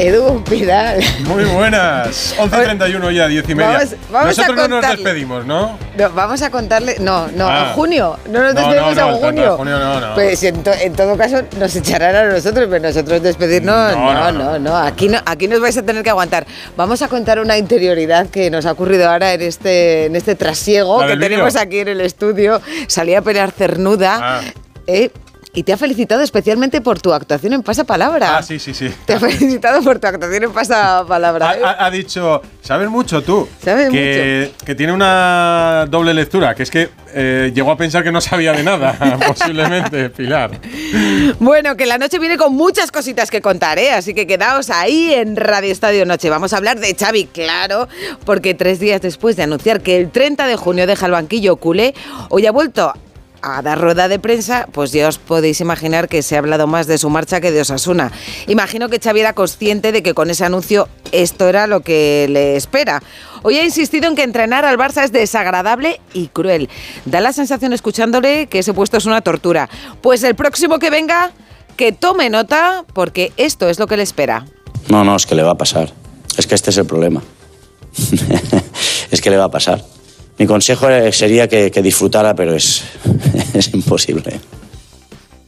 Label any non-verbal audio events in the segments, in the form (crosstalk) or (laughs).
Edu Pidal. Muy buenas. 11.31 ya, 10 y media. Nosotros no nos despedimos, ¿no? Vamos a contarle. No, no, en ah. junio. No nos despedimos en junio. junio no, no. Pues en, todo caso nos echarán a nosotros, pero nosotros despedirnos. No, no, no. Aquí, no aquí nos vais a tener que aguantar. Vamos a contar una interioridad que nos ha ocurrido ahora en este, en este trasiego que tenemos aquí en el estudio. Salí a pelear cernuda. Ah. Eh, y te ha felicitado especialmente por tu actuación en Pasapalabra. Ah, sí, sí, sí. Te ha (laughs) felicitado por tu actuación en Pasapalabra. Ha, ha, ha dicho, sabes mucho tú. Sabes que, mucho. Que tiene una doble lectura, que es que eh, llegó a pensar que no sabía de nada, (laughs) posiblemente, Pilar. Bueno, que la noche viene con muchas cositas que contar, ¿eh? Así que quedaos ahí en Radio Estadio Noche. Vamos a hablar de Xavi, claro, porque tres días después de anunciar que el 30 de junio deja el banquillo culé, hoy ha vuelto a dar rueda de prensa, pues ya os podéis imaginar que se ha hablado más de su marcha que de Osasuna. Imagino que Xavi era consciente de que con ese anuncio esto era lo que le espera. Hoy ha insistido en que entrenar al Barça es desagradable y cruel. Da la sensación escuchándole que ese puesto es una tortura. Pues el próximo que venga, que tome nota, porque esto es lo que le espera. No, no, es que le va a pasar. Es que este es el problema. (laughs) es que le va a pasar. Mi consejo sería que, disfrutara, pero es, (laughs) es imposible.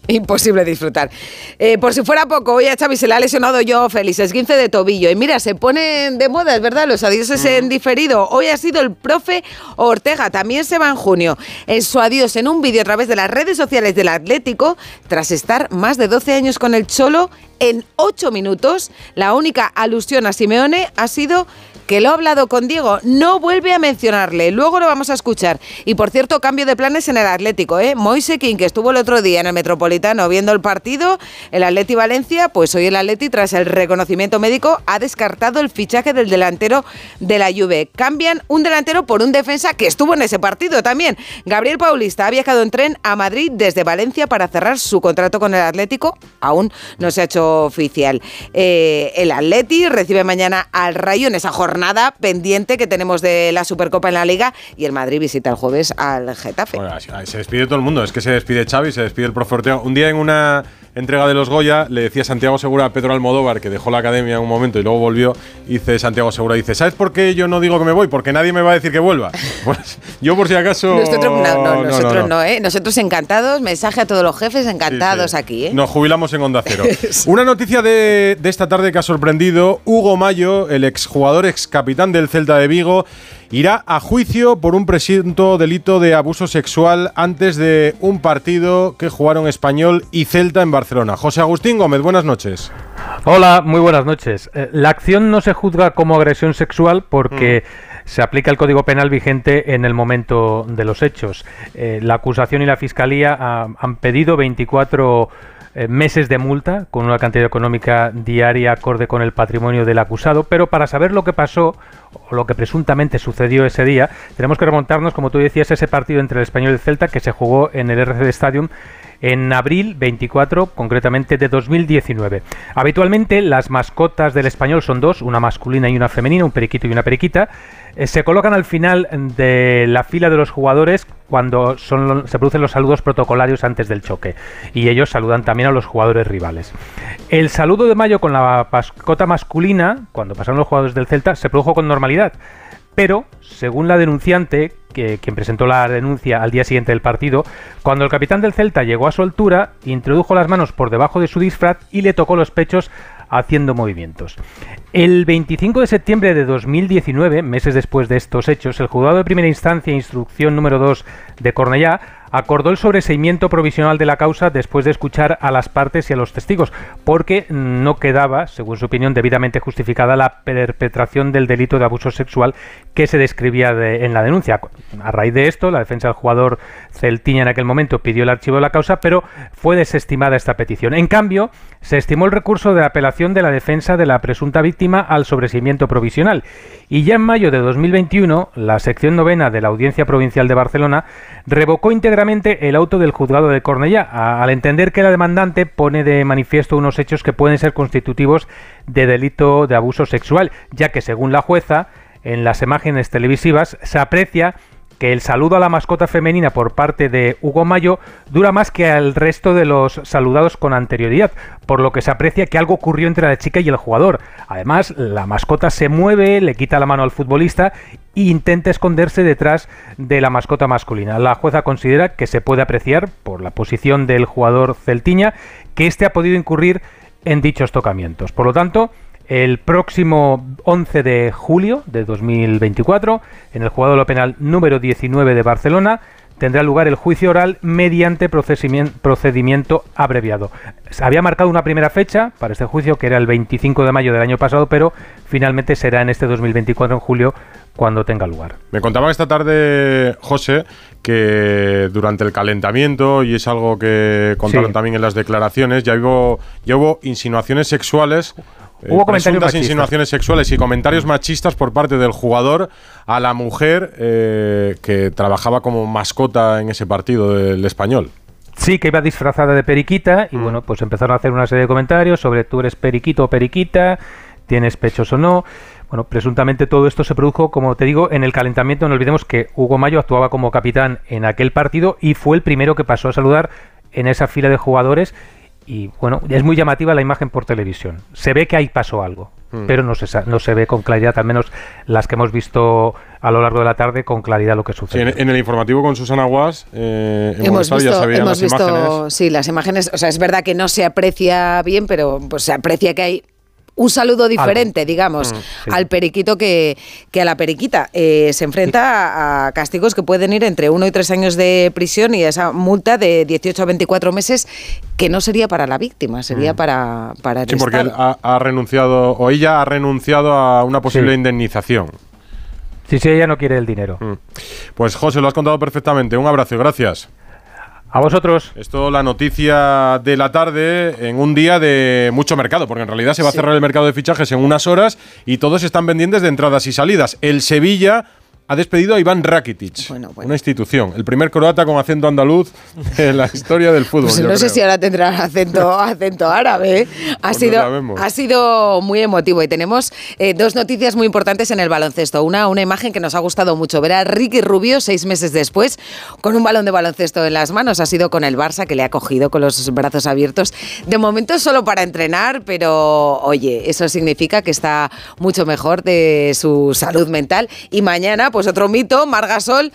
Imposible disfrutar. Eh, por si fuera poco, hoy a Xavi se le ha lesionado yo, Félix, es 15 de tobillo. Y mira, se ponen de moda, es verdad, los adioses en diferido. Hoy ha sido el profe Ortega, también se va en junio. En su adiós en un vídeo a través de las redes sociales del Atlético, tras estar más de 12 años con el Cholo, en 8 minutos, la única alusión a Simeone ha sido que lo ha hablado con Diego, no vuelve a mencionarle. Luego lo vamos a escuchar. Y por cierto, cambio de planes en el Atlético, ¿eh? Moise King, que estuvo el otro día en el Metropolitano viendo el partido, el Atleti Valencia, pues hoy el Atleti, tras el reconocimiento médico, ha descartado el fichaje del delantero de la Juve. Cambian un delantero por un defensa que estuvo en ese partido también. Gabriel Paulista ha viajado en tren a Madrid desde Valencia para cerrar su contrato con el Atlético. Aún no se ha hecho oficial. Eh, el Atleti recibe mañana al Rayo en esa jornada jornada pendiente que tenemos de la Supercopa en la Liga y el Madrid visita el jueves al Getafe. Bueno, se despide todo el mundo, es que se despide Xavi, se despide el profe Ortega. Un día en una entrega de los Goya le decía Santiago Segura a Pedro Almodóvar, que dejó la academia en un momento y luego volvió, dice Santiago Segura, dice, ¿sabes por qué yo no digo que me voy? Porque nadie me va a decir que vuelva. (laughs) Pues yo por si acaso... Nosotros no, nosotros no, ¿eh? Nosotros encantados, mensaje a todos los jefes, encantados aquí, ¿eh? Nos jubilamos en Onda Cero. (laughs) Una noticia de, de esta tarde que ha sorprendido, Hugo Mayo, el exjugador, ex capitán del Celta de Vigo, irá a juicio por un presunto delito de abuso sexual antes de un partido que jugaron Español y Celta en Barcelona. José Agustín Gómez, buenas noches. Hola, muy buenas noches. Eh, la acción no se juzga como agresión sexual porque... Mm. se aplica el Código Penal vigente en el momento de los hechos. Eh, la acusación y la Fiscalía han pedido 24 eh, meses de multa con una cantidad económica diaria acorde con el patrimonio del acusado, pero para saber lo que pasó o lo que presuntamente sucedió ese día, tenemos que remontarnos, como tú decías, ese partido entre el Español y el Celta que se jugó en el RCD Stadium en abril 24, concretamente de 2019. Habitualmente las mascotas del español son dos, una masculina y una femenina, un periquito y una periquita. Eh, se colocan al final de la fila de los jugadores cuando se producen los saludos protocolarios antes del choque y ellos saludan también a los jugadores rivales. El saludo de Mayo con la mascota masculina, cuando pasaron los jugadores del Celta, se produjo con normalidad, pero según la denunciante, quien presentó la denuncia al día siguiente del partido, cuando el capitán del Celta llegó a su altura, introdujo las manos por debajo de su disfraz y le tocó los pechos haciendo movimientos. El 25 de septiembre de 2019, meses después de estos hechos, el juzgado de primera instancia, instrucción número 2 de Cornellá, acordó el sobreseimiento provisional de la causa después de escuchar a las partes y a los testigos, porque no quedaba, según su opinión, debidamente justificada la perpetración del delito de abuso sexual que se describía en la denuncia. A raíz de esto, la defensa del jugador celtiña en aquel momento pidió el archivo de la causa, pero fue desestimada esta petición. En cambio, se estimó el recurso de apelación de la defensa de la presunta víctima al sobreseimiento provisional. Y ya en mayo de 2021, la sección novena de la Audiencia Provincial de Barcelona revocó íntegramente el auto del juzgado de Cornellá, al entender que la demandante pone de manifiesto unos hechos que pueden ser constitutivos de delito de abuso sexual, ya que según la jueza, en las imágenes televisivas se aprecia que el saludo a la mascota femenina por parte de Hugo Mayo dura más que al resto de los saludados con anterioridad, por lo que se aprecia que algo ocurrió entre la chica y el jugador. Además, la mascota se mueve, le quita la mano al futbolista e intenta esconderse detrás de la mascota masculina. La jueza considera que se puede apreciar, por la posición del jugador celtiña, que éste ha podido incurrir en dichos tocamientos. Por lo tanto, el próximo 11 de julio de 2024, en el jugador penal número 19 de Barcelona, tendrá lugar el juicio oral mediante procedimiento abreviado. Se había marcado una primera fecha para este juicio, que era el 25 de mayo del año pasado, pero finalmente será en este 2024, en julio, cuando tenga lugar. Me contaba esta tarde, José, que durante el calentamiento, y es algo que contaron también en las declaraciones, ya hubo, ya hubo insinuaciones sexuales Hubo eh, comentarios insinuaciones sexuales y comentarios machistas por parte del jugador a la mujer eh, que trabajaba como mascota en ese partido del español. Sí, que iba disfrazada de periquita y mm. bueno, pues empezaron a hacer una serie de comentarios sobre tú eres periquito o periquita, tienes pechos o no. Bueno, presuntamente todo esto se produjo, como te digo, en el calentamiento. No olvidemos que Hugo Mayo actuaba como capitán en aquel partido y fue el primero que pasó a saludar en esa fila de jugadores y bueno, es muy llamativa la imagen por televisión. Se ve que ahí pasó algo, hmm. pero no se, no se ve con claridad, al menos las que hemos visto a lo largo de la tarde, con claridad lo que sucede. en, el informativo con Susana Guas, eh, hemos visto, ya se hemos las visto, imágenes. Sí, las imágenes, o sea, es verdad que no se aprecia bien, pero pues se aprecia que hay un saludo diferente, digamos, mm, al periquito que, que, a la periquita. Eh, se enfrenta a, castigos que pueden ir entre uno y tres años de prisión y esa multa de 18 a 24 meses que no sería para la víctima, sería mm. para, para el Sí, porque él ha, renunciado, o ella ha renunciado a una posible indemnización. Sí, sí, ella no quiere el dinero. Mm. Pues José, lo has contado perfectamente. Un abrazo, gracias. A vosotros. Esto la noticia de la tarde en un día de mucho mercado, porque en realidad se va a cerrar el mercado de fichajes en unas horas y todos están pendientes de entradas y salidas. El Sevilla ha despedido a Iván Rakitic, una institución, el primer croata con acento andaluz (laughs) en la historia del fútbol. Pues no sé si ahora tendrá acento, (laughs) acento árabe. ¿eh? Ha, pues sido, ha sido muy emotivo y tenemos eh, dos noticias muy importantes en el baloncesto. Una, una imagen que nos ha gustado mucho, ver a Ricky Rubio seis meses después con un balón de baloncesto en las manos. Ha sido con el Barça que le ha cogido con los brazos abiertos. De momento solo para entrenar, pero oye, eso significa que está mucho mejor de su salud mental y mañana pues otro mito, Margasol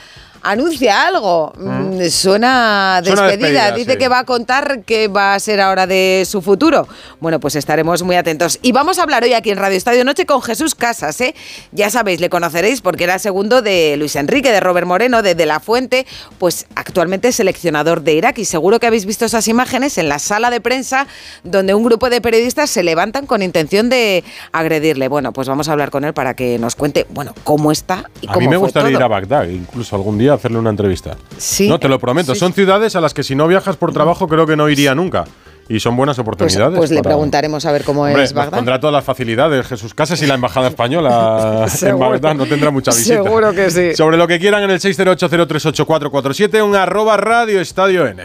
anuncia algo. Mm. Mm, suena, despedida. Dice que va a contar qué va a ser ahora de su futuro. Bueno, pues estaremos muy atentos. Y vamos a hablar hoy aquí en Radio Estadio Noche con Jesús Casas. ¿eh? Ya sabéis, le conoceréis porque era segundo de Luis Enrique, de Robert Moreno, de De La Fuente, pues actualmente seleccionador de Irak. Y seguro que habéis visto esas imágenes en la sala de prensa donde un grupo de periodistas se levantan con intención de agredirle. Bueno, pues vamos a hablar con él para que nos cuente, bueno, cómo está y cómo A mí me gustaría ir a Bagdad, incluso algún día hacerle una entrevista. Sí. No, te lo prometo. Son ciudades a las que si no viajas por trabajo creo que no iría nunca. Y son buenas pues, oportunidades. Pues, le preguntaremos a ver cómo es Bagdad. Pondrá todas las facilidades Jesús Casas y la Embajada Española (laughs) en Bagdad no tendrá mucha visita. Seguro que sí. Sobre lo que quieran en el 608038447, un arroba radio estadio N.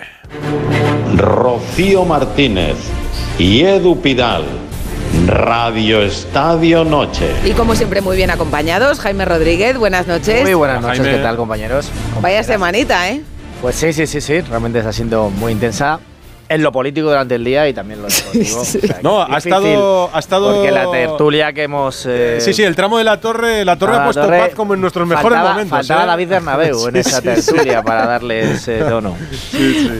Rocío Martínez y Edu Pidal Radio Estadio Noche. Y como siempre, muy bien acompañados. Jaime Rodríguez, buenas noches. Muy buenas noches, ¿qué tal, compañeros? Vaya semanita, ¿eh? Pues sí, sí, sí, sí, realmente está siendo muy intensa en lo político durante el día y también lo (laughs) deportivo. no, ha estado, ha estado. Porque la tertulia que hemos. Eh, sí, sí, el tramo de la torre, la torre ha puesto paz como en nuestros mejores momentos. Faltaba ¿eh? David Bernabeu (laughs) en esa tertulia para darle ese tono.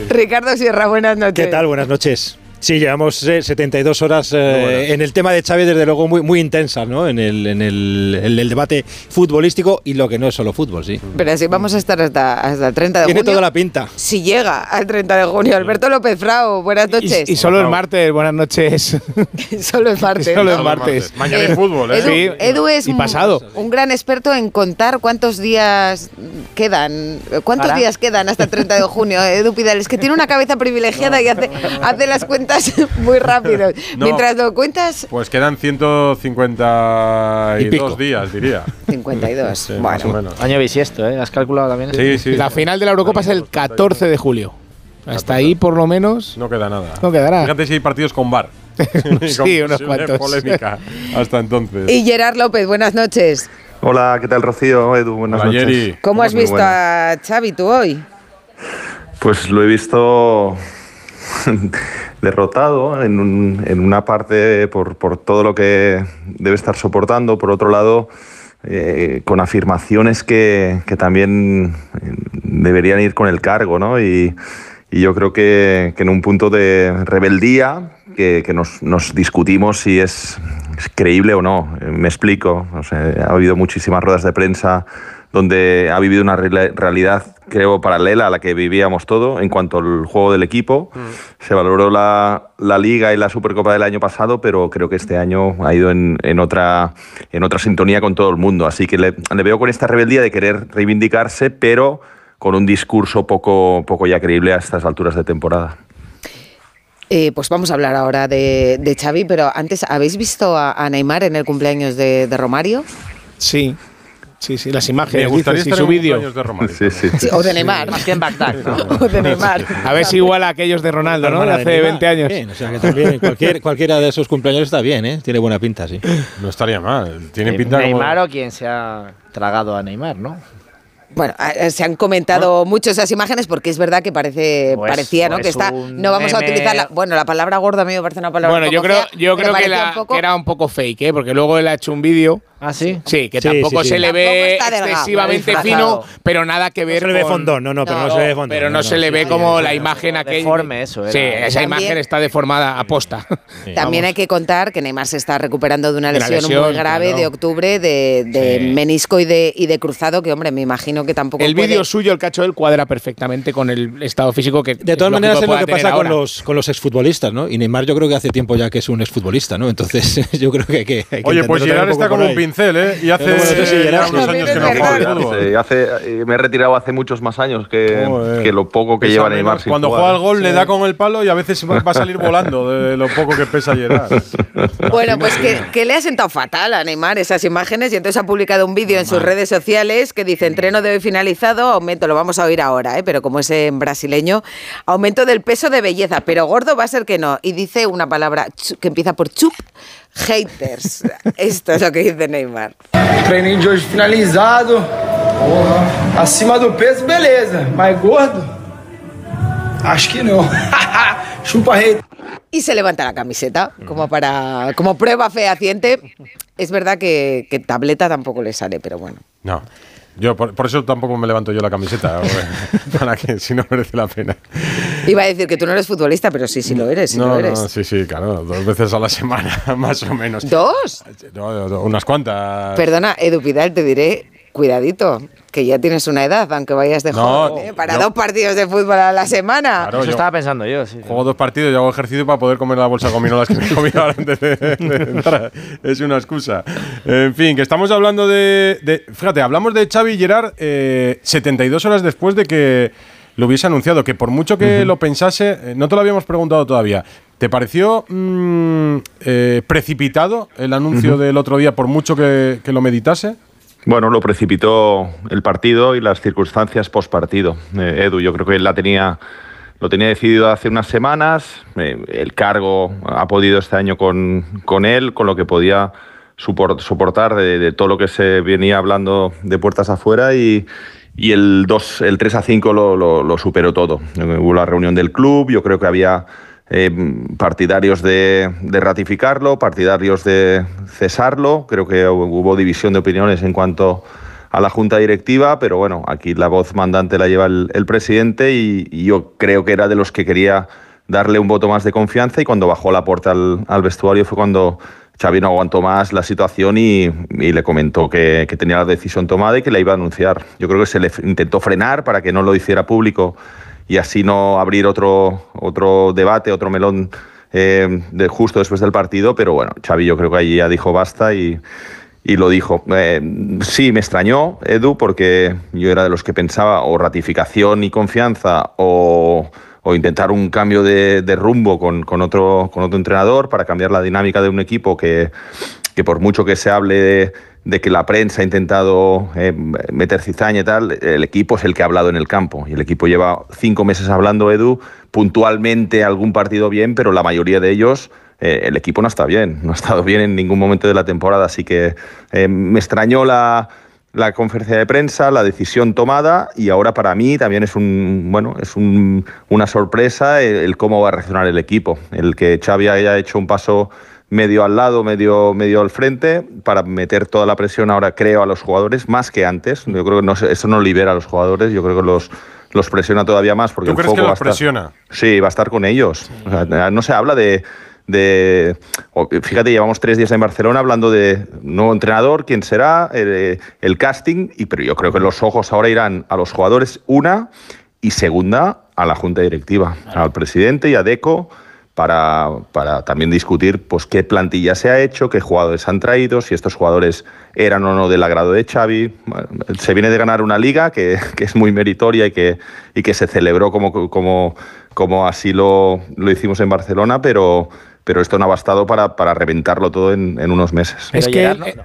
Ricardo Sierra, buenas noches. ¿Qué tal? Buenas noches. Sí, llevamos 72 eh, horas eh, en el tema de Chávez, desde luego muy, muy intensas, ¿no? En el, en, el, el, debate futbolístico y lo que no es solo fútbol, sí. Pero así vamos a estar hasta, hasta el 30 de junio. Tiene toda la pinta. Si llega al 30 de junio. Alberto López Frao, buenas noches. Y, solo el martes, buenas noches. (laughs) solo el martes. solo el martes. Mañana hay fútbol, ¿eh? Edu, sí. Edu es y pasado. Un, gran experto en contar cuántos días quedan. ¿Cuántos días quedan hasta el 30 de junio? Edu Pidal, es que tiene una cabeza privilegiada y hace, hace las cuentas (laughs) muy rápido. (laughs) Mientras lo cuentas. Pues quedan 152 días, diría. (laughs) 52. bueno. Más o menos. Año bisiesto, ¿eh? ¿Has calculado también? Sí, sí. La final de la Eurocopa es el 14 de julio. Hasta ahí, por lo menos. No queda nada. No quedará. Fíjate si hay partidos con bar. sí, unos cuantos. Polémica hasta entonces. Y Gerard López, buenas noches. Hola, ¿qué tal Rocío? Edu, buenas Hola, noches. ¿Cómo has visto a Xavi tú hoy? Pues lo he visto derrotado en, un- en una parte por, por todo lo que debe estar soportando, por otro lado eh, con afirmaciones que, que también eh, deberían ir con el cargo, ¿no? Y, y yo creo que, que en un punto de rebeldía, que, que nos, nos discutimos si es, creíble o no. Eh, Me explico. Ha habido muchísimas ruedas de prensa donde ha vivido una realidad, creo, paralela a la que vivíamos todo en cuanto al juego del equipo. Se valoró la, la Liga y la Supercopa del año pasado, pero creo que este año ha ido en, en otra, en otra sintonía con todo el mundo. Así que le, le veo con esta rebeldía de querer reivindicarse, pero con un discurso poco, poco ya creíble a estas alturas de temporada. Eh, pues vamos a hablar ahora de, de Xavi, pero antes, ¿habéis visto a, a Neymar en el cumpleaños de, de Romario? Sí, sí, sí, las Me imágenes, gustaría dices, y estar su en un vídeo. Sí, sí. Sí, o de Neymar. Más que en Bagdad, ¿no? (laughs) o de Neymar. A ver si igual a aquellos de Ronaldo, ¿no? De hace Neymar. 20 años. Bien, o sea que también cualquier, cualquiera de esos cumpleaños está bien, ¿eh? Tiene buena pinta, sí. No estaría mal. Tiene Eh, pinta como- Neymar o quien se ha tragado a Neymar, ¿no? Bueno, eh, se han comentado mucho esas imágenes porque es verdad que parece, O es- parecía, ¿no? Que es está, no vamos a utilizar la, bueno, la palabra gorda a mí me parece una palabra Bueno, yo creo, fea, yo creo que, la- un poco- que era un poco fake, ¿eh? Porque luego él ha hecho un vídeo. ¿Ah, sí? Sí, que Sí, tampoco sí, sí. se le Tampoco ve está delgado, excesivamente disfrazado. fino, pero nada que No ver se le ve con- fondón, no, no, pero no, No, se le ve fondón. pero no, no, se le ve sí, como sí, la sí. imagen aquella. Deforme eso, era. Sí, esa También- imagen está deformada a posta. También hay que contar que Neymar se está recuperando de una De lesión, lesión, muy grave claro. de octubre de, de Sí. menisco y de, y de cruzado, que hombre, me imagino que tampoco El puede- vídeo suyo, el cacho él, cuadra perfectamente con el estado físico que. De todas maneras es lo que pasa con los, con los exfutbolistas, ¿no? Y Neymar yo creo que hace tiempo ya que es un exfutbolista, ¿no? Entonces (laughs) yo creo que hay que... hay que Oye, pues entenderlo Gerard también un está poco como por un ahí. Pincel, ¿eh? Y hace unos años que no juega hace, eh, me he retirado hace muchos más años que, lo poco que Pesa lleva. Neymar. sin Cuando jugar. juega al gol le da con el palo y a veces va a salir (laughs) volando de lo poco que pesa Gerard. Bueno, pues que, que le ha sentado fatal a Neymar esas imágenes y entonces ha publicado un vídeo en sus redes sociales que dice entreno de hoy finalizado, aumento, lo vamos a oír ahora, ¿eh? pero como es en brasileño, aumento del peso de belleza, pero gordo va a ser que no. Y dice una palabra chu- que empieza por chup, haters. Esto es lo que dice Neymar. Treininho de hoje finalizado. Porra. Acima do peso, beleza. Mas gordo? Acho que não. (laughs) Chupa rei. Y se levanta la camiseta como para como prueba fehaciente. Es verdad que, que tableta tampoco le sale, pero bueno. No. Yo por, por eso tampoco me levanto yo la camiseta, (laughs) para que si no merece la pena. Iba a decir que tú no eres futbolista, pero sí, sí lo eres, sí no, lo no, eres. sí, sí, claro, dos veces a la semana, (laughs) más o menos. ¿Dos? No, no, unas cuantas. Perdona, Edu Pidal, te diré, cuidadito, que ya tienes una edad, aunque vayas de No, joven, ¿eh? Para yo- dos partidos de fútbol a la semana. Claro, Eso yo estaba pensando yo, sí. juego dos partidos y hago ejercicio para poder comer la bolsa de gominolas que me he comido (laughs) ahora antes de, de entrar. Es una excusa. En fin, que estamos hablando de. de- fíjate, hablamos de Xavi Gerard eh, 72 horas después de que lo hubiese anunciado. Que por mucho que lo pensase, eh, no te lo habíamos preguntado todavía. ¿Te pareció mm, eh, precipitado el anuncio del otro día por mucho que, que lo meditase? Bueno, lo precipitó el partido y las circunstancias post partido. Edu, yo creo que él la tenía, lo tenía decidido hace unas semanas. eh, el cargo ha podido este año con, con él, con lo que podía soportar de, todo lo que se venía hablando de puertas afuera y, y el, 2, el 3 a 5 lo, lo- lo superó todo. Eh, Hubo la reunión del club, yo creo que había eh, partidarios de, de ratificarlo, partidarios de cesarlo. Creo que hubo división de opiniones en cuanto a la junta directiva, pero bueno, aquí la voz mandante la lleva el, el presidente y, y yo creo que era de los que quería darle un voto más de confianza y cuando bajó la puerta al, al vestuario fue cuando Xavi no aguantó más la situación y, y le comentó que, que tenía la decisión tomada y que la iba a anunciar. Yo creo que se le intentó frenar para que no lo hiciera público y así no abrir otro, otro debate, otro melón eh, de justo después del partido, pero bueno, Xavi yo creo que ahí ya dijo basta y, y lo dijo. Eh, sí, me extrañó, Edu, porque yo era de los que pensaba o ratificación y confianza o, o intentar un cambio de, de rumbo con, con otro, con otro entrenador para cambiar la dinámica de un equipo que, que por mucho que se hable de, de que la prensa ha intentado eh, meter cizaña y tal, el equipo es el que ha hablado en el campo. Y el equipo lleva cinco meses hablando, Edu, puntualmente algún partido bien, pero la mayoría de ellos eh, el equipo no está bien, no ha estado bien en ningún momento de la temporada, así que eh, me extrañó la, conferencia de prensa, la decisión tomada y ahora para mí también es un bueno es un, una sorpresa el, el, cómo va a reaccionar el equipo, el que Xavi haya hecho un paso medio al lado, medio medio al frente para meter toda la presión ahora creo a los jugadores más que antes. Yo creo que no, eso no libera a los jugadores, yo creo que los los presiona todavía más porque ¿Tú el crees foco que va a los estar, presiona? Sí, va a estar con ellos. O sea, no se habla de de fíjate llevamos tres días en Barcelona hablando de nuevo entrenador quién será el, el casting y pero yo creo que los ojos ahora irán a los jugadores una y segunda a la junta directiva al presidente y a Deco para, para también discutir pues qué plantilla se ha hecho qué jugadores han traído si estos jugadores eran o no del agrado de Xavi Bueno, se viene de ganar una liga que, (laughs) que es muy meritoria y que, y que se celebró como, como, como así lo, lo hicimos en Barcelona pero pero esto no ha bastado para, para reventarlo todo en, en unos meses. Pero Gerard, no- eh,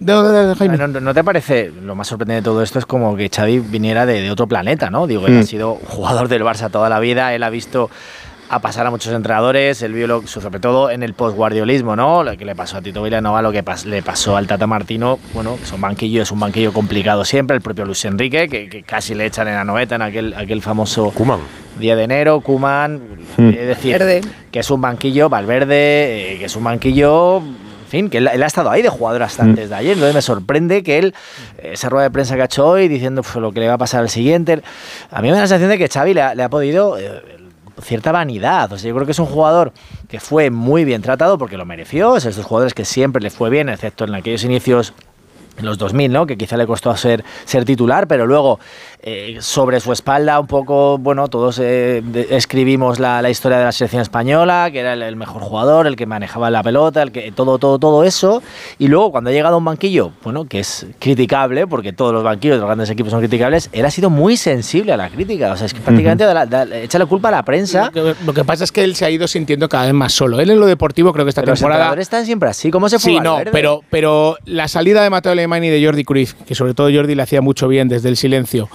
no, no, no, Jaime. No, no- ¿no te parece lo más sorprendente de todo esto? Es como que Xavi viniera de, de otro planeta, ¿no? Digo, él Mm. ha sido jugador del Barça toda la vida, él ha visto a pasar a muchos entrenadores, vio lo- sobre todo en el postguardiolismo, ¿no? Lo que le pasó a Tito Villanova, lo que pas- le pasó al Tata Martino, bueno, que son banquillo, es un banquillo complicado siempre, el propio Luis Enrique, que, que casi le echan en la noveta en aquel, aquel famoso día de enero, Kuman, Mm. es decir, Verde. que es un banquillo, Valverde, eh, que es un banquillo, en fin, que él, él ha estado ahí de jugador hasta Mm. antes de ayer, entonces me sorprende que él, eh, esa rueda de prensa que ha hecho hoy, diciendo pues, lo que le va a pasar al siguiente, a mí me da la sensación de que Xavi le ha, le ha podido... eh, cierta vanidad, o sea, yo creo que es un jugador que fue muy bien tratado porque lo mereció, es estos jugadores que siempre le fue bien, excepto en aquellos inicios en los 2000, ¿no? Que quizá le costó ser, ser titular, pero luego eh, sobre su espalda un poco, bueno, todos eh, de- escribimos la, la historia de la selección española, que era el, el mejor jugador, el que manejaba la pelota, el que todo, todo, todo eso. Y luego cuando ha llegado a un banquillo, bueno, que es criticable, porque todos los banquillos de los grandes equipos son criticables, él ha sido muy sensible a la crítica. O sea, es que prácticamente da la- da- echa la culpa a la prensa. Lo que, lo que pasa es que él se ha ido sintiendo cada vez más solo. Él en lo deportivo creo que esta Pero los temporada... entrenadores están siempre así. ¿Cómo se fue Sí, no, pero, pero la salida de Mateo Alemán y de Jordi Cruyff, que sobre todo Jordi le hacía mucho bien desde el silencio,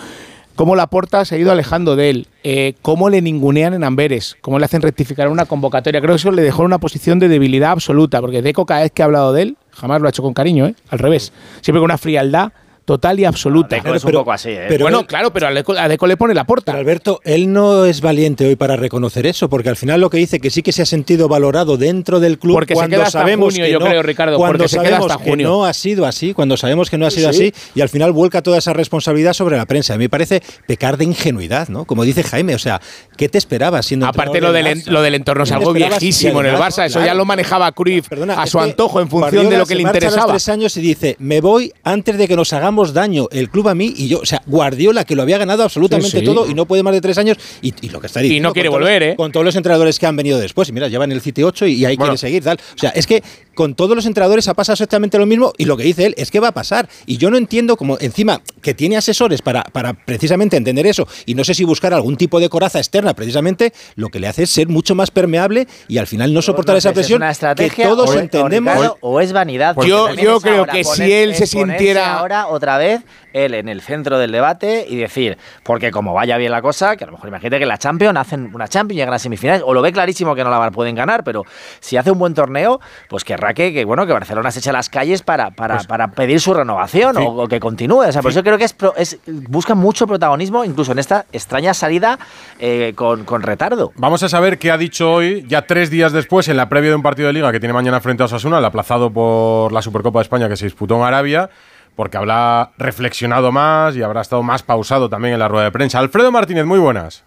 cómo Laporta se ha ido alejando de él, eh, cómo le ningunean en Amberes, cómo le hacen rectificar una convocatoria. Creo que eso le dejó en una posición de debilidad absoluta, porque Deco cada vez que ha hablado de él, jamás lo ha hecho con cariño, ¿eh? al revés, siempre con una frialdad total y absoluta. Es un poco así, ¿eh? pero bueno, él- claro, pero a Deco, a Deco le pone la. Pero Alberto, él no es valiente hoy para reconocer eso, porque al final lo que dice que sí que se ha sentido valorado dentro del club Porque se cuando queda hasta sabemos junio, que yo no, creo, Ricardo, cuando se queda sabemos hasta que junio. no ha sido así, cuando sabemos que no ha sido Sí. así y al final vuelca toda esa responsabilidad sobre la prensa. A mí me parece pecar de ingenuidad, ¿no? Como dice Jaime, o sea, ¿qué te esperabas siendo Aparte lo del, en- lo del entorno es ¿Qué te algo viejísimo en el Barça. Eso ya lo manejaba Cruyff Perdona, a su que antojo en función de lo que se le interesaba. tres años y dice, me voy antes de que nos hagamos daño el club a mí y yo. O sea, Guardiola, que lo había ganado absolutamente Sí, sí. todo y no puede más de tres años y, y lo que está Y diciendo. no quiere los- volver, ¿eh? Con todos los entrenadores que han venido después. Y mira, llevan el City 8 y, y ahí Bueno. quiere seguir, tal. O sea, es que con todos los entrenadores ha pasado exactamente lo mismo y lo que dice él es que va a pasar. Y yo no entiendo como encima que tiene asesores para, para precisamente entender eso y no sé si buscar algún tipo de coraza externa, precisamente lo que le hace es ser mucho más permeable y al final no soportar No sé esa si es presión una estrategia que todos o, o, entendemos. Ricardo, o es vanidad. Yo- yo es creo ahora que si él se es sintiera- ahora otra vez él en el centro del debate y decir, porque como vaya bien la cosa, que a lo mejor imagínate que la Champions hacen una Champions llegan a semifinales, o lo ve clarísimo que no la pueden ganar, pero si hace un buen torneo, pues querrá que, que, bueno que Barcelona se eche a las calles para, para, Pues para pedir su renovación o, o que continúe. O sea, por eso creo que es, es busca mucho protagonismo, incluso en esta extraña salida eh, con, con retardo. Vamos a saber qué ha dicho hoy, ya tres días después, en la previa de un partido de liga que tiene mañana frente a Osasuna, el aplazado por la Supercopa de España que se disputó en Arabia, porque habrá reflexionado más y habrá estado más pausado también en la rueda de prensa. Alfredo Martínez, muy buenas.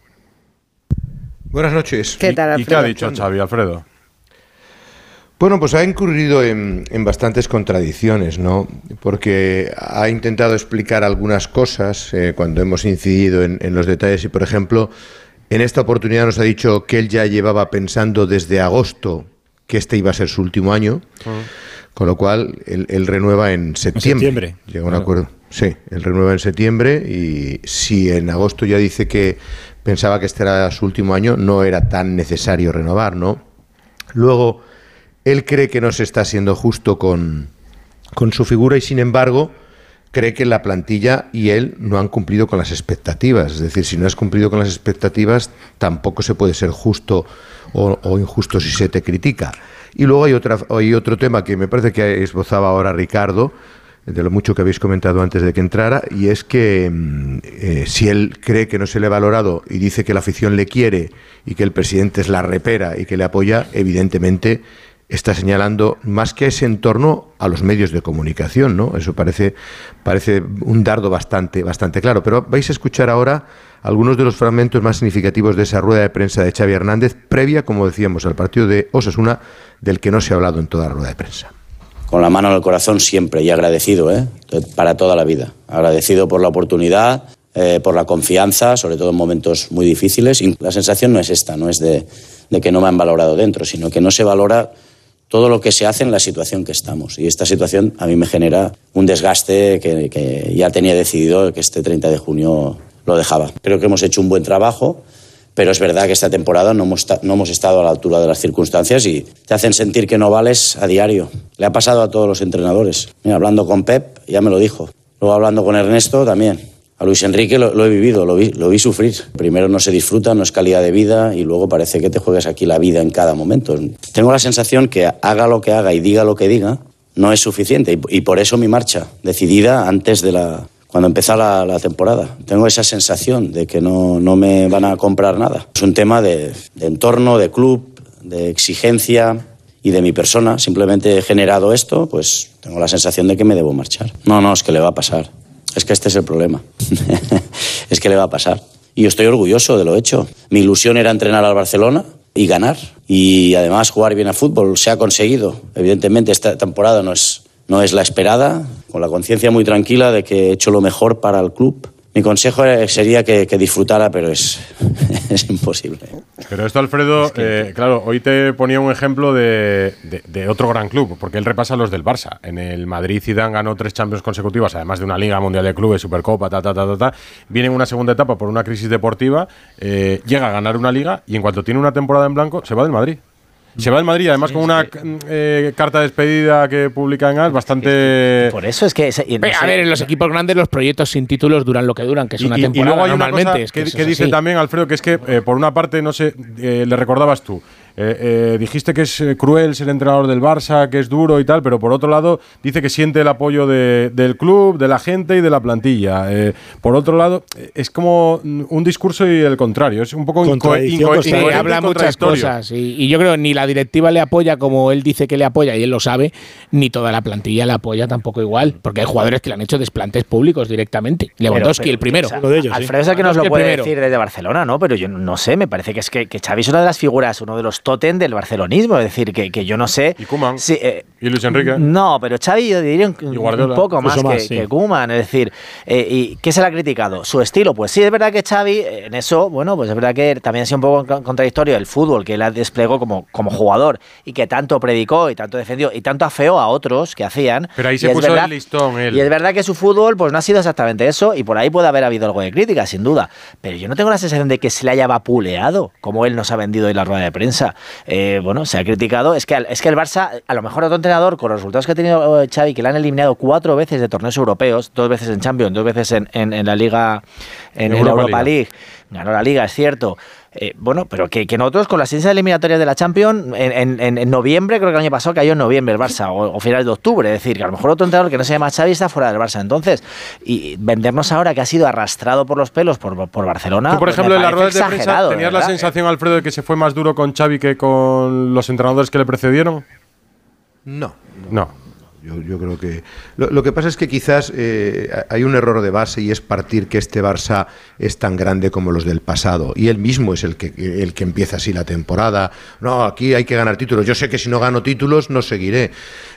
Buenas noches. ¿Qué tal, ¿Y qué ha Alfredo? dicho Xavi, Alfredo? Bueno, pues ha incurrido en, en bastantes contradicciones, ¿no? Porque ha intentado explicar algunas cosas eh, cuando hemos incidido en, en los detalles y, por ejemplo, en esta oportunidad nos ha dicho que él ya llevaba pensando desde agosto que este iba a ser su último año, con lo cual él, él renueva en septiembre. septiembre, Llega a un claro. acuerdo. Sí, él renueva en septiembre y si en agosto ya dice que pensaba que este era su último año, no era tan necesario renovar, ¿no? Luego, él cree que no se está siendo justo con, con su figura y, sin embargo, cree que la plantilla y él no han cumplido con las expectativas. Es decir, si no has cumplido con las expectativas, tampoco se puede ser justo o, o injusto si se te critica. Y luego hay, otra, hay otro tema que me parece que esbozaba ahora Ricardo, de lo mucho que habéis comentado antes de que entrara, y es que mm, eh, si él cree que no se le ha valorado y dice que la afición le quiere y que el presidente es la repera y que le apoya, evidentemente está señalando más que ese entorno a los medios de comunicación, ¿no? Eso parece, parece un dardo bastante, bastante claro. Pero vais a escuchar ahora algunos de los fragmentos más significativos de esa rueda de prensa de Xavi Hernández, previa, como decíamos, al partido de Osasuna, del que no se ha hablado en toda la rueda de prensa. Con la mano en el corazón siempre y agradecido, ¿eh? Para toda la vida. Agradecido por la oportunidad, eh, por la confianza, sobre todo en momentos muy difíciles. Y la sensación no es esta, no es de, de que no me han valorado dentro, sino que no se valora todo lo que se hace en la situación que estamos. Y esta situación a mí me genera un desgaste que, ya tenía decidido que este 30 de junio lo dejaba. Creo que hemos hecho un buen trabajo, pero es verdad que esta temporada no hemos, no hemos estado a la altura de las circunstancias y te hacen sentir que no vales a diario. Le ha pasado a todos los entrenadores. Hablando con Pep, ya me lo dijo. Luego hablando con Ernesto también. A Luis Enrique lo, he vivido, lo vi, lo vi sufrir. Primero no se disfruta, no es calidad de vida y luego parece que te juegas aquí la vida en cada momento. Tengo la sensación que haga lo que haga y diga lo que diga, no es suficiente y, por eso mi marcha, decidida antes de la, cuando empezó la, temporada. Tengo esa sensación de que no, no, me van a comprar nada. Es un tema de, de entorno, de club, de exigencia y de mi persona. Simplemente he generado esto, pues tengo la sensación de que me debo marchar. No, no, es que le va a pasar. Es que este es el problema. (laughs) es que le va a pasar. Y estoy orgulloso de lo hecho. Mi ilusión era entrenar al Barcelona y ganar. Y además jugar bien a fútbol. Se ha conseguido. Evidentemente esta temporada no es, no es la esperada. Con la conciencia muy tranquila de que he hecho lo mejor para el club. Mi consejo sería que, que disfrutara, pero es, (laughs) es, imposible. Pero esto, Alfredo, eh, claro, hoy te ponía un ejemplo de, de, de, otro gran club, porque él repasa los del Barça. En el Madrid, Zidane ganó tres Champions consecutivas, además de una Liga Mundial de Clubes, Supercopa, ta, ta, ta, ta, ta. Viene en una segunda etapa por una crisis deportiva, eh, llega a ganar una Liga y en cuanto tiene una temporada en blanco, se va del Madrid. Se va del Madrid, además sí, con una eh, carta de despedida que publica en AS bastante. Por eso es que. a ver, en los equipos grandes los proyectos sin títulos duran lo que duran, que es una y, temporada. Y luego hay normalmente. Una cosa que, que, que dice también, Alfredo, que es que eh, por una parte, no sé, eh, le recordabas tú. Eh, eh, dijiste que es cruel ser entrenador del Barça, que es duro y tal, pero por otro lado dice que siente el apoyo de, del club, de la gente y de la plantilla. Eh, por otro lado, es como un discurso y el contrario, es un poco incoherente. Habla muchas cosas y, y, yo creo que ni la directiva le apoya como él dice que le apoya y él lo sabe, ni toda la plantilla le apoya tampoco igual, porque hay jugadores que le han hecho desplantes públicos directamente. Lewandowski, el primero. O sea, de ellos, Alfredo es el que nos lo puede decir desde Barcelona, ¿no? Pero yo no sé, me parece que es que, que Xavi es una de las figuras, uno de los tótem del barcelonismo. Es decir, que, que yo no sé. Y Kuman. Si, eh, y Luis Enrique. No, pero Xavi yo diría un, un poco más, más que, sí. que, Kuman. Es decir, eh, ¿y qué se le ha criticado? Su estilo. Pues sí, es verdad que Xavi, en eso, bueno, pues es verdad que también ha sido un poco contradictorio el fútbol que él desplegó como, como jugador y que tanto predicó y tanto defendió y tanto afeó a otros que hacían. Pero ahí se puso verdad, el listón él. Y es verdad que su fútbol pues no ha sido exactamente eso y por ahí puede haber habido algo de crítica, sin duda. Pero yo no tengo la sensación de que se le haya vapuleado, como él nos ha vendido en la rueda de prensa. Eh, bueno, se ha criticado. Es que, es que el Barça, a lo mejor otro entrenador, con los resultados que ha tenido Xavi, que le han eliminado cuatro veces de torneos europeos, dos veces en Champions, dos veces en, en, en la Liga, en, en Europa, Europa League. League. Ganó la Liga, es cierto. Eh, bueno, pero que, que, nosotros con las ciencias eliminatorias de la Champions, en, en, en, noviembre, creo que el año pasado cayó en noviembre el Barça, o, o finales de octubre. Es decir, que a lo mejor otro entrenador que no se llama Xavi está fuera del Barça. Entonces, y vendernos ahora que ha sido arrastrado por los pelos por, por Barcelona. Tú, por ejemplo, en las ruedas de prensa, ¿tenías la sensación, Alfredo, de que se fue más duro con Xavi que con los entrenadores que le precedieron? No. No. Yo, yo, creo que. Lo, lo, que pasa es que quizás eh, hay un error de base y es partir que este Barça es tan grande como los del pasado. Y él mismo es el que, el que empieza así la temporada. No, aquí hay que ganar títulos. Yo sé que si no gano títulos no seguiré.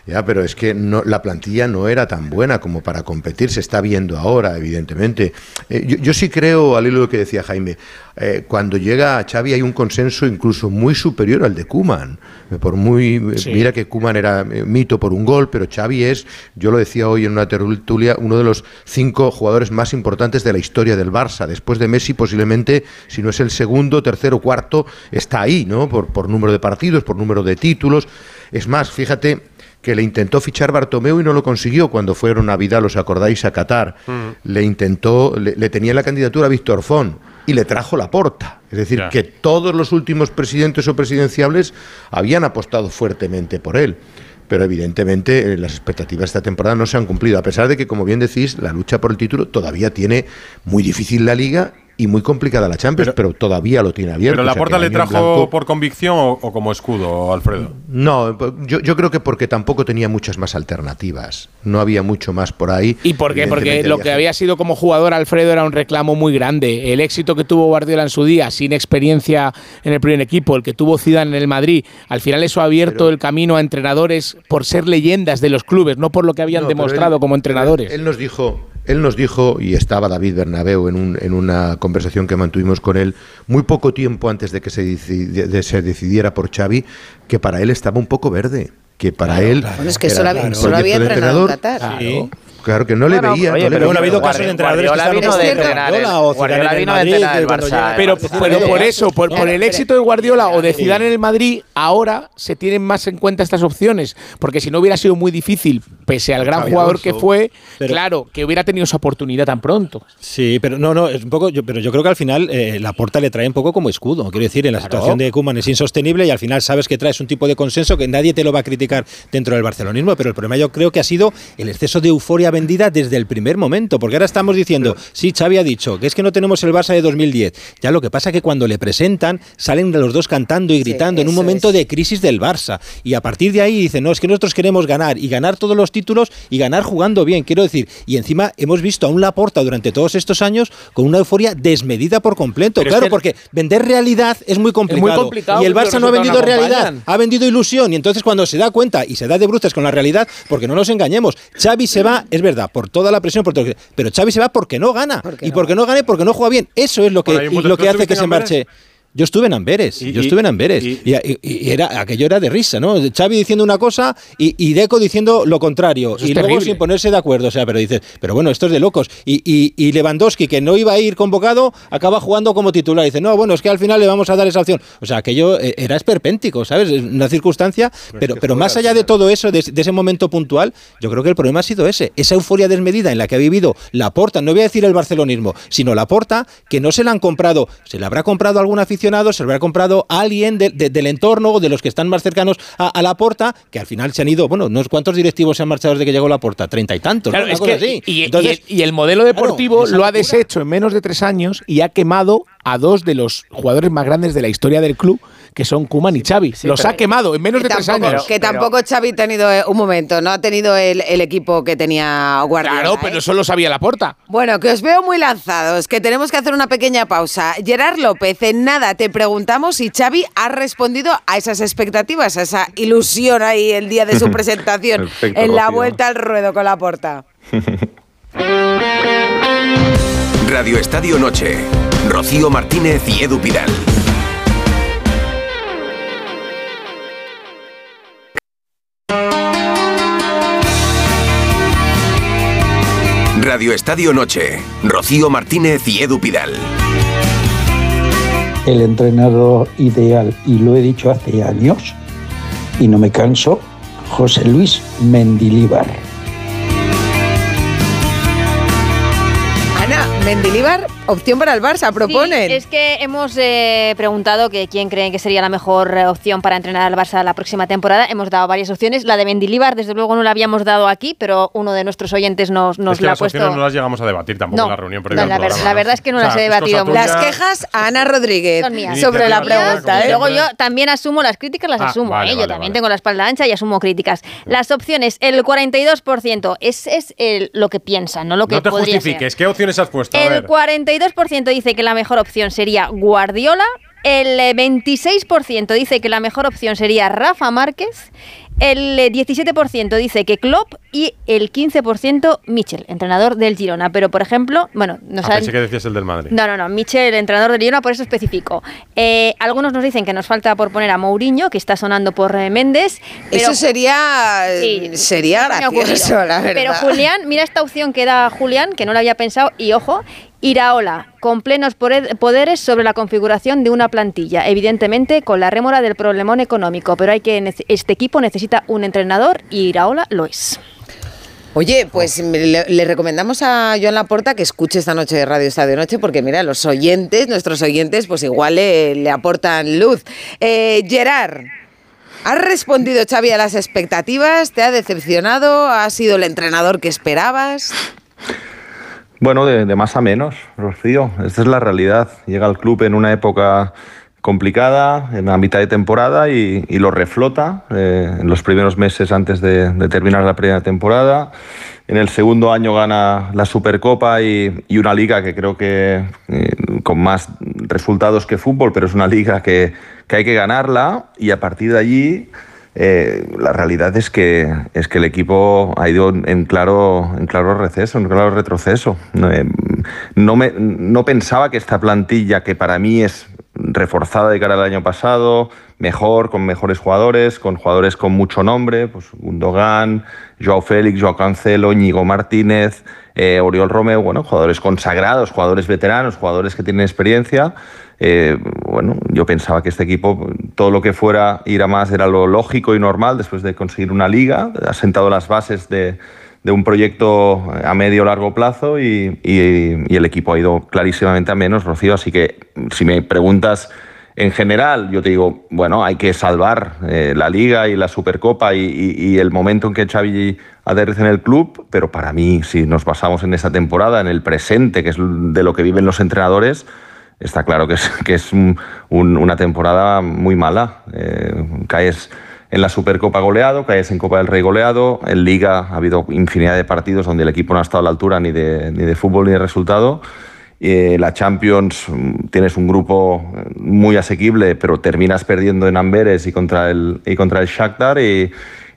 Ya, pero es que no, la plantilla no era tan buena como para competir. Se está viendo ahora, evidentemente. Eh, yo, yo, sí creo, al hilo de lo que decía Jaime, eh, cuando llega Xavi hay un consenso incluso muy superior al de Kuman. Por muy, sí. Mira que Kuman era mito por un gol, pero Xavi es, yo lo decía hoy en una tertulia, uno de los cinco jugadores más importantes de la historia del Barça. Después de Messi, posiblemente, si no es el segundo, tercero, cuarto, está ahí, ¿no? Por, por número de partidos, por número de títulos. Es más, fíjate que le intentó fichar Bartomeu y no lo consiguió cuando fueron a Vidal, os acordáis, a Qatar. Mm. Le intentó, le, le, tenía la candidatura a Víctor Font y le trajo la porta. Es decir, que todos los últimos presidentes o presidenciables habían apostado fuertemente por él. Pero evidentemente eh, las expectativas de esta temporada no se han cumplido, a pesar de que, como bien decís, la lucha por el título todavía tiene muy difícil la liga y muy complicada la Champions, pero, todavía lo tiene abierto. ¿Pero la el le trajo blanco- por convicción o, o como escudo, Alfredo? No, yo, yo creo que porque tampoco tenía muchas más alternativas. No había mucho más por ahí. ¿Y por qué? Porque lo había que había sido como jugador Alfredo era un reclamo muy grande. El éxito que tuvo Guardiola en su día, sin experiencia en el primer equipo, el que tuvo Zidane en el Madrid, al final eso ha abierto el camino a entrenadores por ser leyendas de los clubes, no por lo que habían No, demostrado él- como entrenadores. Él nos dijo, él nos dijo, y estaba David Bernabeu en, un- en una conversación que mantuvimos con él, muy poco tiempo antes de que se, decidi- de- se decidiera por Xavi, que para él estaba un poco verde. Que para él. Bueno, es que era solo solo había en entrenador. Qatar. Sí. Claro que no le Bueno, veía. oye, no le pero veía. ha habido casos de entrenadores que Guardiola estaban vino de Guardiola o Zidane Guardiola en el vino de entrenar que Barça. Pero, pero por eso, por, por el éxito de Guardiola o de Zidane en el Madrid, ahora se tienen más en cuenta estas opciones. Porque si no hubiera sido muy difícil, pese al gran jugador que fue, Pero- claro, que hubiera tenido esa oportunidad tan pronto. Sí, pero no, no, es un poco, yo, pero yo creo que al final eh, la porta le trae un poco como escudo. Quiero decir, en la situación de Kuman es insostenible y al final sabes que traes un tipo de consenso que nadie te lo va a criticar dentro del barcelonismo, pero el problema yo creo que ha sido el exceso de euforia vendida desde el primer momento, porque ahora estamos diciendo, sí, Xavi ha dicho que es que no tenemos el Barça de 2010. Ya lo que pasa que cuando le presentan salen los dos cantando y gritando en un momento es. de crisis del Barça. Y a partir de ahí dicen, no, es que nosotros queremos ganar y ganar todos los títulos y ganar jugando bien, quiero decir, y encima hemos visto a un Laporta durante todos estos años con una euforia desmedida por completo, Pero es claro, que- porque vender realidad es muy complicado, complicado y el Barça no ha vendido no realidad, ha vendido ilusión. Y entonces cuando se da cuenta y se da de bruces con la realidad, porque no nos engañemos, Xavi se va, es verdad, por toda la presión, por todo lo que- pero Xavi se va porque no gana y no porque no gane porque no juega bien, eso es lo que, y ¿tú lo que hace que se marche. Yo estuve en Amberes, Y- yo estuve en Amberes y- y, y- y era, aquello era de risa, ¿no? Xavi diciendo una cosa y, Deco diciendo lo contrario y luego terrible. sin ponerse de acuerdo, o sea, pero dices, pero bueno, esto es de locos. Y, Lewandowski, que no iba a ir convocado, acaba jugando como titular. Dice, no, bueno, es que al final le vamos a dar esa opción. O sea, aquello eh, era esperpéntico, ¿sabes? Es Una circunstancia, pero, pero más al allá de todo eso, de, de ese momento puntual, yo creo que el problema ha sido ese, esa euforia desmedida en la que ha vivido la porta, no voy a decir el barcelonismo, sino la porta, que no se la han comprado, se le habrá comprado a algún se le habrá comprado a alguien de- de- del entorno o de los que están más cercanos a, a la porta, que al final se han ido, bueno, unos cuantos directivos se han marchado desde que llegó la porta, treinta y tantos, Claro, ¿no? Es que, así. y, y- Entonces, y el modelo deportivo lo ha deshecho en menos de tres años y ha quemado a dos de los jugadores más grandes de la historia del club, que son Kuman y Xavi. los ha quemado en menos de tres años. que tampoco Xavi ha tenido, eh, un momento, no ha tenido el, el equipo que tenía Guardiola. Claro, ¿eh? pero solo sabía la porta. Bueno, que os veo muy lanzados, que tenemos que hacer una pequeña pausa. Gerard López, en nada te preguntamos si Xavi ha respondido a esas expectativas, a esa ilusión ahí el día de su (laughs) presentación Perfecto, en la Rocío. vuelta al ruedo con la porta. (laughs) Radio Estadio Noche. Rocío Martínez y Edu Pidal. Radio Estadio Noche. Rocío Martínez y Edu Pidal. el entrenador ideal, y lo he dicho hace años, y no me canso, José Luis Mendilíbar. Ana, Mendilíbar, opción para el Barça, proponen. Sí, es que hemos eh, preguntado que quién creen que sería la mejor eh, opción para entrenar al Barça la próxima temporada. Hemos dado varias opciones. La de Mendilibar, desde luego, no la habíamos dado aquí, pero uno de nuestros oyentes nos, nos es que la ha las puesto. opciones no las llegamos a debatir tampoco No, en la reunión previa la verdad es que no O sea, las he debatido tuya. Las quejas a Ana Rodríguez Son mías. sobre la pregunta. ¿eh? Y luego yo también asumo las críticas, las Ah, asumo. vale, ¿eh? Yo vale, también vale. tengo la espalda ancha y asumo críticas. Las opciones, el 42%, es, es el- lo que piensan, no lo que No te podría ser. justifiques, ¿qué opciones has puesto? El ver. 42% dice que la mejor opción sería Guardiola, el eh, 26% dice que la mejor opción sería Rafa Márquez, el eh, 17% dice que Klopp y el 15% Michel, entrenador del Girona. Pero, por ejemplo, bueno, nos Ah, han- pensé que decías el del Madrid. no, no, no. Michel, entrenador del Girona, por eso específico. Eh, algunos nos dicen que nos falta por poner a Mourinho, que está sonando por eh, Méndez. pero- Eso sería, Sí, sería gracioso, la verdad. Pero Julián, mira esta opción que da Julián, que no la había pensado, y ojo, Iraola, con plenos poderes sobre la configuración de una plantilla, evidentemente con la rémora del problemón económico, pero hay que este equipo necesita un entrenador y Iraola lo es. Oye, pues le, recomendamos a Joan Laporta que escuche esta noche de Radio Estadio Noche, porque mira, los oyentes, nuestros oyentes, pues igual le, aportan luz. Eh, Gerard, ¿has respondido Xavi a las expectativas? ¿Te ha decepcionado? ¿Ha sido el entrenador que esperabas? Bueno, de, más a menos, Rocío. Esta es la realidad. Llega al club en una época complicada, en la mitad de temporada, y, lo reflota eh, en los primeros meses antes de, terminar la primera temporada. En el segundo año gana la Supercopa y, una liga que creo que eh, con más resultados que fútbol, pero es una liga que hay que ganarla y a partir de allí eh, la realidad es que, es que el equipo ha ido en claro, en claro receso, en claro retroceso. Eh, no, me, no pensaba que esta plantilla, que para mí es reforzada de cara al año pasado, mejor, con mejores jugadores, con jugadores con mucho nombre, pues Gundogan, Joao Félix, Joao Cancelo, Íñigo Martínez, eh, Oriol Romeo, bueno, jugadores consagrados, jugadores veteranos, jugadores que tienen experiencia. Eh, bueno, yo pensaba que este equipo, todo lo que fuera ir a más era lo lógico y normal después de conseguir una liga, ha sentado las bases de, de un proyecto a medio largo plazo y, y- el equipo ha ido clarísimamente a menos, Rocío. Así que si me preguntas en general, yo te digo, bueno, hay que salvar eh, la liga y la Supercopa y, y- el momento en que Xavi aterrice en el club, pero para mí, si nos basamos en esta temporada, en el presente, que es de lo que viven los entrenadores, está claro que es, que es un- un- una temporada muy mala. Eh, caes en la Supercopa goleado, caes en Copa del Rey goleado, en Liga ha habido infinidad de partidos donde el equipo no ha estado a la altura ni de, ni de fútbol ni de resultado. Eh, la Champions mm, tienes un grupo eh, muy asequible, pero terminas perdiendo en Amberes y contra el, y contra el Shakhtar y,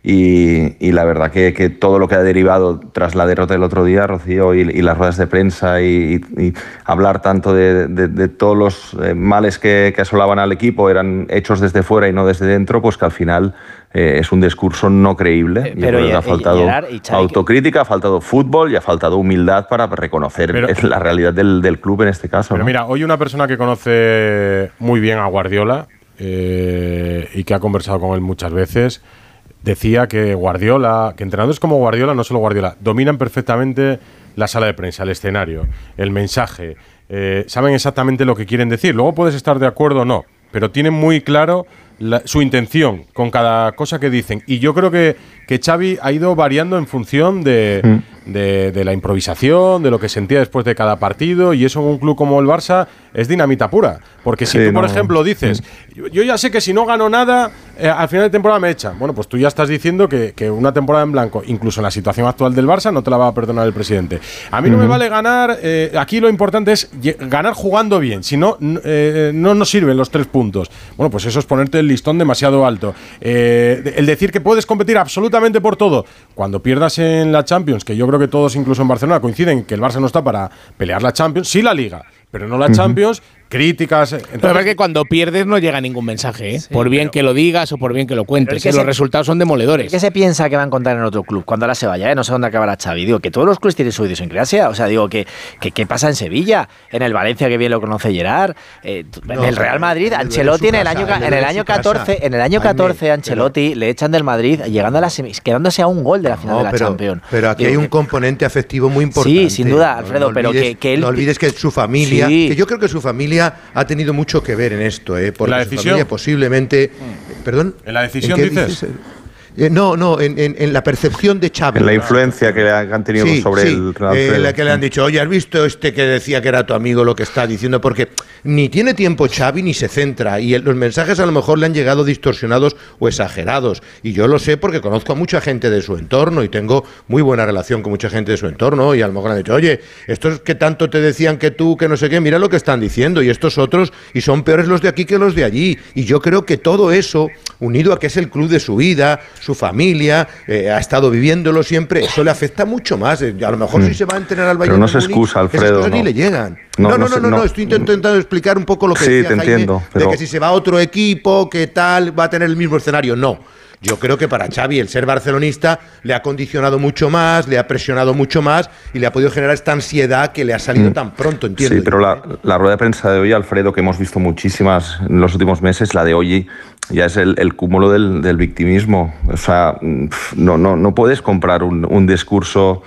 y- y la verdad que, que todo lo que ha derivado tras la derrota del otro día, Rocío, y, y las ruedas de prensa y, y- y hablar tanto de, de- de todos los eh, males que, que asolaban al equipo eran hechos desde fuera y no desde dentro, pues que al final eh, es un discurso no creíble. Yo pero creo y- que ha faltado autocrítica, ha faltado fútbol y ha faltado humildad para reconocer (laughs) la realidad del, del club en este caso. Pero ¿no? mira, hoy una persona que conoce muy bien a Guardiola eh, y que ha conversado con él muchas veces, decía que Guardiola, que entrenadores como Guardiola, no solo Guardiola, dominan perfectamente la sala de prensa, el escenario, el mensaje, eh, saben exactamente lo que quieren decir. Luego puedes estar de acuerdo o no, pero tienen muy claro la- su intención con cada cosa que dicen. Y yo creo que, que Xavi ha ido variando en función de, de, de la improvisación, de lo que sentía después de cada partido, y eso en un club como el Barça es dinamita pura. Porque si Sí, tú, por no. ejemplo, dices, yo, yo ya sé que si no gano nada, eh, al final de temporada me echan. Bueno, pues tú ya estás diciendo que, que una temporada en blanco, incluso en la situación actual del Barça, no te la va a perdonar el presidente. A mí no me vale ganar, eh, aquí lo importante es ganar jugando bien, si no, eh, no nos sirven los tres puntos. Bueno, pues eso es ponerte el listón demasiado alto. El decir que puedes competir absolutamente por todo, cuando pierdas en la Champions, que yo creo que todos, incluso en Barcelona, coinciden en que el Barça no está para pelear la Champions, sí la Liga, pero no la. Champions, críticas. eh, Pero entonces- es que cuando pierdes no llega ningún mensaje, ¿eh? por bien que lo digas o por bien que lo cuentes. es que ¿eh? Los se- resultados son demoledores. ¿Qué se piensa que va a encontrar en otro club cuando ahora se vaya? eh? No sé dónde acabará Xavi. Digo, que todos los clubes tienen su idiosincrasia. O sea, digo, que, que ¿qué pasa en Sevilla? En el Valencia, que bien lo conoce Gerard. eh, en No, el Real Madrid, Ancelotti en el año, en el año su casa. 14, en el año Jaime, 14 Ancelotti le echan del Madrid llegando a la semis, quedándose a un gol de la final No, de la pero, Champions. pero aquí Digo, hay un que- componente afectivo muy importante. Sí, sin duda, No- Alfredo, no pero olvides- que- que él- No olvides que su familia, Sí. que yo creo que su familia ha tenido mucho que ver en esto, ¿eh? Porque ¿La su decisión? familia posiblemente... ¿Perdón? ¿En la decisión qué dices? Eh, no, no, en, en- en la percepción de Xavi. En la influencia que han tenido Sí, sobre sí, eh, la que le han dicho, oye, ¿has visto este que decía que era tu amigo lo que está diciendo? Porque ni tiene tiempo Xavi ni se centra y el- los mensajes a lo mejor le han llegado distorsionados o exagerados. Y yo lo sé porque conozco a mucha gente de su entorno y tengo muy buena relación con mucha gente de su entorno y a lo mejor han dicho, oye, estos que tanto te decían que tú, que no sé qué, mira lo que están diciendo y estos otros y son peores los de aquí que los de allí. Y yo creo que todo eso, unido a que es el club de su vida, su familia, eh, ha estado viviéndolo siempre, eso le afecta mucho más. Eh, A lo mejor Mm. si se va a entrenar al Pero Bayern no de se excusa, esas Alfredo, cosas ni no. le llegan. No, No, no, no no, no, no, no. estoy intentando explicar un poco lo que Sí, decía te Jaime, entiendo, pero- de que si se va a otro equipo, que tal, va a tener el mismo escenario. No. Yo creo que para Xavi el ser barcelonista le ha condicionado mucho más, le ha presionado mucho más y le ha podido generar esta ansiedad que le ha salido Mm. tan pronto, entiendo. Sí, pero la, la rueda de prensa de hoy, Alfredo, que hemos visto muchísimas en los últimos meses, la de hoy ya es el, el cúmulo del, del victimismo. O sea, no, no, no puedes comprar un, un discurso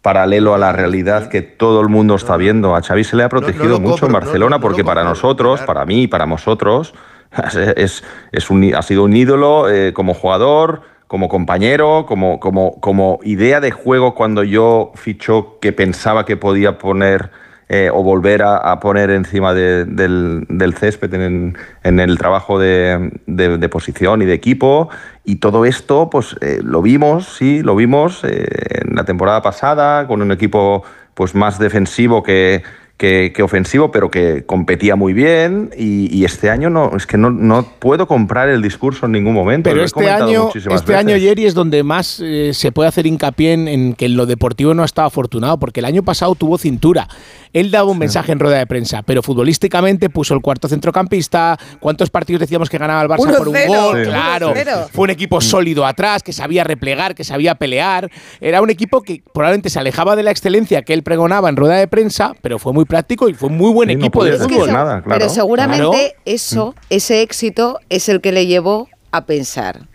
paralelo a la realidad que todo el mundo está viendo. A Xavi se le ha protegido mucho compro, en Barcelona no porque para nosotros, para mí, para vosotros, (laughs) es, es un, ha sido un ídolo eh, como jugador, como compañero, como, como, como idea de juego cuando yo fichó que pensaba que podía poner eh, o volver a, poner encima de- del, césped en, el trabajo de, de- posición y de equipo. Y todo esto, pues eh, lo vimos, sí, lo vimos en la temporada pasada, con un equipo pues más defensivo que, que, que ofensivo, pero que competía muy bien. Y, y este año no, es que no, no puedo comprar el discurso en ningún momento. Pero este comentado año, este veces. año, Jerry, es donde más eh, se puede hacer hincapié en, en que en lo deportivo no ha estado afortunado, porque el año pasado tuvo cintura. Él daba un mensaje en rueda de prensa, pero futbolísticamente puso el cuarto centrocampista. ¿Cuántos partidos decíamos que ganaba el Barça por un 1-0, gol? Sí. Claro. 1-0. Fue un equipo sólido atrás, que sabía replegar, que sabía pelear. Era un equipo que probablemente se alejaba de la excelencia que él pregonaba en rueda de prensa, pero fue muy práctico y fue un muy buen Sí, no equipo de fútbol. decir nada, claro. Pero seguramente Claro. eso, ese éxito, es el que le llevó a pensar.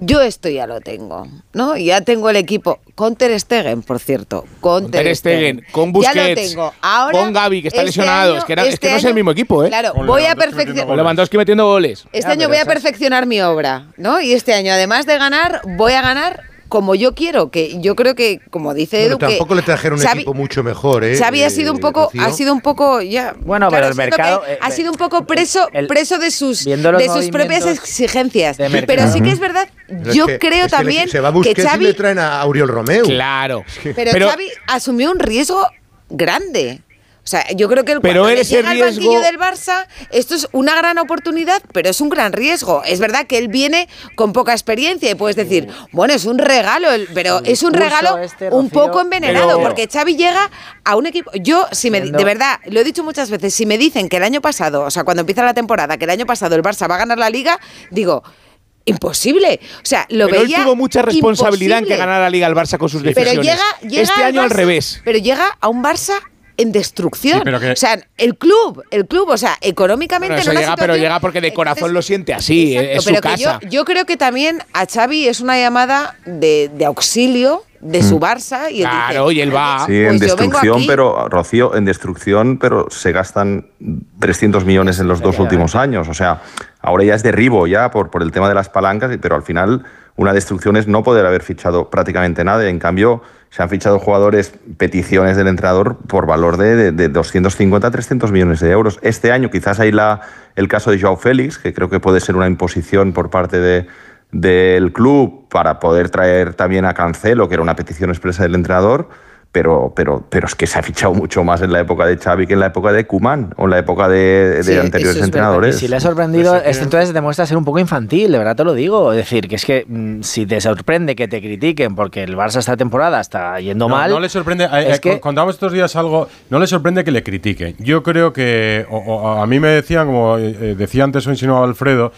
Yo esto ya lo tengo, ¿no? Ya tengo el equipo con Ter Stegen, por cierto, con, Con Ter Stegen, con Ya lo Busquets, tengo. Ahora, con Gavi, que está este lesionado. año- es que, era- es este no es el mismo equipo, ¿eh? Claro, Con voy a perfeccionar. Lewandowski metiendo goles. Este Ya, año voy a perfeccionar mi obra, ¿no? Y este año, además de ganar, voy a ganar como yo quiero, que yo creo que, como dice Bueno, Edu, que tampoco le trajeron un Xavi- equipo mucho mejor, ¿eh? Xavi ha sido un Eh, poco, ha sido un poco ya. Bueno, pero el mercado, eh, ha sido un poco preso, el- preso de sus, de sus propias exigencias. Pero sí que es verdad. Pero es yo que- creo es que también se va a que y Xavi, le traen a Auriol Romeu. Claro. pero, Pero- Xavi asumió un riesgo grande. O sea, yo creo que el Pero cuando él ese llega al riesgo- banquillo del Barça, esto es una gran oportunidad, pero es un gran riesgo. Es verdad que él viene con poca experiencia y puedes decir, bueno, es un regalo, el- pero El es un regalo este, un poco envenenado, pero- porque Xavi llega a un equipo. Yo, si me, de verdad, lo he dicho muchas veces, si me dicen que el año pasado, o sea, cuando empieza la temporada, que el año pasado el Barça va a ganar la liga, digo. Imposible. O sea, lo Pero él veía. tuvo mucha responsabilidad en que ganara la Liga al Barça con sus Pero decisiones. llega, llega este al año al revés. Pero llega a un Barça en destrucción. Sí, pero que- O sea, el club, el club, o sea, económicamente en una llega, pero llega porque de corazón Entonces, lo siente así, exacto, es su pero que yo, yo creo que también a Xavi es una llamada de, de auxilio de su Barça y él Mm. Claro, dice, y él va. Sí, Pues en yo vengo destrucción, pero Rocío, en destrucción, pero se gastan 300 millones en los dos últimos años. O sea, ahora ya es derribo ya por, por el tema de las palancas, y- pero al final una destrucción es no poder haber fichado prácticamente nada. y En cambio, se han fichado jugadores, peticiones del entrenador por valor de, de, de 250 300 millones de euros. Este año quizás hay la, el caso de Joao Félix, que creo que puede ser una imposición por parte de, del club para poder traer también a Cancelo, que era una petición expresa del entrenador, pero, pero, pero es que se ha fichado mucho más en la época de Xavi que en la época de Kuman o en la época de, de Sí, anteriores es entrenadores. Y si le ha sorprendido, esto entonces demuestra ser un poco infantil, de verdad te lo digo. Es decir, que es que mm, si te sorprende que te critiquen porque el Barça esta temporada está yendo No, mal. no le sorprende. eh, es eh, que- Contamos estos días algo. No le sorprende que le critiquen. Yo creo que. o- o a mí me decían, como eh, decía antes o insinuaba Alfredo,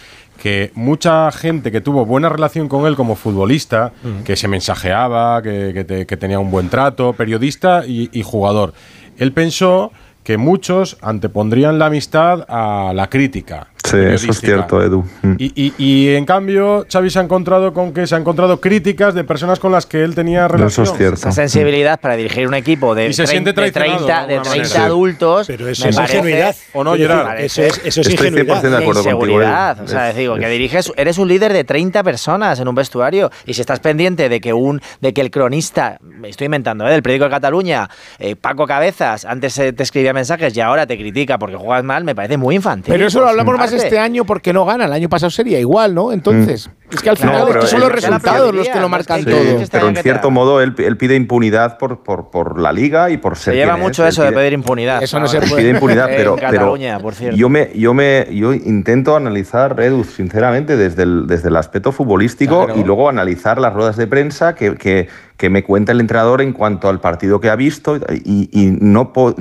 que mucha gente que tuvo buena relación con él como futbolista, que se mensajeaba, que, que te- que tenía un buen trato, periodista y, y jugador. Él pensó que muchos antepondrían la amistad a la crítica. Sí, eso es cierto, Edu. Mm. Y, y- y, en cambio, Xavi se ha encontrado con que se ha encontrado críticas de personas con las que él tenía relación. Eso es cierto. Esa sensibilidad para dirigir un equipo de, se 30, siente de traicionado, 30, de de alguna 30 manera. adultos. Pero eso es ingenuidad. O no, Gerard. Eso es, eso es Estoy ingenuidad. 100% de acuerdo contigo, Edu. O sea, Es- digo, que es- diriges, eres un líder de 30 personas en un vestuario y si estás pendiente de que un de que el cronista, me estoy inventando, ¿eh? del periódico de Cataluña, eh, Paco Cabezas, antes eh, te escribía mensajes y ahora te critica porque juegas mal, me parece muy infantil. Pero eso lo hablamos más parte. Este año porque no gana. El año pasado sería igual, ¿no? Entonces, es que al final pero estos son los resultados los que lo no es marcan todo. Sí, está pero en cierto modo él, él pide impunidad por, por, por la liga y por ser Se lleva es. mucho Él eso de pide- pedir impunidad. Eso no se puede. pide impunidad, (laughs) pero, Cataluña, pero por yo me, yo me, yo intento analizar, Edu, sinceramente, desde el, desde el aspecto futbolístico Claro. y luego analizar las ruedas de prensa que, que, que me cuenta el entrenador en cuanto al partido que ha visto y, y no, po-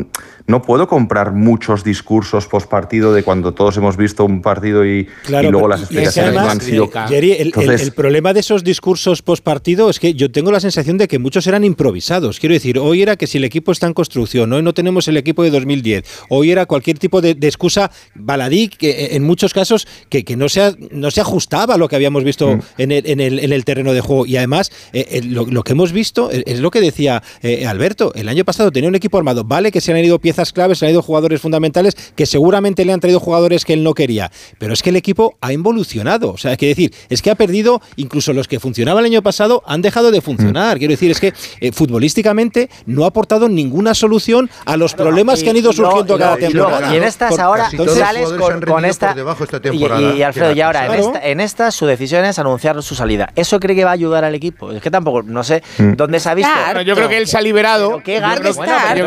no puedo comprar muchos discursos post partido de cuando todos hemos visto un partido y, Claro, y luego pero- las es explicaciones no han sido Jerry, Oye, el, el- Entonces- el problema de esos discursos post partido es que yo tengo la sensación de que muchos eran improvisados. Quiero decir, hoy era que si el equipo está en construcción, hoy no tenemos el equipo de 2010, hoy era cualquier tipo de, de excusa baladí, que eh, en muchos casos que, que no, se, a- no se ajustaba a lo que habíamos visto en, el, en, el, en el terreno de juego. Y además, eh, eh, lo, lo que hemos visto es, es lo que decía eh, Alberto. El año pasado tenía un equipo armado. Vale que se han ido piezas claves, se han ido jugadores fundamentales que seguramente le han traído jugadores que él no quería. Pero es que el equipo ha involucionado. O sea, hay que decir, es que ha perdido, incluso los que funcionaban el año pasado han dejado de funcionar. Quiero decir, es que eh, futbolísticamente no ha aportado ninguna solución a los problemas que han ido surgiendo y cada temporada. Y en estas ahora sales con, esta. por debajo esta y- temporada y, y Alfredo, que y ahora en esta, en esta su decisión es anunciar su salida. ¿Eso cree que va a ayudar al equipo? Es que tampoco, no sé dónde se ha visto. Claro. Yo creo que él se ha liberado. Qué Yo creo,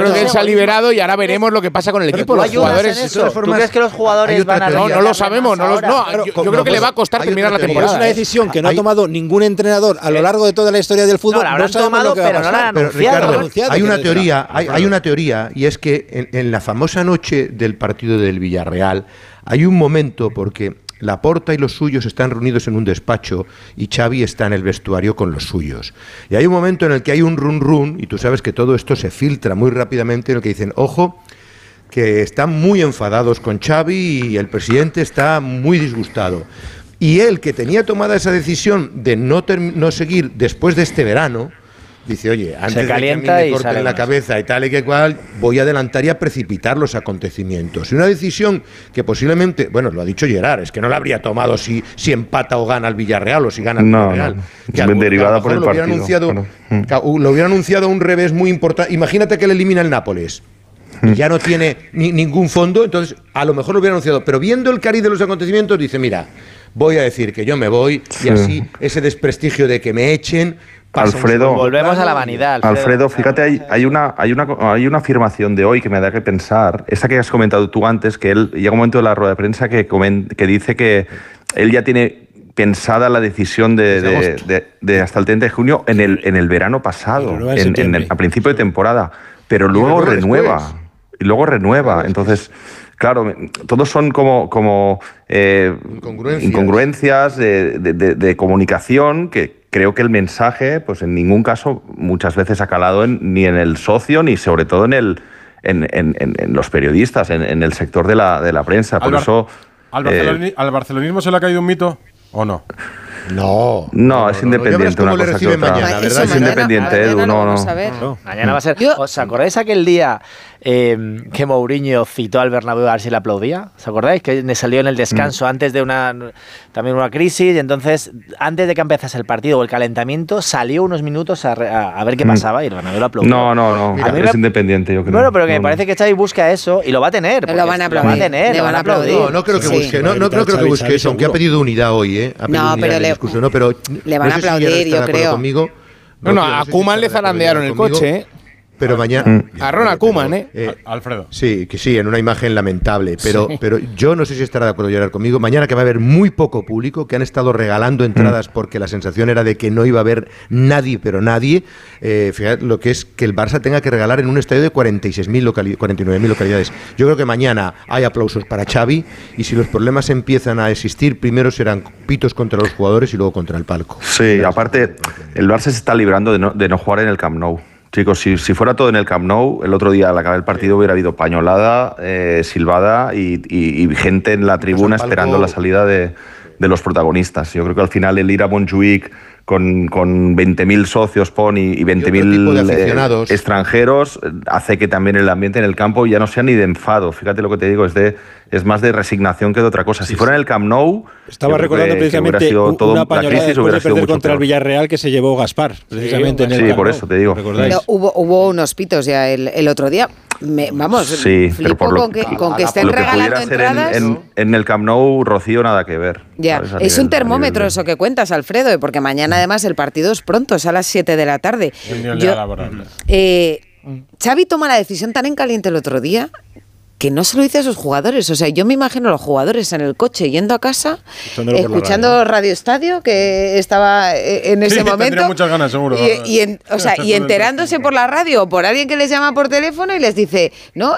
yo que él se ha no, liberado y ahora veremos lo que pasa con el equipo. Los jugadores. ¿Tú crees que los jugadores van a. No, no lo sabemos. No, no, yo, creo que le va a costar terminar la temporada. Una ¿eh? decisión que no ha Hay- tomado ningún entrenador a lo largo de toda la historia del fútbol. No, la habrán sabemos tomado, lo que va a pero no la pasar. han Pero anunciado. Ricardo, hay una teoría, hay, hay una teoría y es que en, en la famosa noche del partido del Villarreal hay un momento porque Laporta y los suyos están reunidos en un despacho y Xavi está en el vestuario con los suyos. Y hay un momento en el que hay un run run y tú sabes que todo esto se filtra muy rápidamente en el que dicen, ojo, que están muy enfadados con Xavi y el presidente está muy disgustado. Y él, que tenía tomada esa decisión de no, no seguir después de este verano, dice, oye, antes de que a mí me y corten sale la más. cabeza y tal y que cual, voy a adelantar y a precipitar los acontecimientos. Y una decisión que posiblemente, bueno, lo ha dicho Gerard, es que no la habría tomado si, si empata o gana el Villarreal o si gana el No, Villarreal. no. Que Derivada por el lo hubiera partido, anunciado- claro. que a- lo hubiera anunciado un revés muy importante. Imagínate que le elimina el Nápoles y ya no tiene ni- ningún fondo, entonces a lo mejor lo hubiera anunciado. Pero viendo el cariz de los acontecimientos, dice, mira, voy a decir que yo me voy y Sí. así ese desprestigio de que me echen... Alfredo. Volvemos a la vanidad. Alfredo, fíjate, hay, hay una, hay, una, hay una afirmación de hoy que me da que pensar, esa que has comentado tú antes, que él llega un momento de la rueda de prensa que, comen- que dice que él ya tiene pensada la decisión de, Desde de- agosto. de- de hasta el 30 de junio en el, en el verano pasado, en en- el- a principio de temporada, pero luego renueva. Y luego renueva. Entonces, claro, todos son como, como eh, Incongruencias. incongruencias de, de- de- de comunicación que creo que el mensaje, pues en ningún caso muchas veces ha calado en- ni en el socio ni sobre todo en el en, en- en- en los periodistas, en, en el sector de la, de la prensa. Por Al Bar- eso ¿Al, eh, barceloni- al barcelonismo se le ha caído un mito o no? No. no, es independiente cómo una le cosa que reciben otra. mañana, Es independiente, Edu, no, no. Mañana va a ser. ¿Os acordáis aquel día eh, que Mourinho citó al Bernabéu a ver si le aplaudía? ¿Os acordáis? Que le salió en el descanso Mm. antes de una también una crisis y entonces antes de que empezase el partido o el calentamiento salió unos minutos a, re- a- a ver qué Mm. pasaba y el Bernabéu lo aplaudió. No, no, no. A mí es me- independiente, yo creo. Bueno, pero que me No, no. parece que Xavi busca eso y lo va a tener. Lo van a Lo va a aplaudir, tener, le lo van a aplaudir. No, no creo que Sí. busque, no, no Para creo, creo que evitar busque Xavi, eso, aunque ha pedido unidad hoy, ¿eh? Ha pedido No, unidad pero le- discurso, no, pero le van no a aplaudir, yo creo. Conmigo. A no sé si Koeman está le zarandearon el coche, ¿eh? Pero mañana. A Ronald Koeman, ¿eh? Eh, Al- Alfredo. Sí, que sí, en una imagen lamentable. Pero, Sí. pero yo no sé si estará de acuerdo Gerard conmigo. Mañana que va a haber muy poco público, que han estado regalando entradas porque la sensación era de que no iba a haber nadie, pero nadie. Eh, fíjate lo que es que el Barça tenga que regalar en un estadio de 46.000 locali 49.000 localidades. Yo creo que mañana hay aplausos para Xavi y si los problemas empiezan a existir, primero serán pitos contra los jugadores y luego contra el palco. Sí, aparte, el Barça se está librando de no, de no jugar en el Camp Nou. Chicos, si, si fuera todo en el Camp Nou, el otro día al acabar el partido hubiera habido pañolada, eh, silbada y, y- y gente en la tribuna al palco. esperando la salida de, de los protagonistas. Yo creo que al final el ir a Montjuic con, con 20.000 socios PON y, y tipo de 20.000 aficionados. eh, extranjeros hace que también el ambiente en el campo ya no sea ni de enfado. Fíjate lo que te digo, es, de, es más de resignación que de otra cosa. si fuera en el Camp Nou... Estaba recordando que- que hubiera precisamente sido todo- una la pañolada crisis después hubiera de sido perder contra el. Villarreal que se llevó Gaspar, precisamente en el Sí, Camp por eso te digo. hubo, hubo unos pitos ya el, el otro día. Me- vamos, Sí, pero flipo por lo, con que, con que lo estén que regalando pudiera ser en, entradas. en- en el Camp Nou, Rocío, nada que ver. Ya, es nivel- un termómetro de- eso que cuentas, Alfredo, porque mañana además el partido es pronto, es a las 7 de la tarde. Yo- eh, Xavi toma la decisión tan en caliente el otro día que no se lo dice a sus jugadores. O sea, yo me imagino a los jugadores en el coche yendo a casa, escuchando Radio Estadio, que estaba eh, en ese Sí, momento. muchas ganas, seguro. Y, y en- o sea, (laughs) y enterándose por la radio o por alguien que les llama por teléfono y les dice, no,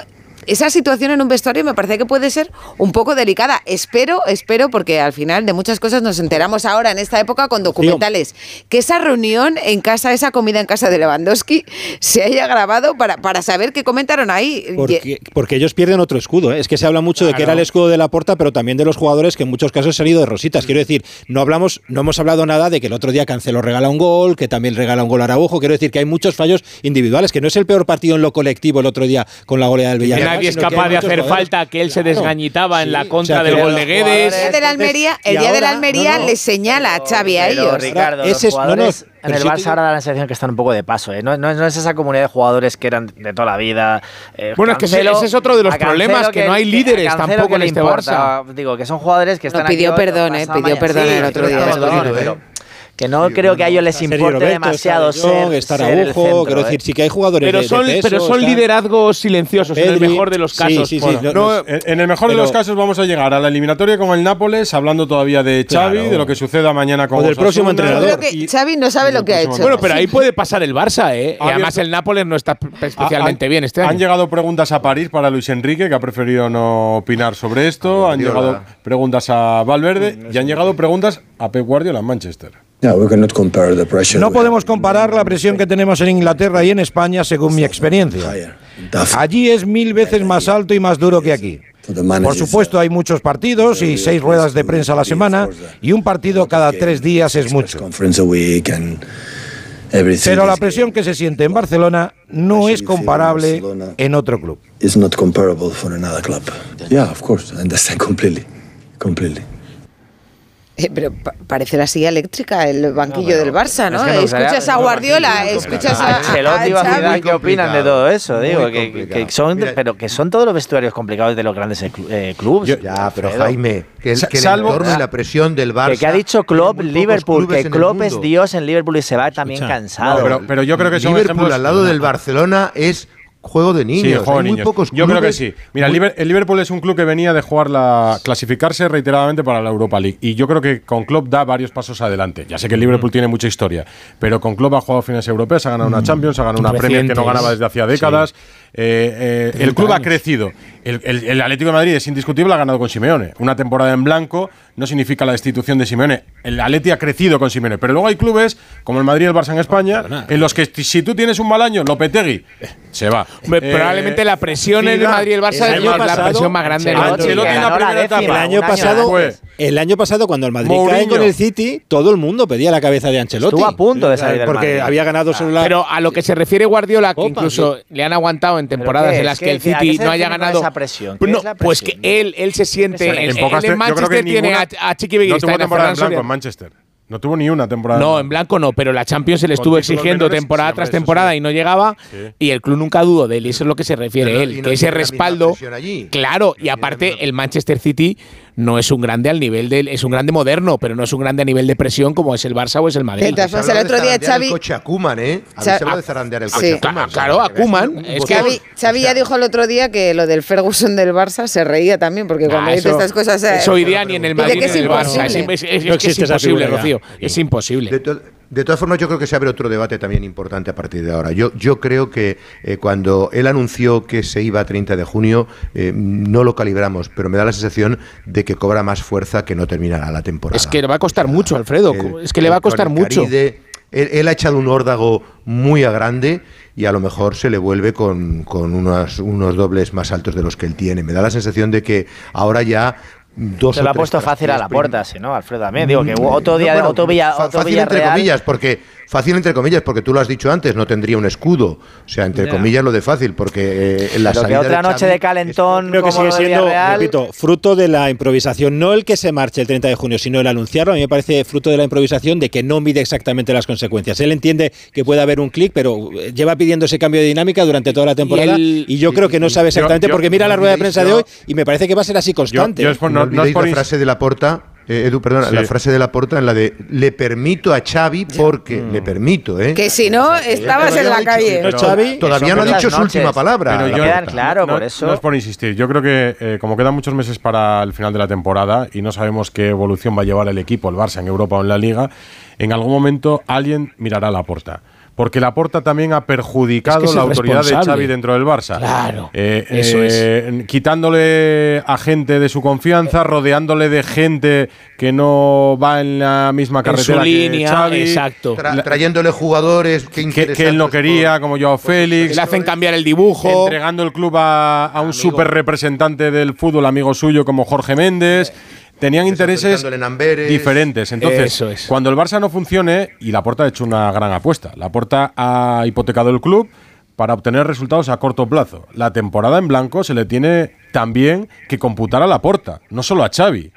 esa situación en un vestuario me parece que puede ser un poco delicada. Espero, espero, porque al final de muchas cosas nos enteramos ahora en esta época con documentales, que esa reunión en casa, esa comida en casa de Lewandowski, se haya grabado para, para saber qué comentaron ahí. Porque, porque ellos pierden otro escudo. ¿eh? Es que se habla mucho de que era el escudo de la porta, pero también de los jugadores que en muchos casos han salido de rositas. Quiero decir, no hablamos, no hemos hablado nada de que el otro día Cancelo regala un gol, que también regala un gol a Araujo. Quiero decir que hay muchos fallos individuales, que no es el peor partido en lo colectivo el otro día con la goleada del Villarreal. Nadie es capaz de hacer jugadores. falta, que él se desgañitaba en la contra o sea, del gol de Guedes. El día de la Almería, el día de la Almería no, no. le señala a Xavi a Pero, ellos. Ricardo, Ese los es- no, no, jugadores en el Barça te- ahora da la sensación que están un poco de paso. ¿eh? No, no- no es esa comunidad de jugadores que eran de toda la vida. Eh, Bueno, es que ese- es otro de los problemas, que no hay líderes tampoco en este importa. Digo, que son jugadores que están No, pidió aquí hoy, perdón, eh, pidió mañana. perdón Sí, el otro día, perdón, perdón, pero que no creo que a ellos les importe Roberto, demasiado ser, Araujo, centro, quiero ¿eh? decir, sí que hay jugadores Pero de- de son, peso, pero son liderazgos silenciosos en el mejor de los casos. sí, sí, Bueno, no- no- En, el mejor de los casos vamos a llegar a la eliminatoria con el Nápoles, hablando todavía de Xavi, Claro. de lo que suceda mañana con O del próximo entrenador. Creo que Y- Xavi no sabe lo que ha hecho. Bueno, pero ahí puede pasar el Barça, ¿eh? Y además el Nápoles no está especialmente Han- bien este año. Han llegado preguntas a París para Luis Enrique, que ha preferido no opinar sobre esto. A Han llegado preguntas a Valverde y han llegado preguntas a Pep Guardiola en Manchester. No podemos comparar la presión que tenemos en Inglaterra y en España según mi experiencia. Allí es mil veces más alto y más duro que aquí. Por supuesto hay muchos partidos y seis ruedas de prensa a la semana y un partido cada tres días es mucho. Pero la presión que se siente en Barcelona no es comparable en otro club. (laughs) Eh, pero pa- parece la silla eléctrica el banquillo del Barça, ¿no? Es que escuchas a Guardiola, escuchas a, Ancelotti. ¿qué opinan de todo eso? Digo, que, son, Mira- pero que son todos los vestuarios complicados de los grandes eh, eh, clubes. Ya, pero. Jaime, que el, que el salvo- entorno y la presión del Barça. Que, que ha dicho Klopp, Liverpool, que Klopp es. Dios en Liverpool y se va también cansado. No, pero, pero yo creo que son Liverpool ejemplos- al lado del Barcelona es juego de niños. Sí, juego Hay de muy niños. pocos Yo creo que sí. Mira, el muy- Liber- el Liverpool es un club que venía de jugar la clasificarse reiteradamente para la Europa League y yo creo que con Klopp da varios pasos adelante. Ya sé que el Liverpool tiene mucha historia, pero con Klopp ha jugado finales europeas, ha ganado una Champions, ha ganado una Premier que no ganaba desde hacía décadas. Eh, eh, el club ha crecido. El, el- el Atlético de Madrid es indiscutible, ha ganado con Simeone. Una temporada en blanco no significa la destitución de Simeone. El Atleti ha crecido con Simeone, pero luego hay clubes como el Madrid y el Barça en España en los que si tú tienes un mal año, Lopetegui se va. Eh, probablemente la presión en el Madrid y el Barça el es año la pasado, presión más grande. Ancelotti, en la primera etapa. El año pasado, el año pasado cuando el Madrid cae Mourinho. con el City, todo el mundo pedía la cabeza de Ancelotti. Estuvo a punto de salir del porque Madrid. había ganado solo la Pero a lo que se refiere Guardiola, que incluso le han aguantado en temporadas en las que ¿Qué- el City no haya ganado. esa presión? ¿Qué No, es la pues que él, él se siente. En, Manchester tiene a, a Chiqui no Beguista tuvo temporada en blanco en. Manchester. No tuvo ni una temporada. No, en blanco no, pero la Champions se le estuvo exigiendo menores, temporada tras temporada sí. y no llegaba. Sí. Y el club nunca dudó de él, y eso es lo que se refiere Pero- él. no que ese respaldo. allí. Claro, No y aparte el Manchester City no es un grande al nivel del. Es un grande moderno, pero no es un grande a nivel de presión como es el Barça o es el Madrid. Se habla el otro día Xavi- el coche a Koeman, ¿eh? Hablado de zarandear el Sí. coche a Claro, Koeman. claro, a. Es que- Xavi, Xavi ya dijo el otro día que lo del Ferguson del Barça se reía también, porque cuando Ah, dice estas cosas. eh, Eso hoy día ni en el Madrid ni en el Barça. Es, imposible. es- es- es No que es existe esa imposible, figura ya. Rocío. Es imposible. De, to- de todas formas, yo creo que se abre otro debate también importante a partir de ahora. Yo, yo creo que eh, cuando él anunció que se iba a 30 de junio, eh, no lo calibramos, pero me da la sensación de que cobra más fuerza que no terminará la temporada. Es que le va a costar mucho, Alfredo. El- es que le va a costar mucho. Caride, él, él ha echado un órdago muy a grande y a lo mejor se le vuelve con, con unos, unos dobles más altos de los que él tiene. Me da la sensación de que ahora ya dos Se lo ha puesto fácil a la puerta, sí, ¿no? Alfredo también. Digo que otro no, día, bueno, otro Villa, otro fácil entre Villarreal- comillas, porque fácil entre comillas, porque tú lo has dicho antes, no tendría un escudo. O sea, entre Ya. comillas lo de fácil, porque eh, en la Pero que salida otra de noche Xavi- de calentón Creo que como sigue de siendo, Villarreal, repito, fruto de la improvisación. No el que se marche el 30 de junio, sino el anunciarlo. A mí me parece fruto de la improvisación de que no mide exactamente las consecuencias. Él entiende que puede haber un clic, pero eh, lleva pidiendo ese cambio de dinámica durante toda la temporada. Y, el- yo creo que no sabe exactamente, yo- porque mira no la rueda de prensa de yo- hoy y me parece que va a ser así constante. Yo- yo es por- No, no- no es olvidéis por la frase de la porta. Eh, Edu, perdona, Sí. la frase de la porta en la de le permito a Xavi porque le permito, ¿eh? Que si no, estabas en la calle. Xavi, Todavía no ha dicho su última palabra. Pero yo- quedan claro, no, por eso. no es por insistir. Yo creo que eh, como quedan muchos meses para el final de la temporada y no sabemos qué evolución va a llevar el equipo, el Barça en Europa o en la Liga, en algún momento alguien mirará a la puerta. Porque Laporta también ha perjudicado Es que es la autoridad de. Xavi dentro del Barça. Claro, Eh, eso eh, Quitándole a gente de su confianza, rodeándole de gente que no va en la misma En carretera su que línea, Xavi. exacto. Tra- trayéndole jugadores que, que, que él no quería, como Joao Félix. Le hacen cambiar el dibujo. Entregando el club a, a un super representante del fútbol, amigo suyo, como Jorge Méndez. Tenían intereses Desautorizando en Amberes. diferentes. Entonces, Eso es. cuando el Barça no funcione, y Laporta ha hecho una gran apuesta, Laporta ha hipotecado el club para obtener resultados a corto plazo. La temporada en blanco se le tiene también que computar a Laporta, no solo a Xavi.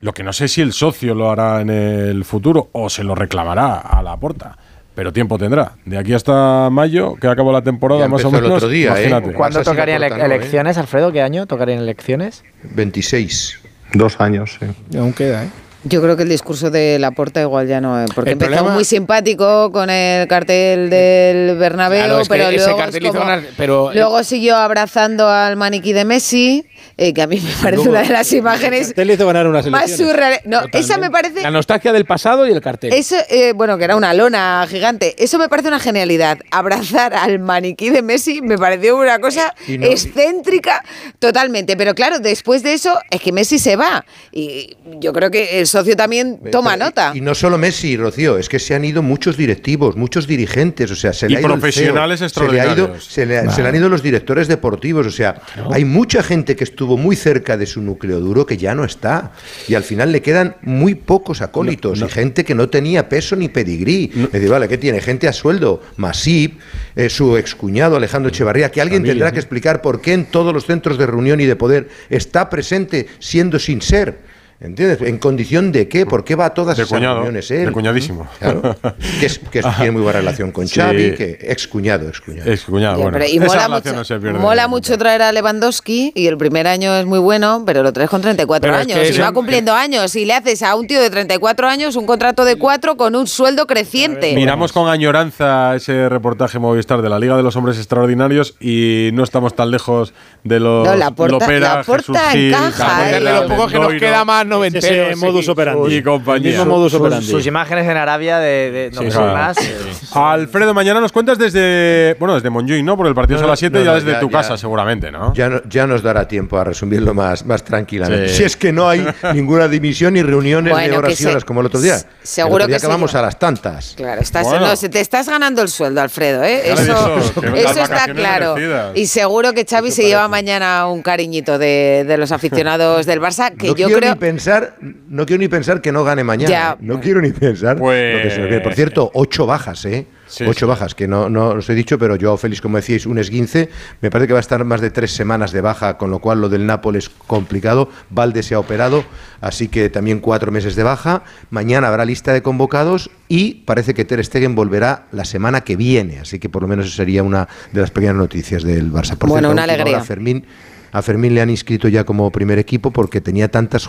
Lo que no sé si el socio lo hará en el futuro o se lo reclamará a Laporta. Pero tiempo tendrá. De aquí hasta mayo, que acabó la temporada más o el menos. otro día, ¿eh? ¿Cuándo tocarían Laporta, ele- no, ¿eh? elecciones, Alfredo? ¿Qué año tocarían elecciones? 26. Dos años, sí. Aún queda, ¿eh? Yo creo que el discurso de Laporta igual ya no, eh, porque El empezó problema- muy simpático con el cartel del Bernabéu, Claro, es que pero luego, cartel es hizo como- una- pero- luego siguió abrazando al maniquí de Messi, eh, que a mí me parece Luego- una de las imágenes Te le hizo ganar unas más surreales. No, esa me parece La nostalgia del pasado y el cartel. Eso, eh, bueno, que era una lona gigante. Eso me parece una genialidad. Abrazar al maniquí de Messi me pareció una cosa no- excéntrica totalmente. Pero claro, después de eso es que Messi se va. Y yo creo que el socio también toma Pero- nota. Y no solo Messi, Rocío, es que se han ido muchos directivos, muchos dirigentes, o sea, se le Y ha ido profesionales CEO, se le, ha ido- extraordinarios. se, le, se le han ido los directores deportivos, o sea, hay mucha gente que estuvo muy cerca de su núcleo duro que ya no está. Y al final le quedan muy pocos acólitos y gente que no tenía peso ni pedigrí. Es decir, vale, ¿qué tiene? Gente a sueldo, Masip, eh, su excuñado Alejandro Echevarría, que alguien tendrá que explicar por qué en todos los centros de reunión y de poder está presente siendo sin ser. ¿Entiendes? ¿En condición de qué? ¿Por qué va a todas De esas cuñado, reuniones él? de cuñadísimo. (laughs) Claro. Que, es- que es- tiene muy buena relación con Sí. Xavi, que ex cuñado, ex cuñado. Es cuñado, bueno. pero- y esa mola, mucho, no se pierde. mola mucho traer a Lewandowski y el primer año es muy bueno, pero lo traes con 34 Pero es que años y va cumpliendo años y le haces a un tío de 34 años un contrato de 4 con un sueldo creciente. Miramos con añoranza ese reportaje Movistar de la Liga de los Hombres Extraordinarios y no estamos tan lejos de los No, Laporta- Lopera, Laporta Jesús Gil, encaja, Cabrera, ¿eh? de lo poco que nos queda más noventero. Ese modus operandi. y compañía. El mismo modus Sus, operandi. sus imágenes en Arabia de, de Sí, claro. eh, Alfredo, mañana nos cuentas desde, bueno, desde ¿no? Porque el partido es a las 7 No, ya no, desde ya- tu ya- casa, seguramente, ¿no? Ya, no- ya nos dará tiempo a resumirlo más, más tranquilamente. Sí. Si es que no hay ninguna dimisión ni reuniones Bueno, de horas y horas como el otro día. seguro el otro día que acabamos lleva. a las tantas. Claro, estás, Bueno. no, se te estás ganando el sueldo, Alfredo, ¿eh? Claro, Eso, está claro. merecidas. Y seguro que Xavi se lleva mañana un cariñito de, de los aficionados del Barça, que no yo creo... pensar, no quiero ni pensar que no gane mañana. Ya. ¿eh? No quiero ni pensar. Pues- lo que se nos viene. Por cierto, ocho bajas, ¿eh? Sí, ocho sí. bajas, que no, no os he dicho, pero yo, Félix, como decíais, un esguince. Me parece que va a estar más de tres semanas de baja, con lo cual lo del Nápoles es complicado. Valde se ha operado, así que también cuatro meses de baja. Mañana habrá lista de convocados y parece que Ter Stegen volverá la semana que viene. Así que por lo menos eso sería una de las pequeñas noticias del Barça. Por Bueno, cierto, una alegría. hora, Fermín a Fermín le han inscrito ya como primer equipo porque tenía tantos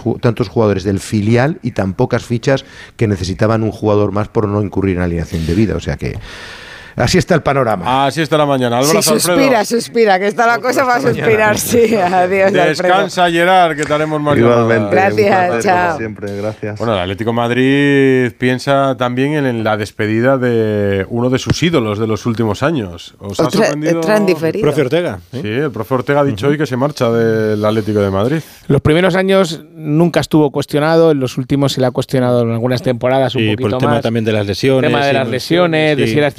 jugadores del filial y tan pocas fichas que necesitaban un jugador más por no incurrir en alineación debida. O sea que así está el panorama. Así está la mañana. Sí, Álvaro Alfredo. suspira, suspira, que está la cosa para suspirar, sí. Adiós, Alfredo. Descansa, Gerard, que te haremos más Igualmente. Gracias, chao. siempre, gracias. Bueno, el Atlético de Madrid piensa también en, en la despedida de uno de sus ídolos de los últimos años. ¿Os ha Otra, sorprendido? otra en diferido. Profe Ortega. ¿eh? Sí, el profe Ortega ha dicho hoy que se marcha del Atlético de Madrid. Los primeros años nunca estuvo cuestionado, en los últimos se le ha cuestionado en algunas temporadas un Y poquito por el tema más. también de las El lesiones. tema de las lesiones, de sí, si era sí.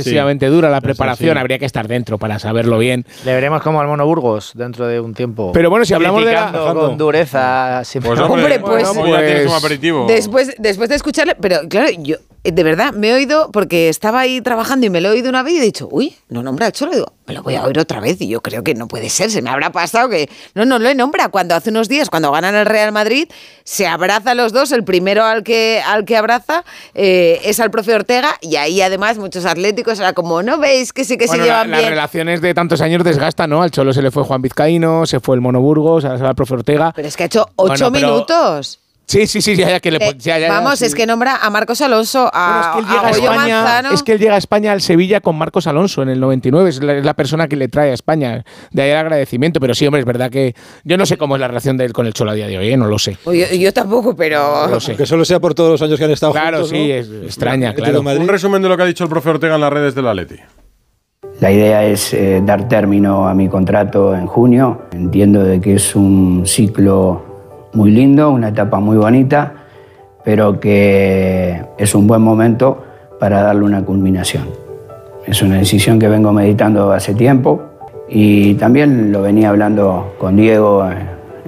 Dura la preparación, sí. habría que estar dentro para saberlo bien. Le veremos como al Mono Burgos dentro de un tiempo. Pero bueno, si hablamos de la- con dureza. siempre. Pues Hombre, pues- un pues- aperitivo. Después, después de escucharle, pero claro, yo de verdad me he oído, porque estaba ahí trabajando y me lo he oído una vez y he dicho, uy, no nombra al Cholo. Digo, me lo voy a oír otra vez y yo creo que no puede ser, se me habrá pasado que. No, no lo nombra. Cuando hace unos días, cuando ganan el Real Madrid, se abraza los dos. El primero al que, al que abraza eh, es al profe Ortega y ahí además muchos atléticos era como, ¿no veis que sí que Bueno, se la- llevan las bien? relaciones de tantos años desgastan, ¿no? Al Cholo se le fue Juan Vizcaíno, se fue el Mono Burgos, ahora se va el profe Ortega. Pero es que ha hecho ocho Bueno, minutos. Sí, sí, sí, ya, ya que le Eh, ya, ya, ya, vamos, sí. es que nombra a Marcos Alonso, a, Bueno, es que él llega a España, Manzano. es que él llega a España al Sevilla con Marcos Alonso en el 99, es la, es la persona que le trae a España, de ahí el agradecimiento, pero sí, hombre, es verdad que yo no sé cómo es la relación de él con el Cholo a día de hoy, ¿eh? no lo sé. Yo, yo tampoco, pero... No lo sé. Que solo sea por todos los años que han estado Claro, juntos, sí, ¿no? es extraña, claro. Un resumen de lo que ha dicho el profe Ortega en las redes del Atleti. La idea es eh, dar término a mi contrato en junio. Entiendo de que es un ciclo muy lindo, una etapa muy bonita, pero que es un buen momento para darle una culminación. Es una decisión que vengo meditando hace tiempo y también lo venía hablando con Diego,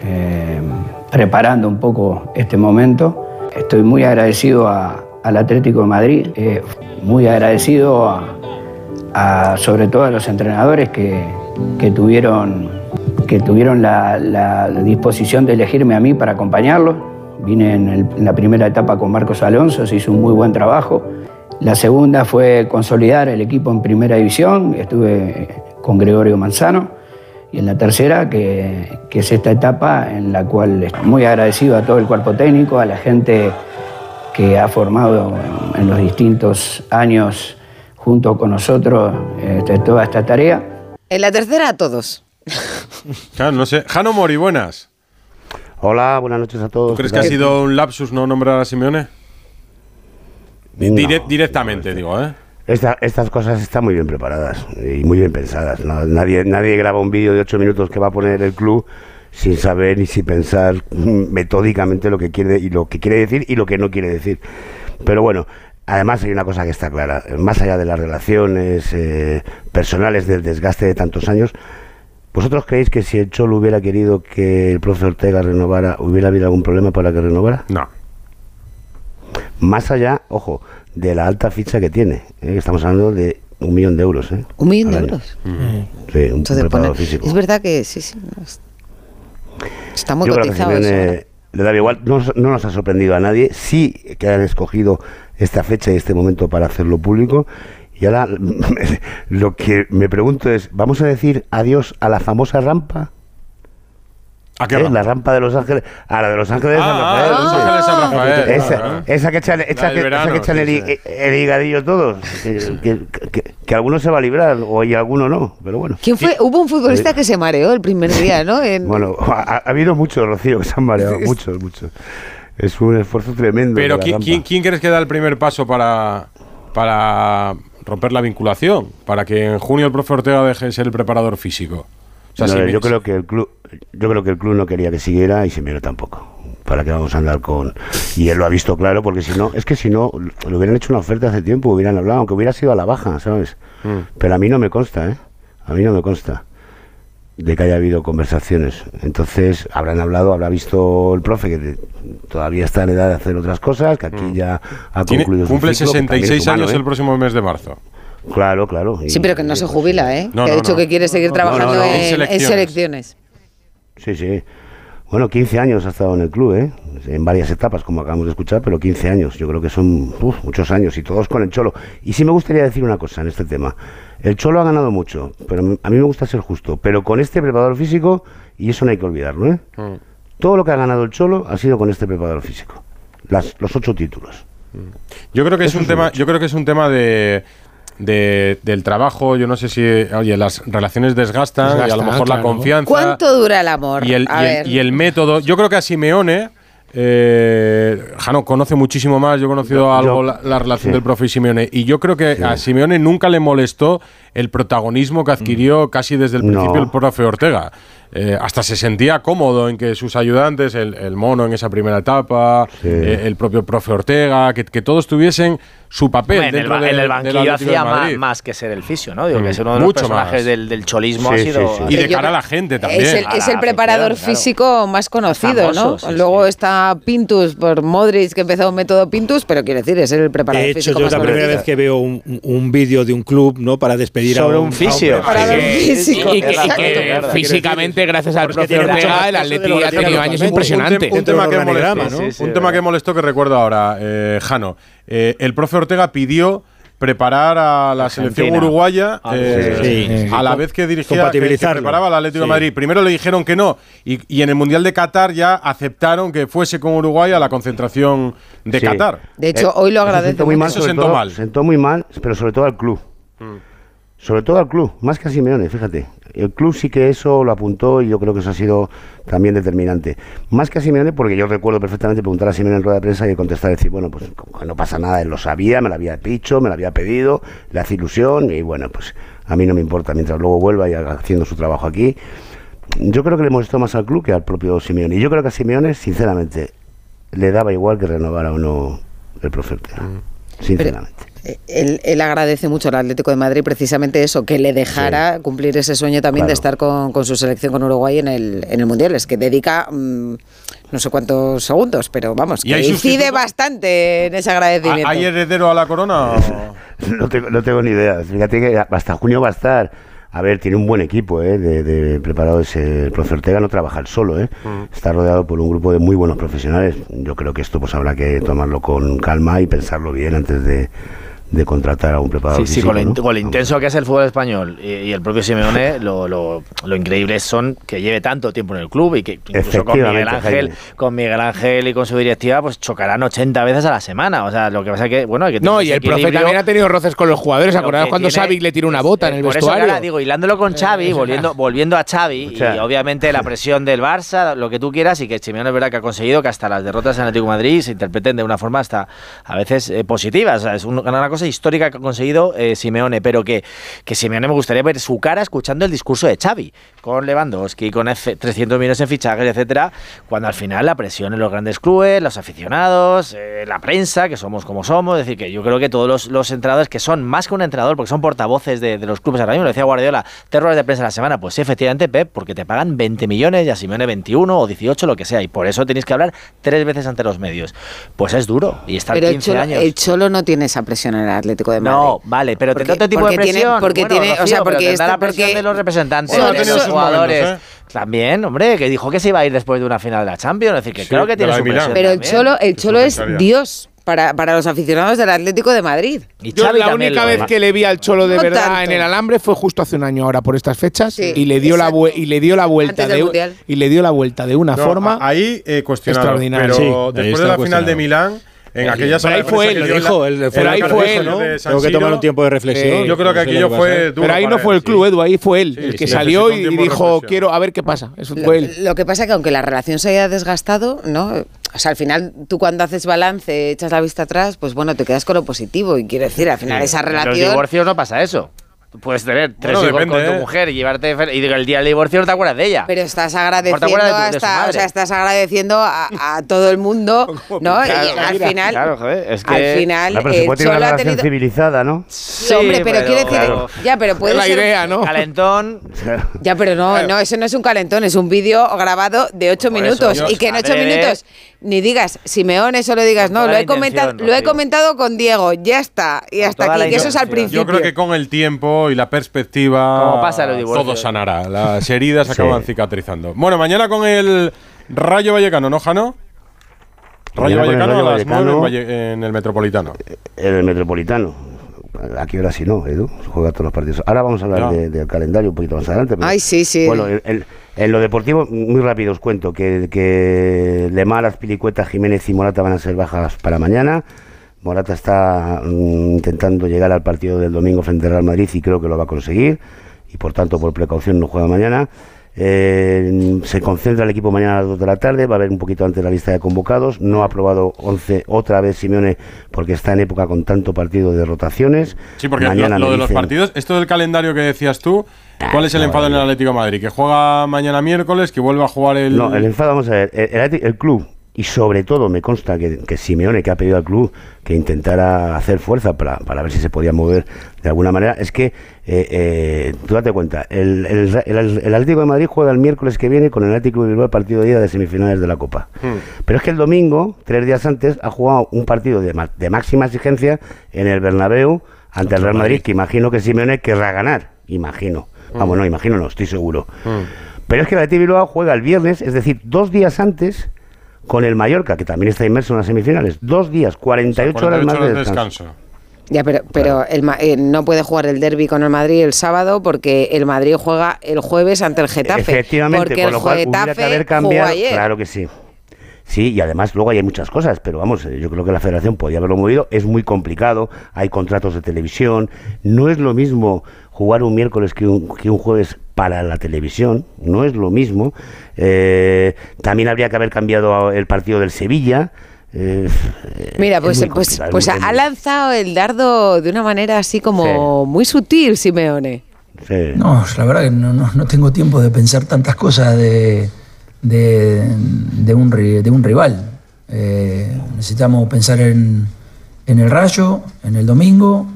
eh, preparando un poco este momento. Estoy muy agradecido a- al Atlético de Madrid, eh, muy agradecido a- sobre todo a los entrenadores que, que tuvieron, que tuvieron la, la disposición de elegirme a mí para acompañarlos. Vine en, el- en la primera etapa con Marcos Alonso, se hizo un muy buen trabajo. La segunda fue consolidar el equipo en primera división, estuve con Gregorio Manzano. Y en la tercera, que, que es esta etapa en la cual estoy muy agradecido a todo el cuerpo técnico, a la gente que ha formado en los distintos años junto con nosotros este, toda esta tarea. En la tercera a todos. Claro, no sé. Jano Mori, buenas. Hola, buenas noches a todos. ¿Tú crees ¿qué que ha sido un lapsus no nombrar a Simeone? No. Dire- directamente, digo, ¿eh? Esta- estas cosas están muy bien preparadas y muy bien pensadas. ¿no? Nadie, nadie graba un vídeo de ocho minutos que va a poner el club sin saber y sin pensar (laughs) metódicamente lo que quiere y lo que quiere decir y lo que no quiere decir. Pero bueno, además hay una cosa que está clara. Más allá de las relaciones eh, personales del desgaste de tantos años, ¿vosotros creéis que si el Cholo hubiera querido que el profe Ortega renovara, hubiera habido algún problema para que renovara? No. Más allá, ojo, de la alta ficha que tiene. ¿eh? Estamos hablando de un millón de euros. ¿eh? Un millón de euros. Sí, un Entonces, preparador pone- físico. es verdad que sí, sí. Está muy Yo creo que cotizado Simeone eso. le da igual. No, no nos ha sorprendido a nadie. Sí que han escogido esta fecha y este momento para hacerlo público. Y ahora (laughs) lo que me pregunto es, ¿vamos a decir adiós a la famosa rampa? ¿A qué ¿Eh? rampa? La rampa de Los Ángeles. A la de Los Ángeles de San Rafael. ah, Los. Ángeles San Rafael, Esa, claro. esa que echan, esa esa que el, sí, el higadillo todos. Que, que, que- que alguno se va a librar o y alguno no. Pero bueno. ¿Quién fue? Hubo un futbolista que se mareó el primer día, ¿no? (laughs) En- Bueno, ha, ha habido muchos, Rocío, que se han mareado. Muchos, muchos. Es un esfuerzo tremendo. Pero ¿quién, quién, quién crees que da el primer paso para, para romper la vinculación? Para que en junio el profe Ortega deje de ser el preparador físico. O sea, No, si me- yo creo que el club, yo creo que el club no quería que siguiera y Simeone tampoco. ¿Para qué vamos a andar con...? Y él lo ha visto claro, porque si no, es que si no, le hubieran hecho una oferta hace tiempo, hubieran hablado, aunque hubiera sido a la baja, ¿sabes? Mm. Pero a mí no me consta, ¿eh? A mí no me consta de que haya habido conversaciones. Entonces, habrán hablado, habrá visto el profe que todavía está en edad de hacer otras cosas, que aquí ya ha Mm. Concluido su cumple ciclo, que también es 66 humano, años ¿eh? el próximo mes de marzo. Claro, claro. y- Sí, pero que no se jubila, ¿eh? No, que ha no, dicho no. que quiere seguir No, no, trabajando no, en, en en selecciones. selecciones. Sí, sí. Bueno, 15 años ha estado en el club, ¿eh? En varias etapas, como acabamos de escuchar, pero 15 años. Yo creo que son uf, muchos años y todos con el Cholo. Y sí me gustaría decir una cosa en este tema. El Cholo ha ganado mucho, pero a mí me gusta ser justo. Pero con este preparador físico, y eso no hay que olvidarlo, ¿eh? Todo lo que ha ganado el Cholo ha sido con este preparador físico. Las, los ocho títulos. Yo creo que es un es tema, yo creo que es un tema de, de- del trabajo. Yo no sé si, oye, las relaciones desgastan, y a lo mejor la confianza ¿Cuánto dura el amor? y el, y el método. Yo creo que a Simeone. Eh, Jano conoce muchísimo más. Yo he conocido Yo- algo yo- la, la relación sí. del profe y Simeone. Y yo creo que a Simeone nunca le molestó el protagonismo que adquirió casi desde el No. principio el profe Ortega. Eh, hasta se sentía cómodo en que sus ayudantes, el, el mono en esa primera etapa, eh, el propio profe Ortega, que, que todos tuviesen su papel Hombre, en, el, dentro de- en el del banquillo hacía más, que ser el fisio, ¿no? Digo, Mm, que es uno de los mucho personajes más. del, del cholismo ha sido... sí, sí. Y de cara a la gente también. Es el, es el preparador claro, físico más conocido, Famoso, ¿no? sí, Luego está Pintus por Modric, que empezó un método Pintus, pero quiero decir, es el preparador De hecho, físico yo más es la primera vez que veo un, un- vídeo de un club, ¿no? Para despedir a Sobre un, un fisio. físico. Y que, físicamente, gracias al profe Ortega, el Atleti ha tiene tenido años impresionantes. Un, tema que organigrama, molestó, ¿no? un tema que molestó que recuerdo ahora, eh, Jano. Eh, el profe Ortega pidió preparar a la selección uruguaya Ah, eh, sí, sí. a la vez que dirigía, que, que preparaba al Atlético de. Madrid. Primero le dijeron que no y, y en el Mundial de Qatar ya aceptaron que fuese con Uruguay a la concentración de Sí. Qatar. De hecho, hoy lo Eso agradece. sentó muy mal, sobre sentó mal. Sentó muy mal, pero sobre todo al club. Sobre todo al club, más que a Simeone, fíjate. El club sí que eso lo apuntó y yo creo que eso ha sido también determinante. Más que a Simeone, porque yo recuerdo perfectamente preguntar a Simeone en rueda de prensa y contestar decir, bueno, pues no pasa nada, él lo sabía, me lo había dicho, me lo había pedido, le hace ilusión y bueno, pues a mí no me importa, mientras luego vuelva y haciendo su trabajo aquí. Yo creo que le molestó más al club que al propio Simeone. Y yo creo que a Simeone, sinceramente, le daba igual que renovara o no el profeta. Sinceramente. Eh, Él, él agradece mucho al Atlético de Madrid precisamente eso, que le dejara cumplir ese sueño también de estar con, con su selección con Uruguay en el, en el Mundial. Es que dedica mm, no sé cuántos segundos, pero vamos, ¿Y que incide sustituto? bastante en ese agradecimiento. ¿Hay heredero a la corona? o- (laughs) No tengo, no tengo ni idea. Fíjate que hasta junio va a estar. A ver, tiene un buen equipo ¿eh? de, de preparado ese el profe Ortega, no trabaja él solo, ¿eh? está rodeado por un grupo de muy buenos profesionales. Yo creo que esto pues habrá que tomarlo con calma y pensarlo bien antes de, de contratar a un preparador Sí, sí, físico, con lo, ¿no? con lo intenso que es el fútbol español y, y el propio Simeone, lo, lo, lo increíble son que lleve tanto tiempo en el club y que incluso con Miguel Ángel, Jaime. con Miguel Ángel y con su directiva, pues chocarán 80 veces a la semana. O sea, lo que pasa que, bueno, hay que No, y el profe también ha tenido roces con los jugadores. Pero ¿Acordáis que cuando tiene- Xavi le tiró una bota en el Por eso vestuario? ahora digo, hilándolo con Xavi, volviendo, volviendo a Xavi, O sea- y obviamente la presión del Barça, lo que tú quieras, y que Simeone es verdad que ha conseguido que hasta las derrotas en Atlético de Madrid se interpreten de una forma hasta a veces eh, positiva. O sea, es un- una cosa histórica que ha conseguido eh, Simeone, pero que, que Simeone me gustaría ver su cara escuchando el discurso de Xavi, con Lewandowski, con F- 300 millones en fichajes, etcétera, cuando al final la presión en los grandes clubes, los aficionados, eh, la prensa, que somos como somos, es decir, que yo creo que todos los, los entrenadores que son más que un entrenador, porque son portavoces de, de los clubes ahora mismo, lo decía Guardiola, terrores de prensa a la semana, pues sí, efectivamente, Pep, porque te pagan 20 millones y a Simeone 21 o 18, lo que sea, y por eso tenéis que hablar tres veces ante los medios. Pues es duro, y estar Pero el 15 Cholo, años. el Cholo no tiene esa presión en el Atlético de Madrid. No, vale, pero Porque- tendrá otro tipo de porque tiene- presión. porque Bueno, tiene- o Rocío, sea, pero porque tendrá está- la presión porque- de los representantes, Bueno, de los jugadores. momentos, ¿eh? También, hombre, que dijo que se iba a ir después de una final de la Champions. Es decir, que Sí, creo que tiene su presión Pero el. Cholo, el Cholo es. Dios para, para los aficionados del Atlético de Madrid. Y Yo la única vez que le vi al Cholo de No verdad tanto. en el alambre fue justo hace un año ahora por estas fechas Sí, y le dio la exacto. y le dio la vuelta de y le dio la vuelta de una No, forma ahí eh, cuestionado. extraordinaria. Pero Sí, después de la final de. Milán, en aquella Pero sala ahí fue él, lo dijo, pero la ahí fue él, ¿no? Tengo que tomar un tiempo de reflexión. Sí. Yo creo que aquello fue duro pero ahí no fue el club. Edu, ahí fue él el que salió y dijo, quiero a ver qué pasa. Eso Lo, fue él. lo que pasa es que aunque la relación se haya desgastado, ¿no? O sea, al final tú cuando haces balance, echas la vista atrás, pues bueno, te quedas con lo positivo. Y quiero decir, al final esa En los relación... divorcios no pasa eso. Puedes tener tres Bueno, hijos depende, con tu ¿eh? mujer y llevarte y el día del divorcio no te acuerdas de ella. Pero estás agradeciendo su hasta, o sea, estás agradeciendo a, a todo el mundo, (laughs) ¿no? y Claro, al mira, final, claro, joder, es que- al final, No, pero se eh, puede tener una relación tenido... civilizada, ¿no? Sí, hombre, pero, quiero decir, claro. ya, pero puede la ser, idea, ¿no? Calentón. (laughs) Ya, pero no, no, eso no es un calentón, es un vídeo grabado de ocho Por minutos eso, y que en ocho minutos ni digas Simeone, solo digas, no, lo he comentado, lo he comentado con Diego, ya está, y hasta aquí, que eso es al principio. Yo creo que con el tiempo y la perspectiva Como pasa todo sanará. Las heridas (laughs) Sí. acaban cicatrizando. Bueno, mañana con el Rayo Vallecano, ¿no, Jano? Rayo Mañana el Vallecano Rayo a las 9 en, Vallecano. Valle- en el Metropolitano. En el Metropolitano. Aquí ahora sí no, Edu. Juega todos los partidos. Ahora vamos a hablar de- del calendario un poquito más adelante. pero- Ay, sí, sí. Bueno, en, en- en lo deportivo, muy rápido os cuento que, que Lemar, Azpilicueta, Jiménez y Morata van a ser bajas para mañana. Morata está mm, intentando llegar al partido del domingo frente al Real Madrid y creo que lo va a conseguir. Y por tanto, por precaución, no juega mañana. Eh, se concentra el equipo mañana a las 2 de la tarde, va a haber un poquito antes la lista de convocados. No ha aprobado 11 otra vez Simeone porque está en época con tanto partido de rotaciones. Sí, porque lo, Mañana lo de los partidos, esto del calendario que decías tú, ¿cuál es el enfado en el. Atlético de Madrid? Que juega mañana miércoles, que vuelve a jugar el. No, el enfado, vamos a ver, el, el el club, y sobre todo me consta que, que Simeone, que ha pedido al club que intentara hacer fuerza para, para ver si se podía mover de alguna manera, es que, eh, eh, tú date cuenta, el, el, el- el Atlético de Madrid juega el miércoles que viene con el Atlético de Bilbao el partido de ida de semifinales de la Copa. Hmm. Pero es que el domingo, tres días antes, ha jugado un partido de, ma- de máxima exigencia en el Bernabéu ante el Real Madrid, que imagino que Simeone querrá ganar, imagino. Vamos, no, imagino no, estoy seguro. Pero es que el Athletic Bilbao juega el viernes, es decir, dos días antes con el Mallorca, que también está inmerso en las semifinales. Dos días, 48, horas más de descanso. Ya, pero, pero el, Ma- eh, no puede jugar el derby con el Madrid el sábado porque el Madrid juega el jueves ante el Getafe. Efectivamente, porque el lo cual hubiera Getafe que haber jugó cambiado. ayer. Claro que sí. Sí, y además luego hay muchas cosas, pero vamos, eh, yo creo que la federación podía haberlo movido. Es muy complicado, hay contratos de televisión. No es lo mismo jugar un miércoles que un, que un jueves para la televisión, no es lo mismo. Eh, también habría que haber cambiado el partido del Sevilla. Eh, Mira, es pues, pues, pues ha lanzado el dardo de una manera así como muy sutil, Simeone. sí. No, la verdad que no, no- no tengo tiempo de pensar tantas cosas de, de, de un, ri- de un rival. Eh, necesitamos pensar en, en el Rayo, en el domingo,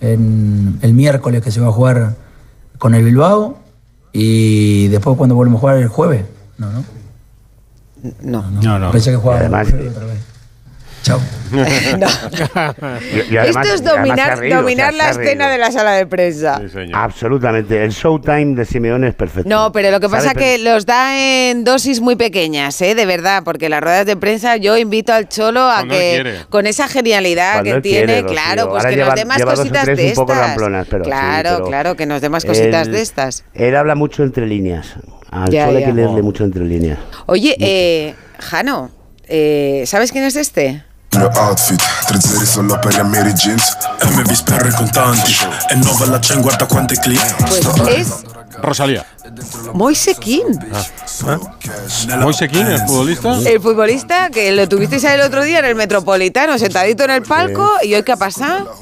en el miércoles que se va a jugar con el Bilbao y después cuando volvemos a jugar el jueves. No, no. No, no. no. Pensé que jugaba Chao. (laughs) Y- y además- Esto es se dominar, reído, la se escena reído. de la sala de prensa. Absolutamente. El showtime de Simeone es perfecto. No, pero lo que pasa que los da en dosis muy pequeñas, ¿eh? De verdad, porque las ruedas de prensa yo invito al Cholo a Cuando que con esa genialidad Cuando que tiene, quiere, Rocío. claro, pues Ahora que lleva- nos dé más lleva dos o cositas tres de un poco estas. ramplonas, pero sí, claro, pero claro, que nos dé más cositas él- de estas. Él habla mucho entre líneas. Al Ya, Cholo hay que leerle mucho entre líneas. Oye, eh, Jano, eh, ¿sabes quién es este? Mio outfit, tre zeri solo per gli Amiri jeans MV sperro i contanti E nuova la chain guarda quante clienti Pues es Rosalía. Moise Kean. Moise Kean, el futbolista. El futbolista que lo tuvisteis el otro día en el Metropolitano, sentadito en el palco, y hoy qué ha pasado?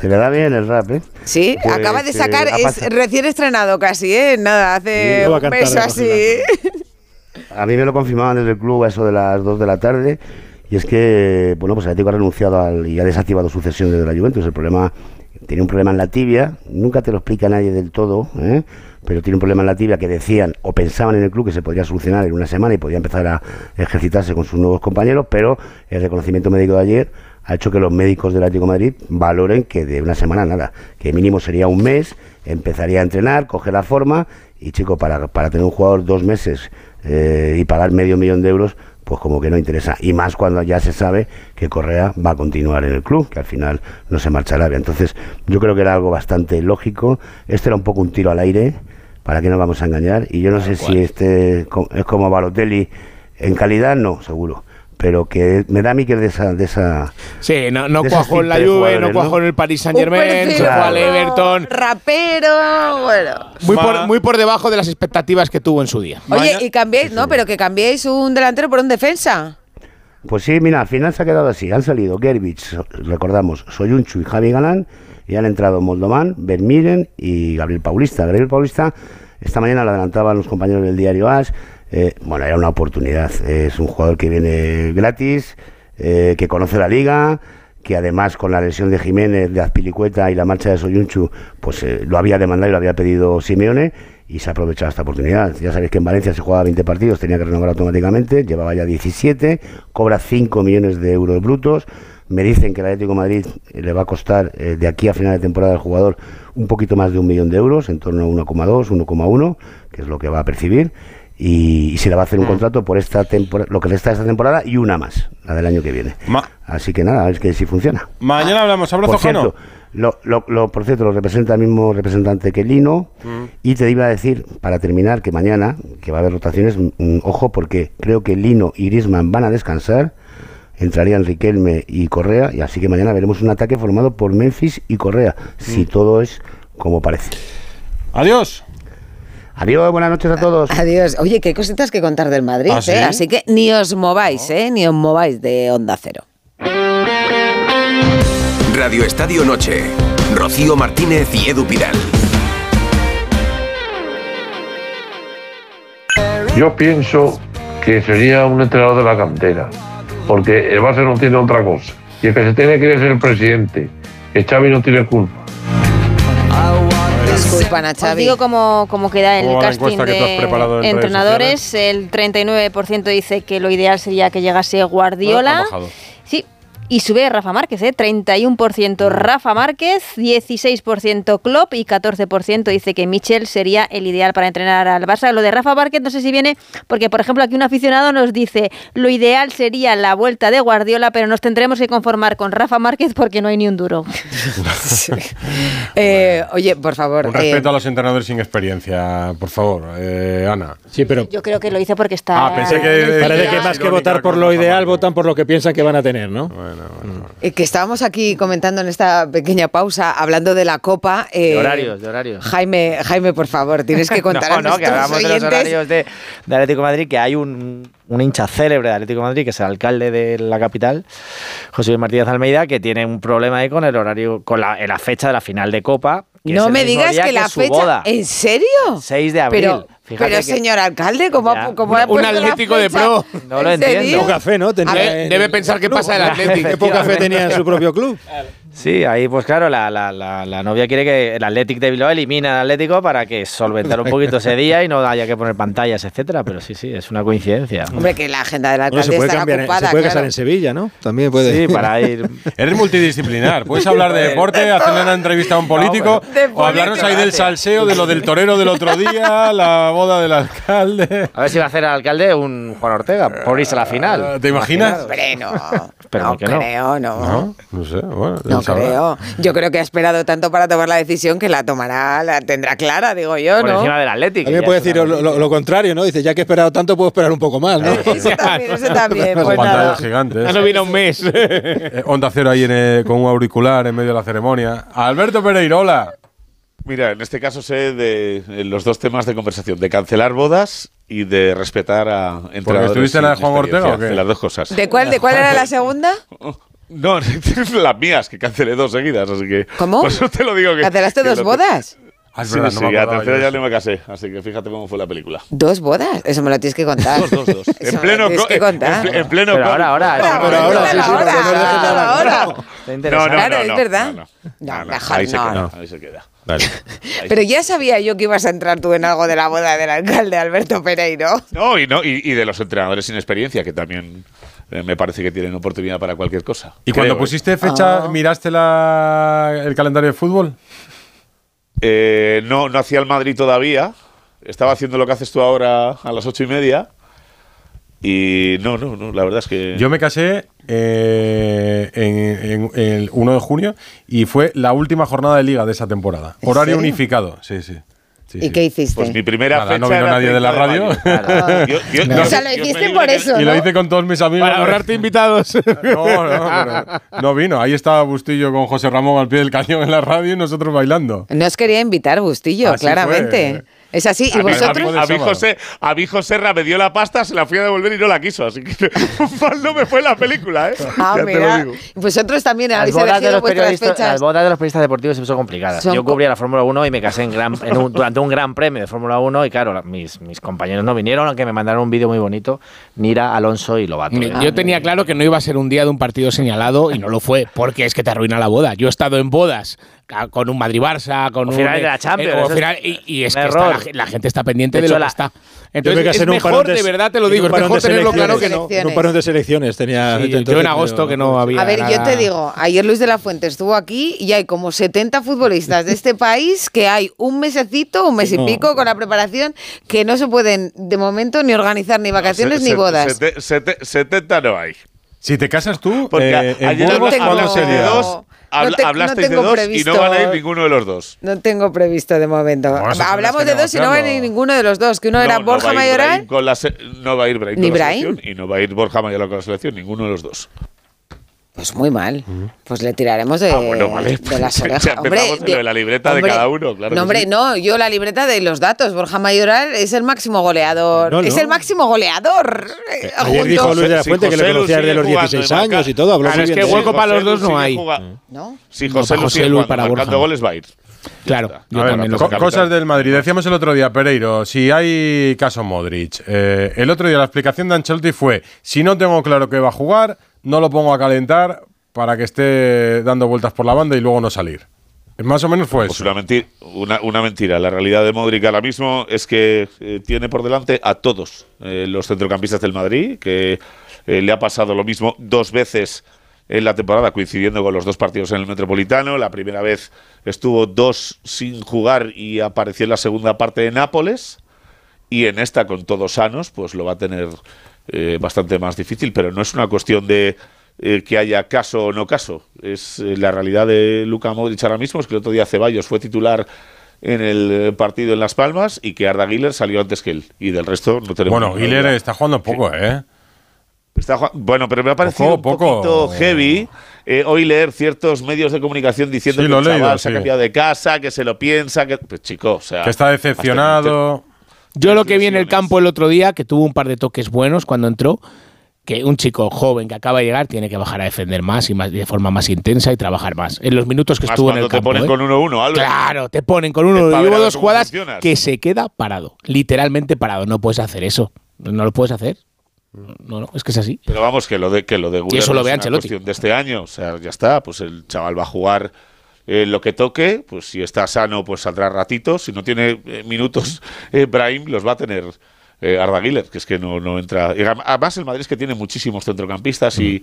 Se le da bien el rap, ¿eh? Sí, Pues, acaba de eh, sacar, es recién estrenado casi, ¿eh? Nada, hace Sí, un mes así. A mí me lo confirmaban desde el club a eso de las 2 de la tarde. Y es que, bueno, pues el Atlético ha renunciado al- y ha desactivado su cesión desde la Juventus. El problema, tenía un problema en la tibia, nunca te lo explica nadie del todo, ¿eh? pero tiene un problema en la tibia que decían o pensaban en el club que se podría solucionar en una semana y podía empezar a ejercitarse con sus nuevos compañeros, pero el reconocimiento médico de ayer ha hecho que los médicos del Atlético de Madrid valoren que de una semana nada, que mínimo sería un mes, empezaría a entrenar, coger la forma y chico, para, para tener un jugador dos meses eh, y pagar medio millón de euros, pues como que no interesa. Y más cuando ya se sabe que Correa va a continuar en el club, que al final no se marcha a Arabia. Entonces yo creo que era algo bastante lógico. Este era un poco un tiro al aire, para que nos vamos a engañar. Y yo no sé si este es como Balotelli en calidad, no, seguro. Pero que me da a mí que es de esa... De esa Sí, no, no cuajó en la Juve, no cuajó en el Paris Saint Germain, se fue al Everton. Rapero, bueno. Muy por, muy por debajo de las expectativas que tuvo en su día. Oye, y cambiéis, no, pero que cambiéis un delantero por un defensa. Pues sí, mira, al final se ha quedado así. Han salido Gerbich, recordamos, Soyunchu y Javi Galán, y han entrado Moldovan, Vermiren y Gabriel Paulista. Gabriel Paulista, esta mañana lo adelantaban los compañeros del diario AS. Eh, bueno, era una oportunidad. Es un jugador que viene gratis, eh, que conoce la liga, que además con la lesión de Jiménez, de Azpilicueta y la marcha de Soyunchu, pues eh, lo había demandado y lo había pedido Simeone y se ha aprovechado esta oportunidad. Ya sabéis que en Valencia se jugaba 20 partidos, tenía que renovar automáticamente, llevaba ya 17, cobra 5 millones de euros brutos. Me dicen que el Atlético Madrid eh, le va a costar de aquí a final de temporada al jugador un poquito más de un millón de euros, en torno a 1,2, 1,1, que es lo que va a percibir. Y, y se le va a hacer un contrato por esta temporada, lo que le está esta temporada y una más, la del año que viene. Así que nada, a ver que si funciona. Mañana hablamos. Abrazo, Por cierto, lo, lo- lo- por cierto, lo representa el mismo representante que Lino. Y te iba a decir, para terminar, que mañana, que va a haber rotaciones, mm, ojo, porque creo que Lino y Grisman van a descansar. Entrarían Riquelme y Correa. Y así que mañana veremos un ataque formado por Memphis y Correa. Si todo es como parece. Adiós. Adiós, buenas noches a todos. Adiós. Oye, qué cositas que contar del Madrid, ¿Ah, sí? ¿eh? Así que ni os mováis, ¿eh? Ni os mováis de Onda Cero. Radio Estadio Noche. Rocío Martínez y Edu Pidal. Yo pienso que sería un entrenador de la cantera, porque el Barça no tiene otra cosa. Y el que se tiene que ir es el presidente, que Xavi no tiene culpa. Disculpan a Os Xavi. digo cómo, cómo queda el ¿Cómo va la casting de entrenadores. El 39% dice que lo ideal sería que llegase Guardiola. Ha y sube Rafa Márquez, ¿eh? 31% mm. Rafa Márquez, 16% Klopp y 14% dice que Michel sería el ideal para entrenar al Barça. Lo de Rafa Márquez no sé si viene porque, por ejemplo, aquí un aficionado nos dice lo ideal sería la vuelta de Guardiola, pero nos tendremos que conformar con Rafa Márquez porque no hay ni un duro. (laughs) Eh, oye, por favor. Un respeto eh, a los entrenadores sin experiencia, por favor, eh, Ana. Sí, pero... Yo creo que lo hice porque está... Ah, pensé que... Parece que más que votar por lo ideal, votan por lo que piensan que van a tener, ¿no? no, mm. eh, que estábamos aquí comentando en esta pequeña pausa, hablando de la copa. De eh, horarios, de horarios. Jaime, Jaime, por favor, tienes que (laughs) contar no, que hablamos de los horarios de, de Atlético Madrid, que hay un un hincha célebre de Atlético Madrid, que es el alcalde de la capital, José Luis Martínez Almeida, que tiene un problema ahí con el horario, con la, la fecha de la final de Copa. No me digas que, la fecha. Boda, ¿En serio? 6 de abril. Pero, pero señor alcalde, ¿cómo, ha puesto Un Atlético de pro. No lo entiendo. Poca fe, ¿no? Tenía, debe pensar qué pasa el Atlético. Qué poca fe tenía en su propio club. Sí, ahí pues claro, la, la, la, la novia quiere que el Athletic de Bilbao elimine al Atlético para que solventar un poquito ese día y no haya que poner pantallas, etcétera, pero sí, sí, es una coincidencia. Hombre, que la agenda del alcalde. Se puede casar en Sevilla, ¿no? También puede. Sí, para (laughs) ir... Eres multidisciplinar, puedes hablar de deporte, hacerle una entrevista a un político o hablarnos ahí del salseo, de lo del torero del otro día, la boda del alcalde. A ver si va a hacer al alcalde un Juan Ortega, por irse a la final. Ah, ¿Te imaginas? Hombre, no. No, creo, no. no. No, no sé, bueno no creo. Yo creo que ha esperado tanto para tomar la decisión que la tomará, la tendrá clara, digo yo, Por ¿no? encima del Atlético. A puede decir lo, lo, lo, contrario, ¿no? Dice, ya que he esperado tanto, puedo esperar un poco más, ¿no? eso también, eso también. (laughs) pues. Gigantes. ¿eh? Ya no vino un mes. (laughs) eh, onda cero ahí en el, con un auricular en medio de la ceremonia. Alberto Pereirola. Mira, en este caso sé de eh, los dos temas de conversación, de cancelar bodas y de respetar a entrenadores. ¿Porque estuviste en la de Juan Ortega o qué? De las dos cosas. ¿De cuál, de cuál era la (laughs) segunda? Oh, no, (laughs) las mías, que cancelé dos seguidas, así que. ¿Cómo? (laughs) Por eso te lo digo que. ¿Cancelaste dos bodas? Sí, sí, a tercera ya no me casé, así que fíjate cómo fue la película. ¿Dos bodas? Eso me lo tienes que contar. dos, dos, dos. en pleno que contar. En, en, pleno ahora, ahora. ahora, ahora, sí, ahora, ahora. ahora. No, no, claro, es verdad. No, mejor no. Ahí se queda. Vale. Pero ya sabía yo que ibas a entrar tú en algo de la boda del alcalde Alberto Pereiro. No, y, no, y de los entrenadores sin experiencia, que también eh, me parece que tienen oportunidad para cualquier cosa. ¿Y cuando pusiste fecha, ah. miraste la, el calendario de fútbol? Eh, no, no hacía el Madrid todavía. Estaba haciendo lo que haces tú ahora a las ocho y media. Y no, no, no, la verdad es que. Yo me casé eh, en, el 1 de junio y fue la última jornada de liga de esa temporada. Horario unificado, sí, sí. ¿Y qué hiciste? Pues mi primera fecha. No vino nadie de la radio. No. o sea, lo hiciste por eso. Y lo hice con todos mis amigos. Para ahorrarte invitados. (laughs) no, no, pero no vino. Ahí estaba Bustillo con José Ramón al pie del cañón en la radio y nosotros bailando. No os quería invitar, Bustillo, claramente. Es así, ¿y a vosotros? A, mí José, a mí, José, Serra me dio la pasta, se la fui a devolver y no la quiso, así que (laughs) no me fue la película, ¿eh? Ah, ya mira. Te lo digo. Vosotros también habéis elegido de vuestras fechas. Las bodas de los periodistas deportivos siempre son complicadas. Son Yo cubría la Fórmula 1 y me casé en gran, en un, durante un gran premio de Fórmula 1 y claro, mis, mis compañeros no vinieron, aunque me mandaron un vídeo muy bonito, Nira, Alonso y Lobato. Mi, yo tenía claro que no iba a ser un día de un partido señalado y no lo fue, porque es que te arruina la boda. Yo he estado en bodas con un Madrid-Barça, con un. Final de la eh, Champions. Y, es que la, gente está pendiente de lo la, que está. Entonces, que es mejor, de, de, verdad te lo digo, es mejor tenerlo claro que no. Un parón de selecciones tenía. Sí, yo en agosto que no había. A ver, yo te digo, ayer Luis de la Fuente estuvo aquí y hay como 70 futbolistas de este país que hay un mesecito, un mes y pico con la preparación que no se pueden de momento ni organizar ni vacaciones ni bodas. 70 no hay. Si te casas tú, porque eh, ayer hablamos, de Habla, no te, hablasteis no tengo de dos previsto, y no van a ir ninguno de los dos. No tengo previsto de momento. Hablamos de dos y no van a ir ninguno de los dos, que uno no, era Borja Mayoral. Con la no va a ir Brahim con Brian? la selección y no va a ir Borja Mayoral con la selección, ninguno de los dos. Pues muy mal. Pues le tiraremos de, ah, pues las (laughs) orejas. Ya de, la libreta de cada uno, claro. No, hombre, no, yo la libreta de los datos. Borja Mayoral es el máximo goleador. Es el máximo goleador. Eh, eh, ayer dijo Luis de la Fuente que le conocía desde los 16 años y todo. Habló claro, es que hueco para los dos no hay. ¿No? Si José, Luis para Borja. goles va a ir. Claro, cosas del Madrid. Decíamos el otro día, Pereiro, si hay caso Modric. Eh, el otro día la explicación de Ancelotti fue: si no tengo claro que va a jugar, no lo pongo a calentar para que esté dando vueltas por la banda y luego no salir. Más o menos fue pues eso. Una, una, mentira. La realidad de Modric ahora mismo es que eh, tiene por delante a todos eh, los centrocampistas del Madrid, que eh, le ha pasado lo mismo dos veces en la temporada, coincidiendo con los dos partidos en el Metropolitano. La primera vez estuvo dos sin jugar y apareció en la segunda parte de Nápoles. Y en esta, con todos sanos, pues lo va a tener eh, bastante más difícil. Pero no es una cuestión de eh, que haya caso o no caso. Es eh, la realidad de Luka Modric ahora mismo, es que el otro día Ceballos fue titular en el partido en Las Palmas y que Arda Güler salió antes que él. Y del resto no tenemos Bueno, duda. está jugando poco, ¿eh? Está jugando- bueno, pero me ha parecido Poco, un poco. poquito heavy eh, hoy leer ciertos medios de comunicación diciendo Sí, que el he leído, chaval se ha cambiado de casa, que se lo piensa, que... Pues chico, o sea... Que está decepcionado. Yo lo que vi en el campo el otro día, que tuvo un par de toques buenos cuando entró, que un chico joven que acaba de llegar tiene que bajar a defender más y más de forma más intensa y trabajar más. En los minutos que Más estuvo en el te campo. ponen ¿eh? con 1-1, Álvaro. Claro, te ponen con uno Es pa' y ver hubo a ver dos jugadas funcionas. que se queda parado, literalmente parado. No puedes hacer eso. No lo puedes hacer. No, no, es que es así. Pero vamos, que lo de que lo de Güler eso lo es ve una Ancelotti. cuestión de este año. O sea, ya está, pues el chaval va a jugar eh, lo que toque, pues si está sano, pues saldrá ratitos. Si no tiene eh, minutos, eh, Brahim los va a tener eh, Arda Güler, que es que no, no entra. y adem- Además, el Madrid es que tiene muchísimos centrocampistas y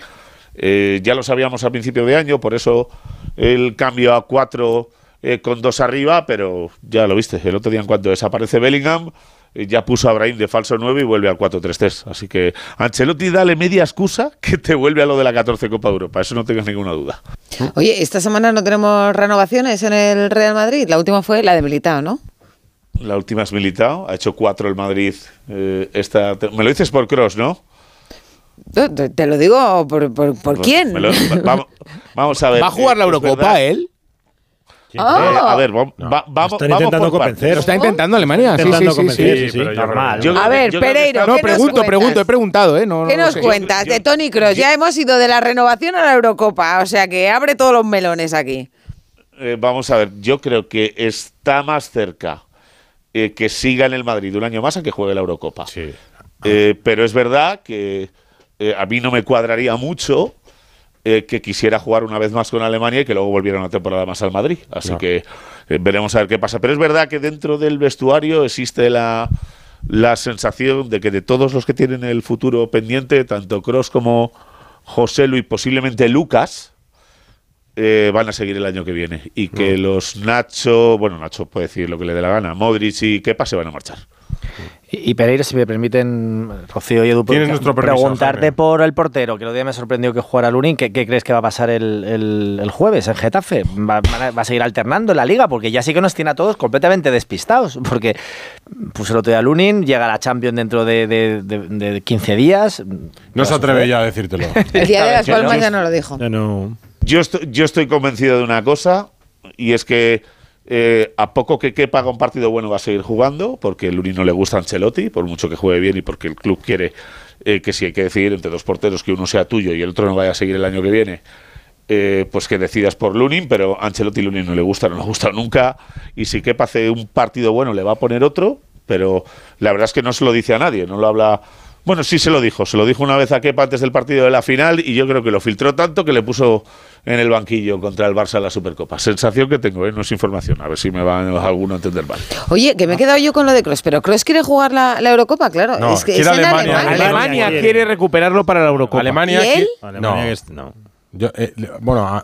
ya lo sabíamos a principio de año, por eso el cambio a cuatro eh, con dos arriba, pero ya lo viste, el otro día en cuanto desaparece Bellingham, ya puso a Brahim de falso 9 y vuelve al 4-3-3. Así que Ancelotti dale media excusa que te vuelve a lo de la 14 Copa de Europa, eso no tengas ninguna duda. Oye, esta semana no tenemos renovaciones en el Real Madrid. La última fue la de Militao, ¿no? La última es Militao, ha hecho cuatro el Madrid. eh, esta, me lo dices por Cross, ¿no? Te, lo digo por, por, por quién. Lo- vamos, vamos a ver. ¿Va a jugar eh, la es Eurocopa él? Eh, a ver, va- vamos, Están vamos intentando por convencer. Lo está intentando Alemania. Sí, Intentando sí, sí, convencer, sí. sí, sí. pero Normal. Yo A ver, yo Pereiro, está- No, ¿qué nos pregunto, cuentas? pregunto, he preguntado, ¿eh? No, no ¿Qué nos sé. cuentas yo- de Tony Cross? Ya hemos ido de la renovación a la Eurocopa, o sea que abre todos los melones aquí. Eh, vamos a ver, yo creo que está más cerca eh, que siga en el Madrid un año más a que juegue la Eurocopa. Eh, pero es verdad que eh, a mí no me cuadraría mucho eh, que quisiera jugar una vez más con Alemania y que luego volviera una temporada más al Madrid. Así que eh, veremos a ver qué pasa. Pero es verdad que dentro del vestuario existe la, la sensación de que de todos los que tienen el futuro pendiente, tanto Cross como José Luis, posiblemente Lucas, eh, van a seguir el año que viene. Y que los Nacho, bueno, Nacho puede decir lo que le dé la gana, Modric y Kepa se van a marchar. Y, y Pereira, si me permiten, Rocío y Edu, permiso, preguntarte Jaime. por el portero, que el otro día me sorprendió que jugara Lunin. ¿Qué, qué crees que va a pasar el, el- el jueves en Getafe? ¿Va, a, va a seguir alternando en la liga? Porque ya sí que nos tiene a todos completamente despistados. Porque puso el otro día Lunin, llega a la Champions dentro de, de- de- de 15 días. No se atreve ya a decírtelo. (laughs) El día de las palmas ya no lo dijo. No, no. Yo estoy, yo estoy convencido de una cosa, y es que eh, a poco que Kepa haga un partido bueno va a seguir jugando, porque el no le gusta a Ancelotti, por mucho que juegue bien y porque el club quiere eh, que si hay que decidir entre dos porteros, que uno sea tuyo y el otro no vaya a seguir el año que viene, eh, pues que decidas por Lunin, pero Ancelotti Lunin no le gusta, no le ha gustado nunca, y si Kepa hace un partido bueno le va a poner otro, pero la verdad es que no se lo dice a nadie, no lo habla... Bueno, sí se lo dijo, se lo dijo una vez a Kepa antes del partido de la final y yo creo que lo filtró tanto que le puso en el banquillo contra el Barça en la Supercopa. Sensación que tengo, ¿eh? no es información, a ver si me va alguno a entender mal. Oye, que me he quedado yo con lo de Cross, pero Cross quiere jugar la, la Eurocopa, claro. No, es que quiere es en Alemania. Alemania. Alemania quiere. recuperarlo para la Eurocopa. Alemania. ¿Y él? qui- Alemania no. es- no. Yo, eh, bueno, a,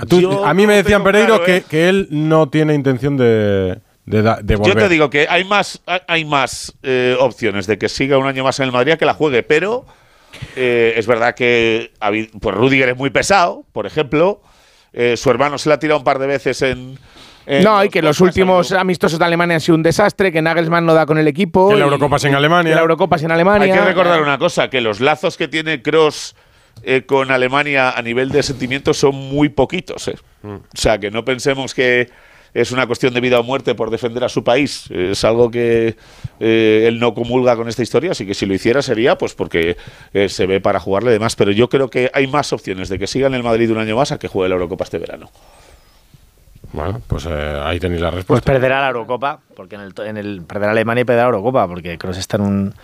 a tú- Yo a mí me decían Pereiro claro, que, ¿eh? que él no tiene intención de, de, da- de Yo te digo que hay más, hay- más eh, opciones de que siga un año más en el Madrid que la juegue, pero eh, es verdad que pues Rudiger es muy pesado, por ejemplo. Eh, su hermano se la ha tirado un par de veces en. No, y que los últimos habido- amistosos de Alemania han sido un desastre, que Nagelsmann no da con el equipo. Que la Eurocopa es en Alemania. que la Eurocopa es en Alemania. Hay que recordar una cosa, que los lazos que tiene Cross con Alemania a nivel de sentimientos son muy poquitos. ¿eh? O sea, que no pensemos que es una cuestión de vida o muerte por defender a su país. Es algo que eh, él no comulga con esta historia, así que si lo hiciera sería pues porque eh, se ve para jugarle de más. Pero yo creo que hay más opciones de que siga en el Madrid un año más a que juegue la Eurocopa este verano. Bueno, pues eh, ahí tenéis la Pues respuesta. perderá la Eurocopa, porque en el, en el perderá Alemania y perderá la Eurocopa, porque Kroos está en un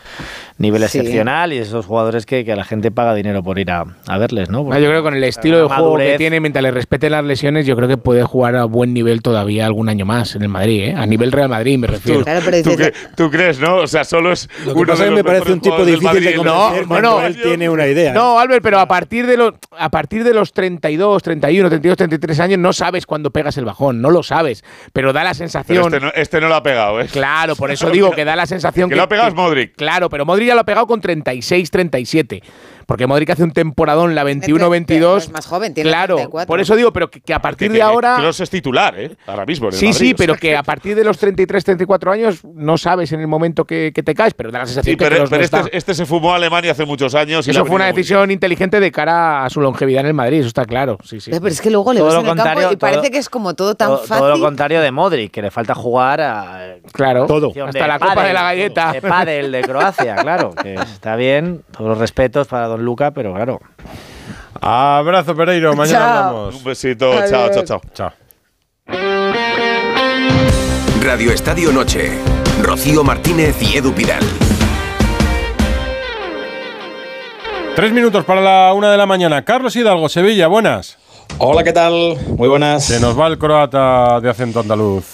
nivel Sí. excepcional y esos jugadores que, que la gente paga dinero por ir a, a verles, ¿no? Yo creo que con el estilo de juego que tiene, mientras le respete las lesiones, yo creo que puede jugar a buen nivel todavía algún año más en el Madrid, ¿eh? A nivel Real Madrid, me refiero. Claro, pero ¿Tú, cre- tú crees, no? O sea, solo es Lo que uno pasa de los me parece un tipo difícil de convencer No, bueno, él tiene una idea. ¿eh? No, Albert, pero a partir de los a partir de los 32, 31, 32, 33 años no sabes cuándo pegas el bajón, no lo sabes, pero da la sensación este no, este no lo ha pegado, ¿eh? Claro, por eso digo que da la sensación (laughs) Que lo ha pegado es Modric. Claro, pero Modric ya lo ha pegado con 36, 37. Porque Modric hace un temporadón la 21-22. Es más joven, tiene Claro, 34. por eso digo, pero que, que a partir Que- de que- ahora. Kroos es titular, ¿eh? Ahora mismo. en el Sí, Madrid, sí, o pero que a (laughs) partir de los 33, 34 años no sabes en el momento que, que te caes, pero da la sensación Sí, que pero, Kroos pero no este, está. este se fumó a Alemania hace muchos años. y Eso fue una decisión inteligente de cara a su longevidad en el Madrid, eso está claro. Sí, sí. Pero es que luego le Todo ves lo en el campo contrario, y parece todo- que es como todo tan todo, fácil. todo lo contrario de Modric, que le falta jugar a Claro, Todo. hasta la copa de la galleta. De pádel de Croacia, claro, que está bien, todos los respetos para Luca, pero claro. Abrazo, Pereiro. Mañana Chao. hablamos. Un besito. Chao, chao, chao. Chao. Radio Estadio Noche. Rocío Martínez y Edu Pidal. Tres minutos para la una de la mañana. Carlos Hidalgo, Sevilla, buenas. Hola, ¿qué tal? Muy buenas. Se nos va el croata de acento andaluz.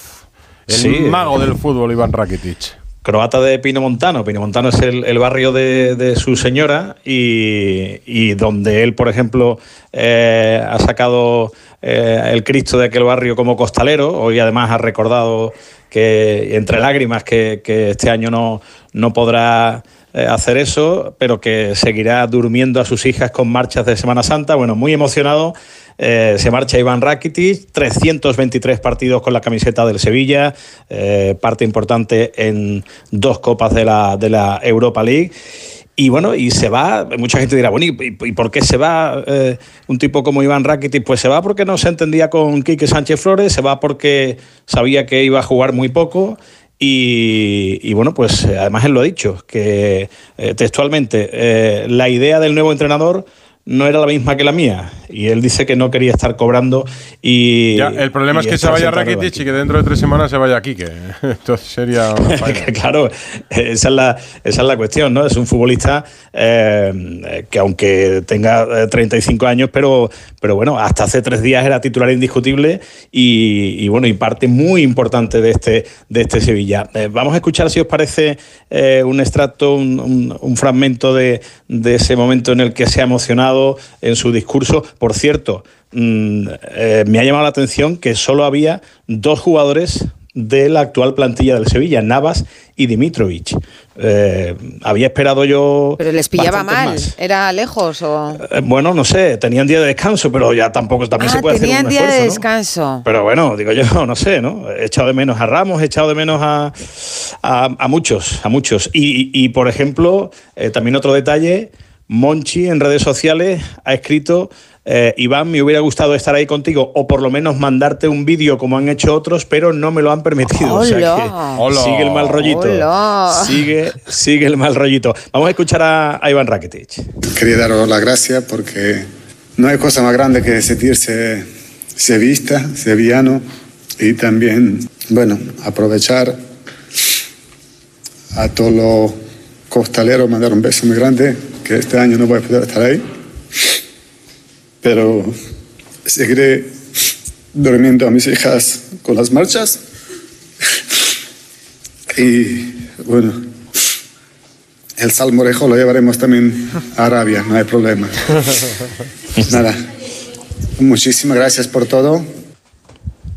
El Sí. mago del fútbol, Iván Rakitic. Croata de Pinomontano. Pinomontano es el, barrio de, su señora y, y donde él, por ejemplo, eh, ha sacado eh, el Cristo de aquel barrio como costalero. Hoy además ha recordado que entre lágrimas que, que este año no, no podrá eh, hacer eso, pero que seguirá durmiendo a sus hijas con marchas de Semana Santa. Bueno, muy emocionado. Eh, se marcha Iván Rakitic, 323 partidos con la camiseta del Sevilla, eh, parte importante en dos copas de la, de la Europa League. Y bueno, y se va, mucha gente dirá, bueno, ¿y, por qué se va eh, un tipo como Iván Rakitic? Pues se va porque no se entendía con Quique Sánchez Flores, se va porque sabía que iba a jugar muy poco y, bueno, pues además él lo ha dicho, que textualmente la idea del nuevo entrenador no era la misma que la mía y él dice que no quería estar cobrando y Ya, el problema es que se vaya Rakitic y que dentro de tres semanas se vaya Quique. (laughs) Entonces sería (laughs) claro, esa es, la, esa es la cuestión, ¿no? Es un futbolista eh, que aunque tenga eh, 35 años, pero, pero bueno, hasta hace tres días era titular indiscutible y, y bueno, y parte muy importante de este, de este Sevilla. Eh, vamos a escuchar, si os parece, eh, un extracto, un, un- un fragmento de, de ese momento en el que se ha emocionado en su discurso. Por cierto, mm, eh, me ha llamado la atención que solo había dos jugadores de la actual plantilla del Sevilla, Navas y Dimitrovic. Eh, había esperado yo. Pero les pillaba mal, más. era lejos o. Eh, bueno, no sé, tenían día de descanso, pero ya tampoco también se Ah, puede hacer tenían un día de esfuerzo, ¿no? descanso. Pero bueno, digo yo, (laughs) no sé, ¿no? He echado de menos a Ramos, he echado de menos a, a, a muchos, a muchos. Y, y, por ejemplo, eh, también otro detalle, Monchi en redes sociales ha escrito, eh, Iván, me hubiera gustado estar ahí contigo o por lo menos mandarte un vídeo como han hecho otros, pero no me lo han permitido. O sea que sigue el mal rollito. Hola. Sigue, sigue el mal rollito. Vamos a escuchar a, a Iván Rakitic. Quería daros las gracias porque no hay cosa más grande que sentirse sevista, sevillano y también, bueno, aprovechar a todos los costaleros, mandar un beso muy grande, que este año no voy a poder estar ahí, pero seguiré durmiendo a mis hijas con las marchas y bueno, el salmorejo lo llevaremos también a Arabia, no hay problema. (laughs) Nada, muchísimas gracias por todo.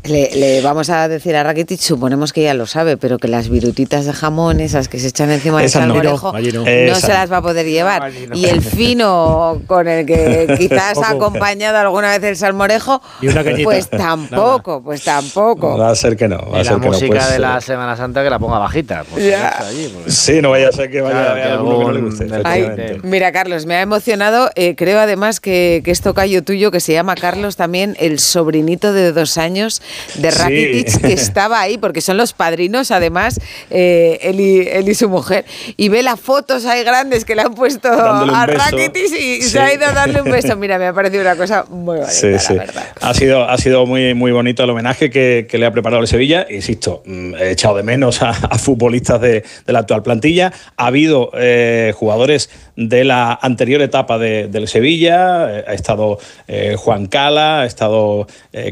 Le, le vamos a decir a Rakitic, suponemos que ya lo sabe, pero que las virutitas de jamón, esas que se echan encima del no. salmorejo, no. se las va a poder llevar. Y el fino con el que (laughs) quizás ha acompañado alguna vez el salmorejo, Y una cañita. pues tampoco, pues tampoco. Va a ser que no. Va a Y ser la que no, música pues, de eh, la Semana Santa que la ponga bajita. Ya. acaso, allí, porque- Sí, no vaya a ser que vaya Claro, a haber que alguno que no le guste. Ay, mira, Carlos, me ha emocionado. eh, creo además que, que es tocayo tuyo, que se llama Carlos también, el sobrinito de dos años de Sí. Rakitic que (laughs) estaba ahí, porque son los padrinos, además, eh, él, y, él y su mujer. Y ve las fotos ahí grandes que le han puesto a. Rakitic y Sí. se ha ido a darle un beso. Mira, me ha parecido una cosa muy bonita, Sí, la verdad. Ha sido, ha sido muy, muy bonito el homenaje que, que le ha preparado el Sevilla. Insisto, mm, he echado de menos a, a futbolistas de, de la actual plantilla. Ha habido eh, jugadores de la anterior etapa de- del Sevilla. Eh, ha estado eh, Juan Cala, ha estado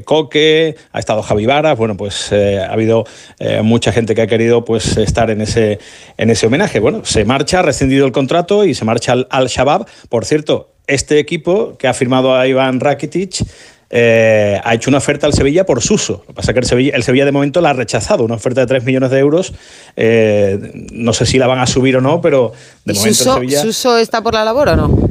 Coque, ha estado Javi Varas. Bueno, pues eh, ha habido eh, mucha gente que ha querido pues, estar en ese, en ese homenaje. Bueno, se marcha, ha rescindido el contrato y se marcha al, al Shabab. Por cierto, este equipo que ha firmado a Iván Rakitic eh, ha hecho una oferta al Sevilla por Suso. Lo que pasa es que el Sevilla, el Sevilla de momento la ha rechazado, una oferta de 3 millones de euros. Eh, no sé si la van a subir o no, pero de ¿Y momento Suso, el Sevilla... Suso está por la labor o no?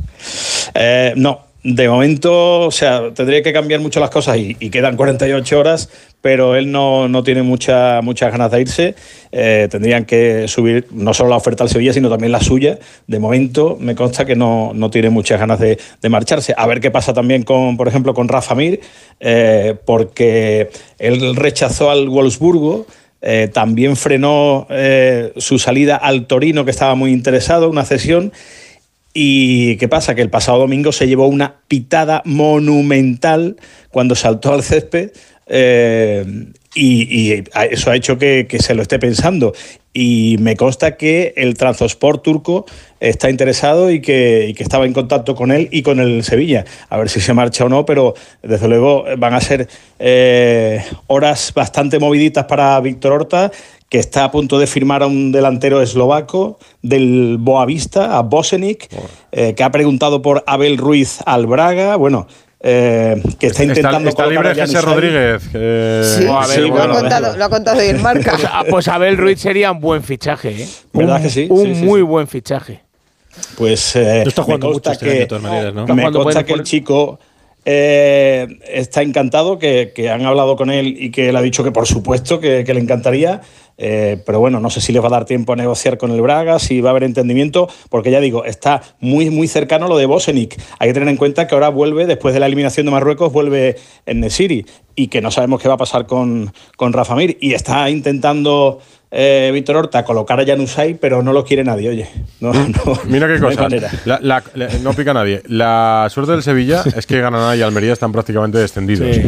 Eh, no, de momento, o sea, tendría que cambiar mucho las cosas y, y quedan 48 horas, pero él no, no tiene mucha, muchas ganas de irse. Eh, tendrían que subir no solo la oferta al Sevilla, sino también la suya. De momento, me consta que no, no tiene muchas ganas de, marcharse. A ver qué pasa también con, por ejemplo, con Rafa Mir, eh, porque él rechazó al Wolfsburgo. eh, también frenó su salida al Torino, que estaba muy interesado, una cesión. ¿Y qué pasa? Que el pasado domingo se llevó una pitada monumental cuando saltó al césped eh, y, y eso ha hecho que, que se lo esté pensando. Y me consta que el Transport turco está interesado y que, y que estaba en contacto con él y con el Sevilla. A ver si se marcha o no, pero desde luego van a ser eh, horas bastante moviditas para Víctor Horta, que está a punto de firmar a un delantero eslovaco del Boavista, a Bosenic, eh, que ha preguntado por Abel Ruiz al Braga. Bueno, eh, que está intentando. está colocar libre a José. Rodríguez. eh, Sí, a ver, sí, lo, ha contado, lo ha contado hoy en marca. Pues, ah, pues Abel Ruiz sería un buen fichaje, ¿eh? ¿Verdad Un- que sí? Un Sí, sí, muy sí. buen fichaje. Pues eh, está jugando me mucho consta este que, año, maneras, ¿no? Está Me consta que el chico eh, está encantado, que, que han hablado con él y que él ha dicho que por supuesto que, que le encantaría. Eh, pero bueno, no sé si les va a dar tiempo a negociar con el Braga, si va a haber entendimiento, porque ya digo, está muy, muy cercano lo de Bosenic. Hay que tener en cuenta que ahora vuelve, después de la eliminación de Marruecos, vuelve en Nesiri y que no sabemos qué va a pasar con, con Rafa Mir. Y está intentando eh, Víctor Horta colocar a Januzaj, pero no lo quiere nadie, oye. No, no, (laughs) Mira qué no cosa. manera. La- la- la- no pica nadie. La suerte del Sevilla es que Granada y Almería están prácticamente descendidos. Sí.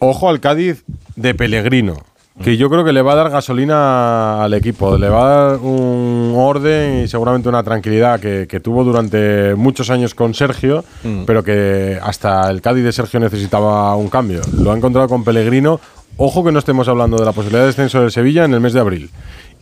Ojo al Cádiz de Pellegrino, que yo creo que le va a dar gasolina al equipo, le va a dar un orden y seguramente una tranquilidad que, que tuvo durante muchos años con Sergio, pero que hasta el Cádiz de Sergio necesitaba un cambio. Lo ha encontrado con Pellegrino. Ojo que no estemos hablando de la posibilidad de descenso del Sevilla en el mes de abril.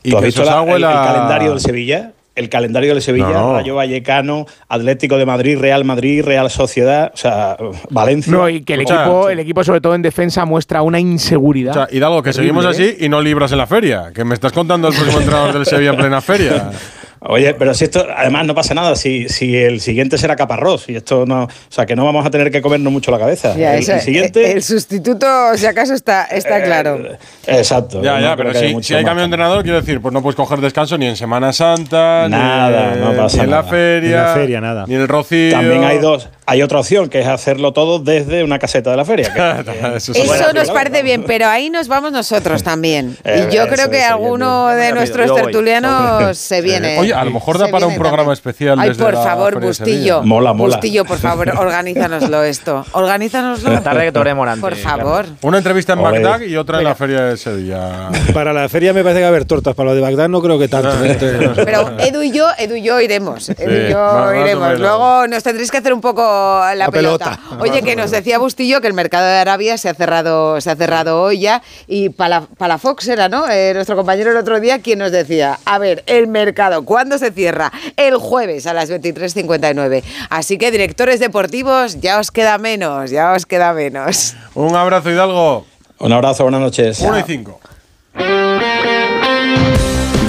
Y ¿Tú has que visto la- el, el calendario del Sevilla? El calendario del Sevilla, No. Rayo Vallecano, Atlético de Madrid, Real Madrid, Real Sociedad, o sea, Valencia. No, y que el equipo, el equipo, sobre todo en defensa, muestra una inseguridad. O sea, Hidalgo, que terrible, seguimos ¿eh? así y no libras en la feria. Que me estás contando el próximo entrenador del Sevilla en plena feria. (laughs) Oye, pero si esto, además no pasa nada, si, si el siguiente será Caparrós, y esto no, o sea, que no vamos a tener que comernos mucho la cabeza. Ya, el, eso- el siguiente, el sustituto, si acaso, está, está claro. exacto. Ya, ya, pero si, si hay cambio de entrenador, quiero decir, pues no puedes coger descanso ni en Semana Santa, Nada, ni, no pasa ni en la feria, Ni en la feria, nada. ni en el Rocío. También hay dos, hay otra opción, que es hacerlo todo desde una caseta de la feria. que- Eso nos parece bien, pero ahí nos vamos nosotros también. Eh, (laughs) Y yo eso, creo que eso, alguno de Yo nuestros tertulianos (laughs) se viene. Oye, a lo mejor da para un programa también. especial Ay, desde por la favor, Bustillo. Sevilla. Mola, mola. Bustillo, por favor, (laughs) organízanoslo esto. Organízanoslo. La tarde que Morante. Por favor. Una entrevista en. Bagdad y otra en la feria de Sevilla. Para la feria me parece que va a haber tortas, para lo de Bagdad no creo que tanto. ¿eh? Pero Edu y yo, Edu y yo iremos. Edu y yo iremos. Luego nos tendréis que hacer un poco la, pelota. pelota. Oye, que nos decía Bustillo que el mercado de Arabia se ha cerrado, se ha cerrado hoy ya. Y para la Fox era, ¿no? Eh, nuestro compañero el otro día quien nos decía, a ver, el mercado, ¿cuándo se cierra? El jueves a las 23.59. Así que directores deportivos, ya os queda menos, ya os queda menos. Un abrazo, Hidalgo. Un abrazo, buenas noches. 1 y 5.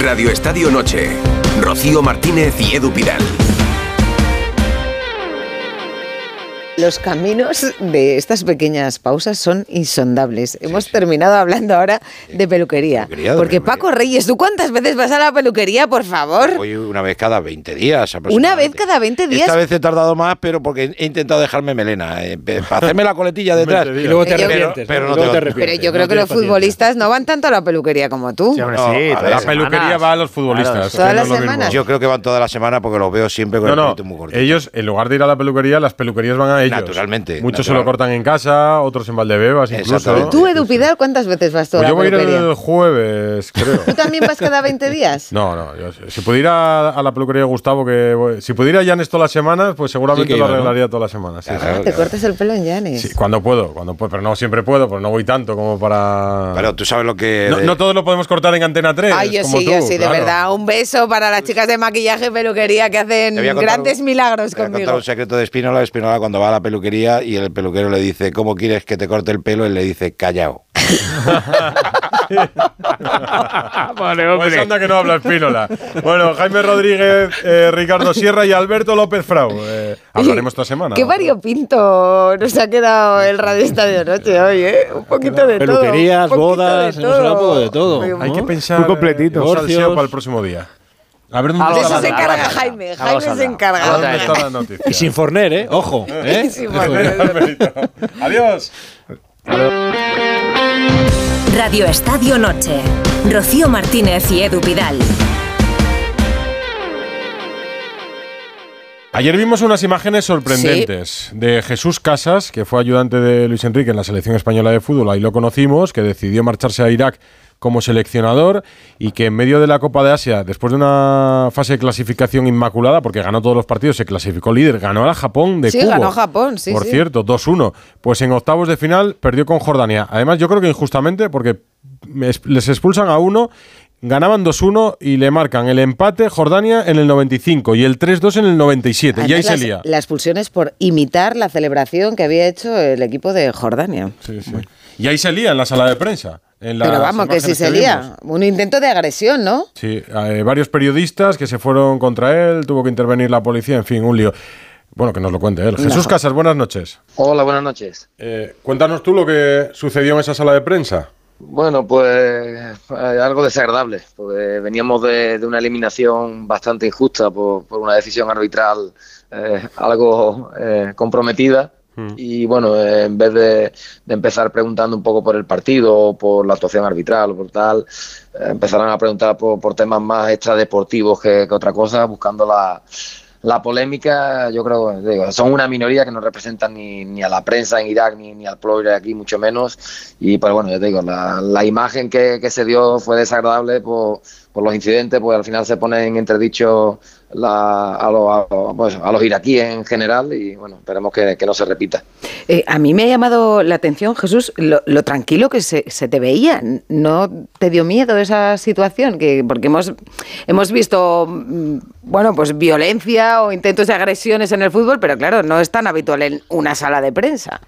Radio Estadio Noche. Rocío Martínez y Edu Pidal. Los caminos de estas pequeñas pausas son insondables. Hemos terminado hablando ahora de peluquería. Peluquería, de porque Paco Reyes, ¿tú cuántas veces vas a la peluquería, por favor? Voy una vez cada 20 días. Una vez cada 20 días. Esta vez he tardado más, pero porque he intentado dejarme melena. eh, para hacerme la coletilla detrás. Y luego te Pero- arrepientes, Pero, ¿no? no te Pero yo creo que los futbolistas no van tanto a la peluquería como tú. No, sí, a ver, todas La peluquería va a los futbolistas. Claro, que ¿Todas no las semanas? Yo creo que van toda la semana porque los veo siempre con No, el no. pelito muy corto. Ellos, en lugar de ir a la peluquería, las peluquerías van a ellos. Naturalmente, Muchos se natural. lo cortan en casa, otros en Valdebebas incluso. ¿Tú, Edu Pidal, cuántas veces vas tú a Pues la yo voy a ir el jueves, creo. ¿Tú también vas cada 20 días? No, no. yo- si pudiera a la peluquería de Gustavo, que voy- si pudiera Llanes todas las semanas, pues seguramente Sí lo iba, ¿no? arreglaría todas las semanas. sí, Ah, sí. te cortas el pelo en Llanes. Sí, cuando puedo, cuando puedo, pero no siempre puedo, pues no voy tanto como para. Pero tú sabes lo que. no, de- no todos lo podemos cortar en Antena 3. Ay, yo como sí, tú, yo sí, de claro. verdad. Un beso para las chicas de maquillaje y peluquería que hacen a contar grandes un- milagros Te voy a contar conmigo. un secreto de Espinola. Espinola cuando va a la peluquería y el peluquero le dice, ¿cómo quieres que te corte el pelo? Él le dice, callao. (laughs) Vale, Pues anda que no habla Espínola. Bueno, Jaime Rodríguez, eh, Ricardo Sierra y Alberto López Frau. Eh, hablaremos esta semana. Qué variopinto nos ha quedado el Radio Estadio Noche hoy, ¿eh? Un poquito de todo. Peluquerías, bodas, de hemos hablado un todo. poco de todo. Hay que pensar Muy completito. eh, un salseo Divorcios. para el próximo día. A ver dónde De eso se encarga. Jaime. Jaime se encarga. Algo ¿dónde está la noticia. Y sin Forner, ¿eh? Ojo. (laughs) ¿eh? (laughs) Adiós. Radio Estadio Noche. Rocío Martínez y Edu Pidal. Ayer vimos unas imágenes sorprendentes de Jesús Casas, que fue ayudante de Luis Enrique en la selección española de fútbol, ahí lo conocimos, que decidió marcharse a Irak como seleccionador y que en medio de la Copa de Asia, después de una fase de clasificación inmaculada, porque ganó todos los partidos, se clasificó líder, ganó a Japón de Sí, Cuba. ganó Japón, sí, Por sí. cierto, 2-1. Pues en octavos de final perdió con Jordania. Además, yo creo que injustamente, porque es- les expulsan a uno, ganaban 2-1 y le marcan el empate Jordania en el 95 y el 3-2 en el 97. y ahí Además, se lía. La expulsión es por imitar la celebración que había hecho el equipo de Jordania. Sí, sí. Y ahí se lía en la sala de prensa. Pero vamos, que si imágenes se vimos. lía. Un intento de agresión, ¿no? Sí, eh, varios periodistas que se fueron contra él, tuvo que intervenir la policía, en fin, un lío. Bueno, que nos lo cuente él. Jesús No. Casas, buenas noches. Hola, buenas noches. Eh, cuéntanos tú lo que sucedió en esa sala de prensa. Bueno, pues eh, algo desagradable, porque veníamos de, de una eliminación bastante injusta por, por una decisión arbitral eh, algo eh, comprometida. Y bueno, en vez de, empezar preguntando un poco por el partido, o por la actuación arbitral o por tal, eh, empezaron a preguntar por, temas más extradeportivos que, que otra cosa, buscando la, la polémica. Yo creo digo, son una minoría que no representan ni, a la prensa en Irak ni, ni al pueblo iraquí, mucho menos. Y pues bueno, yo te digo, la, la imagen que, que se dio fue desagradable por, por los incidentes, pues al final se pone en entredicho la- a, los, a, los- pues, a los iraquíes en general y bueno, esperemos que, no se repita. Eh, a mí me ha llamado la atención, Jesús, lo, lo tranquilo que se, se te veía. ¿No te dio miedo esa situación? Que, porque hemos, hemos visto, mm, bueno, pues violencia o intentos de agresiones en el fútbol, pero claro, no es tan habitual en una sala de prensa.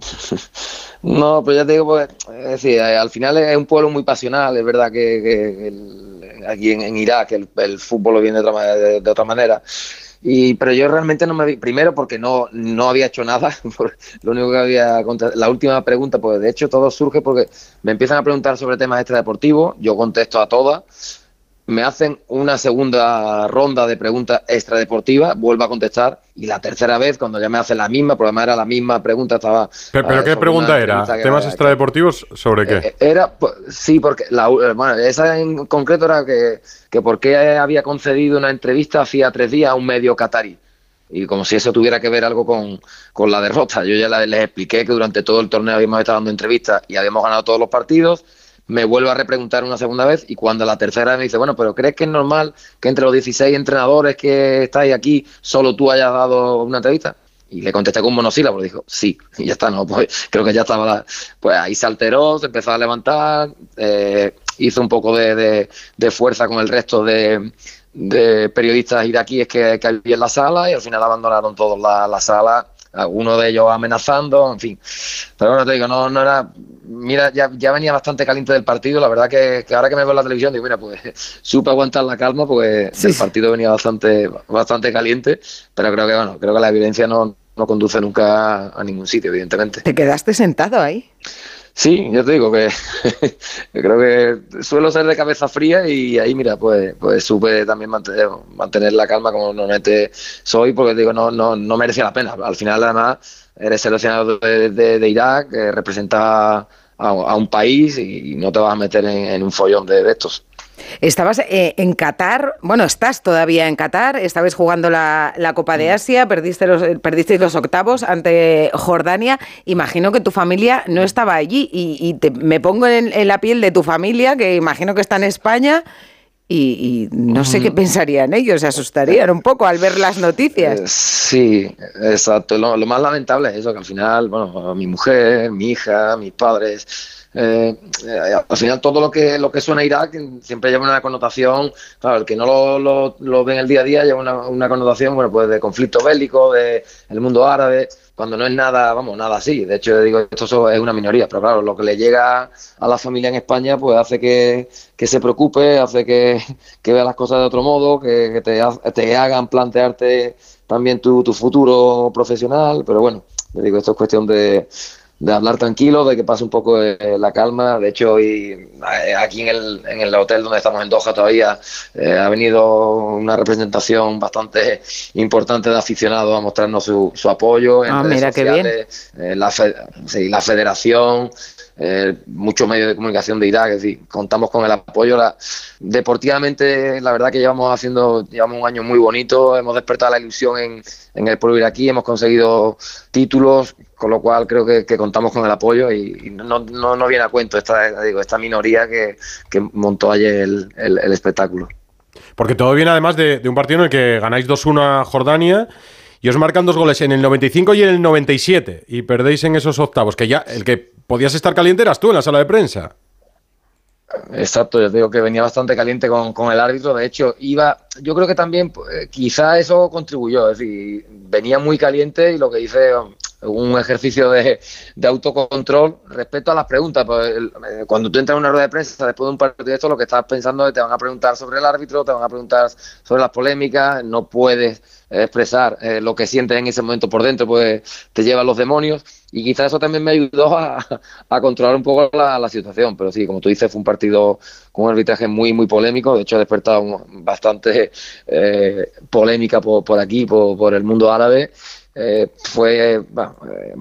(laughs) No, pero ya te digo, pues, es decir, eh, al final es un pueblo muy pasional, es verdad que, aquí en, Irak el, fútbol lo viene de otra, de, otra manera. Y, pero yo realmente no me vi, primero porque no, no había hecho nada, (laughs) lo único que había, la última pregunta, pues de hecho todo surge porque me empiezan a preguntar sobre temas extradeportivos, yo contesto a todas, me hacen una segunda ronda de preguntas extradeportivas, vuelvo a contestar, y la tercera vez, cuando ya me hacen la misma, porque además era la misma pregunta, estaba... ¿Pero, pero eh, qué pregunta era? ¿Temas era- extradeportivos sobre qué? eh, Era, pues, sí, porque la, bueno, esa en concreto era que, que por qué había concedido una entrevista hacía tres días a un medio catarí. Y como si eso tuviera que ver algo con, con la derrota. Yo ya les expliqué que durante todo el torneo habíamos estado dando entrevistas y habíamos ganado todos los partidos. Me vuelvo a repreguntar una segunda vez y cuando la tercera me dice, bueno, pero ¿crees que es normal que entre los 16 entrenadores que estáis aquí solo tú hayas dado una entrevista? Y le contesté con un monosílabo, dijo, sí, y ya está, no, pues creo que ya estaba, la- pues ahí se alteró, se empezó a levantar, eh, hizo un poco de, de- de fuerza con el resto de, de periodistas iraquíes que, que había en la sala y al final abandonaron todos la, la sala, uno de ellos amenazando, en fin. Pero bueno, te digo, no, no era, mira, ya, ya venía bastante caliente del partido, la verdad que, que ahora que me veo en la televisión, digo, mira, pues (laughs) supe aguantar la calma porque el partido venía bastante, bastante caliente, pero creo que, bueno, creo que la violencia no, no conduce nunca a ningún sitio, evidentemente. ¿Te quedaste sentado ahí? Sí, yo te digo que, (laughs) creo que suelo ser de cabeza fría y ahí, mira, pues, pues supe también mantener, mantener la calma como normalmente soy, porque digo, no, no, no merecía la pena. Al final, además, eres seleccionado de, de- de Irak, que representa a, a un país y no te vas a meter en, en un follón de, de estos. Estabas eh, en Qatar, bueno, estás todavía en Qatar, estabais jugando la, la Copa de Asia, perdiste los, perdisteis los octavos ante Jordania. Imagino que tu familia no estaba allí y, y te- me pongo en, en la piel de tu familia, que imagino que está en España. Y, y no sé qué pensarían ellos, se asustarían un poco al ver las noticias. Eh, Sí, exacto. Lo, lo más lamentable es eso, que al final, bueno, mi mujer, mi hija, mis padres, eh, al final todo lo que lo que suena a Irak siempre lleva una connotación, claro, el que no lo, lo, lo ve en el día a día lleva una, una connotación, bueno, pues de conflicto bélico, de el mundo árabe, cuando no es nada, vamos, nada así. De hecho, digo, esto es una minoría, pero claro, lo que le llega a la familia en España, pues hace que, que se preocupe, hace que, que vea las cosas de otro modo, que, que te, te hagan plantearte también tu, tu futuro profesional, pero bueno, le digo, esto es cuestión de, de hablar tranquilo, de que pase un poco eh, la calma. De hecho, hoy eh, aquí en el, en el hotel donde estamos en Doha todavía eh, ha venido una representación bastante importante de aficionados a mostrarnos su, su apoyo en Ah, redes mira qué bien. sociales, eh, la, fe- sí, la federación, eh, muchos medios de comunicación de Irak, es decir, contamos con el apoyo. Deportivamente, la verdad que llevamos haciendo, llevamos un año muy bonito, hemos despertado la ilusión en, en el pueblo iraquí, hemos conseguido títulos, con lo cual creo que, contamos con el apoyo y, no, no, no viene a cuento esta, digo, esta minoría que, que montó ayer el, el- espectáculo. Porque todo viene además de, un partido en el que ganáis 2-1 a Jordania y os marcan dos goles en el 95 y en el 97 y perdéis en esos octavos, que ya el que podías estar caliente eras tú en la sala de prensa. Exacto, yo digo que venía bastante caliente con, con el árbitro. De hecho, iba, yo creo que también pues, quizá eso contribuyó. Es decir, venía muy caliente y lo que hice un ejercicio de, de autocontrol respecto a las preguntas. Pues, eh, cuando tú entras en una rueda de prensa después de un partido de esto, lo que estás pensando es te van a preguntar sobre el árbitro, te van a preguntar sobre las polémicas, no puedes expresar eh, lo que sientes en ese momento por dentro, pues te llevan los demonios. Y quizás eso también me ayudó a, a controlar un poco la, la situación. Pero sí, como tú dices, fue un partido con un arbitraje muy, muy polémico. De hecho, ha despertado bastante eh, polémica por, por aquí, por, por el mundo árabe. Eh, fue eh,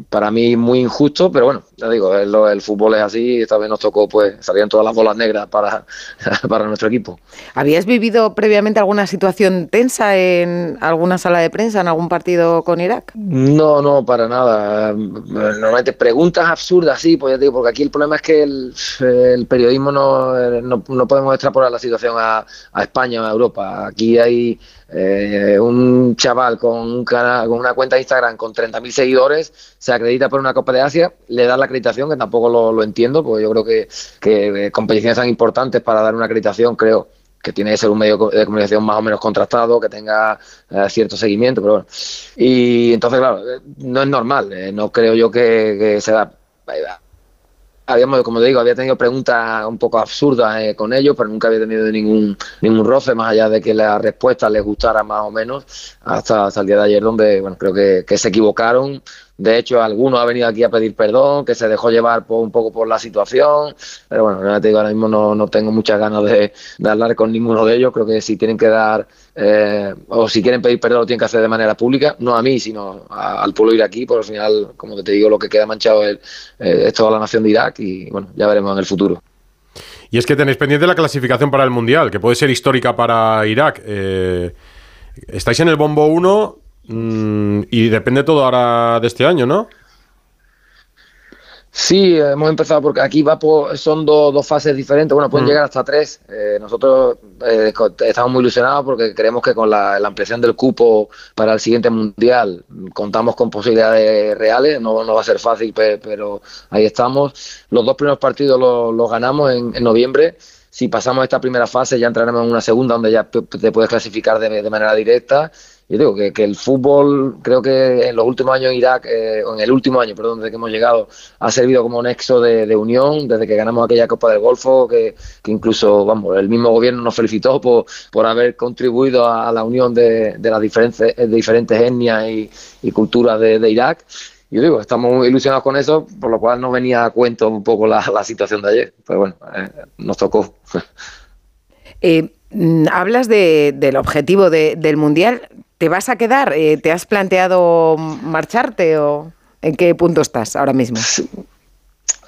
para mí muy injusto, pero bueno, ya digo, el, el fútbol es así. Esta vez nos tocó, pues salían todas las bolas negras para, (laughs) para nuestro equipo. ¿Habías vivido previamente alguna situación tensa en alguna sala de prensa, en algún partido con Irak? No, no, para nada. Normalmente preguntas absurdas, sí, pues ya te digo, porque aquí el problema es que el, el periodismo no, no, no podemos extrapolar la situación a, a España o a Europa. Aquí hay eh, un chaval con, un canal, con una cuenta de Instagram con 30.000 seguidores, se acredita por una Copa de Asia, le dan la acreditación, que tampoco lo, entiendo, porque yo creo que, que eh, competiciones tan importantes para dar una acreditación, creo que tiene que ser un medio de comunicación más o menos contrastado, que tenga eh, cierto seguimiento, pero bueno. Y entonces, claro, eh, no es normal, no creo yo que, que sea... Habíamos, como te digo, había tenido preguntas un poco absurdas con ellos, pero nunca había tenido ningún ningún roce, más allá de que la respuesta les gustara más o menos, hasta, hasta el día de ayer, donde bueno creo que se equivocaron. De hecho, alguno ha venido aquí a pedir perdón, que se dejó llevar por, un poco por la situación, pero bueno, te digo, ahora mismo no, no tengo muchas ganas de, de hablar con ninguno de ellos. Creo que si tienen que dar, eh, o si quieren pedir perdón, lo tienen que hacer de manera pública, no a mí, sino al pueblo iraquí, porque al final, como te digo, lo que queda manchado es, eh, es toda la nación de Irak y bueno, ya veremos en el futuro. Y es que tenéis pendiente la clasificación para el Mundial, que puede ser histórica para Irak. Eh, estáis en el bombo 1 mm, y depende todo ahora de este año, ¿no? Sí, hemos empezado porque aquí va por, son dos, dos fases diferentes. Bueno, pueden Mm. llegar hasta tres. Eh, nosotros eh, estamos muy ilusionados porque creemos que con la, la ampliación del cupo para el siguiente mundial contamos con posibilidades reales. No, no va a ser fácil, pe- pero ahí estamos. Los dos primeros partidos los, los ganamos en, en noviembre. Si pasamos esta primera fase, ya entraremos en una segunda donde ya te puedes clasificar de, de manera directa. Yo digo que, que el fútbol, creo que en los últimos años Irak, eh, en el último año, perdón, desde que hemos llegado, ha servido como nexo de, de unión, desde que ganamos aquella Copa del Golfo, que, que incluso, vamos, el mismo gobierno nos felicitó por, por haber contribuido a, la unión de, de las diferentes, de diferentes etnias y, y culturas de, de Irak. Yo digo, estamos muy ilusionados con eso, por lo cual no venía a cuento un poco la, la situación de ayer. Pero bueno, eh, nos tocó. Eh, mm, hablas de, del objetivo de- del Mundial. ¿Te vas a quedar? Eh, ¿Te has planteado marcharte o en qué punto estás ahora mismo?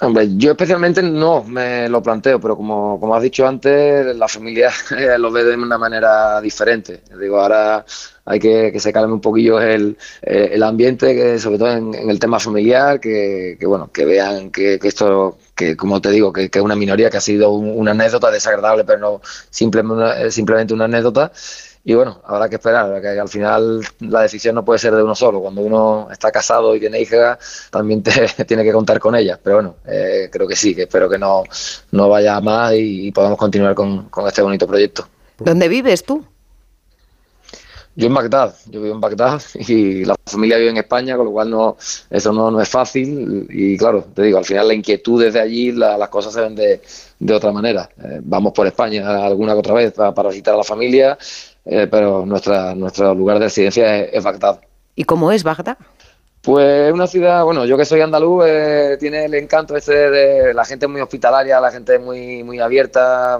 Hombre, yo especialmente no me lo planteo, pero como, como has dicho antes, la familia (laughs) lo ve de una manera diferente. Digo, ahora hay que que se calme un poquillo el, eh, el ambiente, que sobre todo en, el tema familiar, que, que, bueno, que vean que, esto, que como te digo, que, es una minoría, que ha sido un- una anécdota desagradable, pero no simplemente eh, simplemente una anécdota. Y bueno, habrá que esperar, que al final la decisión no puede ser de uno solo. Cuando uno está casado y tiene hija, también te, (laughs) tiene que contar con ella. Pero bueno, eh, creo que sí, que espero que no, no vaya más y, y podamos continuar con, con este bonito proyecto. ¿Dónde vives tú? Yo en Bagdad, yo vivo en Bagdad (laughs) y la familia vive en España, con lo cual no, eso no, no es fácil. Y claro, te digo, al final la inquietud desde allí, la- las cosas se ven de, de otra manera. Eh, vamos por España alguna que otra vez para, para visitar a la familia, eh, pero nuestra, nuestro lugar de residencia es, es Bagdad. ¿Y cómo es Bagdad? Pues es una ciudad, bueno, yo que soy andaluz, eh, tiene el encanto este de la gente muy hospitalaria, la gente muy, muy abierta,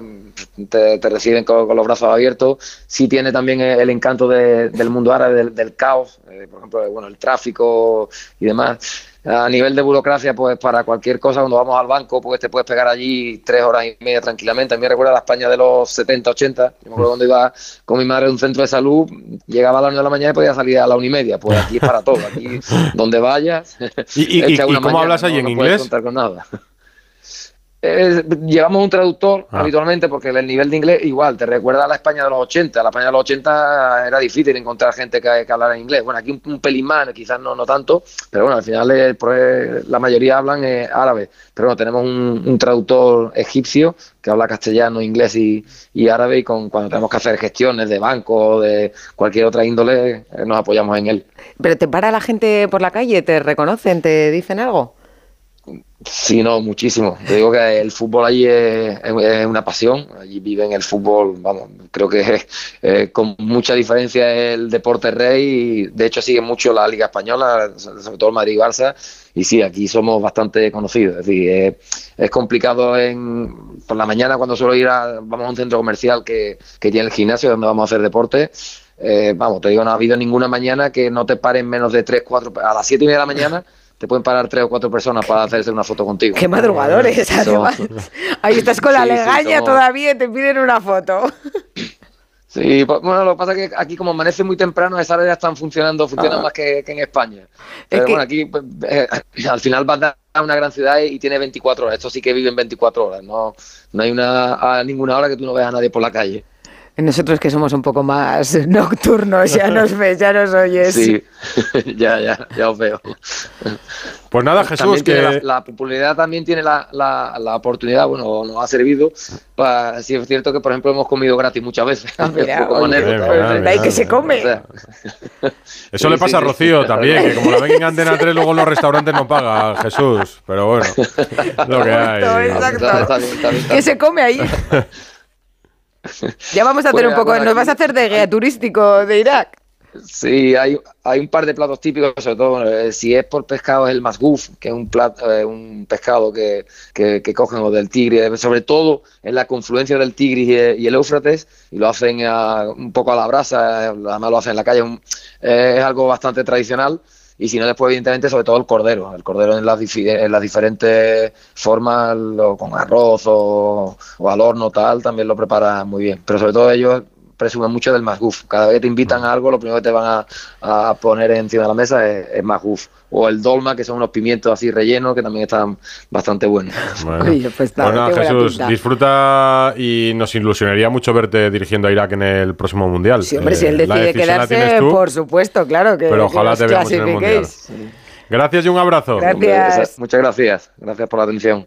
te, te reciben con, con los brazos abiertos. Sí tiene también el encanto de- del mundo árabe, del, del caos, eh, por ejemplo, bueno, el tráfico y demás. A nivel de burocracia, pues para cualquier cosa, cuando vamos al banco, pues te puedes pegar allí tres horas y media tranquilamente. A mí me recuerda a la España de los 70, 80. Yo me acuerdo cuando iba con mi madre a un centro de salud, llegaba a las 9 de la mañana y podía salir a la una y media. Pues aquí es para todo. Aquí, (laughs) donde vayas. ¿Y- y- (laughs) cómo mañana, hablas ahí, no- en no puedes inglés? contar con nada. Eh, llevamos un traductor Ah. habitualmente porque el nivel de inglés igual te recuerda a la España de los 80. La España de los 80 era difícil encontrar gente que, que hablara inglés. Bueno, aquí un, un pelín más, quizás no, no tanto, pero bueno, al final eh, pues, la mayoría hablan eh, árabe. Pero bueno, tenemos un, un traductor egipcio que habla castellano, inglés y, y árabe y con, cuando tenemos que hacer gestiones de banco o de cualquier otra índole eh, nos apoyamos en él. ¿Pero te para la gente por la calle? ¿Te reconocen? ¿Te dicen algo? Sí, no, muchísimo. Te digo que el fútbol allí es, una pasión. Allí viven el fútbol, vamos, creo que con mucha diferencia es el deporte rey. Y de hecho, siguen mucho la Liga Española, sobre todo el Madrid y Barça. Y sí, aquí somos bastante conocidos. Es decir, es complicado en, por la mañana cuando suelo ir a, vamos a un centro comercial que, que tiene el gimnasio donde vamos a hacer deporte. Eh, vamos, te digo, no ha habido ninguna mañana que no te paren menos de 3, 4, a las 7 y media de la mañana te pueden parar tres o cuatro personas para hacerse una foto contigo. Qué madrugadores, Eso- además. Ahí estás con la Sí, legaña todavía y te piden una foto. Sí, pues, bueno, lo que pasa es que aquí como amanece muy temprano, esas áreas están funcionando, funcionan Ah. más que, que en España. Pero bueno, aquí pues, eh, al final vas a una gran ciudad y tiene 24 horas. Esto sí que viven 24 horas. No, no hay una, a ninguna hora que tú no veas a nadie por la calle. Nosotros que somos un poco más (laughs) nocturnos, ya nos (laughs) ves, ya nos oyes. Sí, (laughs) ya, ya, ya os veo. Pues nada, Jesús, que... la, la popularidad también tiene la, la, la oportunidad, bueno, nos ha servido para, sí es cierto que por ejemplo hemos comido gratis muchas veces. Ah, mira, ahí que se come. O sea, Eso le pasa sí, a Rocío sí. también, que como la ven en Antena 3, luego en los restaurantes no paga, Jesús. Pero bueno, lo que hay. Exacto. Está bien, está bien, está ¿Qué bien. se come ahí? Ya vamos a hacer un poco, nos vas a hacer de guía turístico de Irak. Sí, hay, hay un par de platos típicos, sobre todo eh, si es por pescado es el masguf, que es un plato, eh, un pescado que, que, que cogen o del Tigre, sobre todo en la confluencia del Tigris y, el- y el Éufrates, y lo hacen a- un poco a la brasa, eh, además lo hacen en la calle, un- eh, es algo bastante tradicional. Y si no, después, evidentemente, sobre todo el cordero. El cordero en las, diferentes formas, lo- con arroz o, o al horno, tal, también lo preparan muy bien. Pero sobre todo ellos presumen mucho del masguf. Cada vez que te invitan a algo, lo primero que te van a, a poner encima de la mesa es, es masguf. O el dolma, que son unos pimientos así rellenos, que también están bastante buenos. Bueno. (laughs) Oye, pues nada, Bueno, Jesús, disfruta y nos ilusionaría mucho verte dirigiendo a Irak en el próximo Mundial. Sí, hombre, si Eh, él la decide quedarse, tú, por supuesto, claro que, pero ojalá te veamos en el Mundial. Gracias y un abrazo. Gracias. Muchas gracias. Gracias por la atención.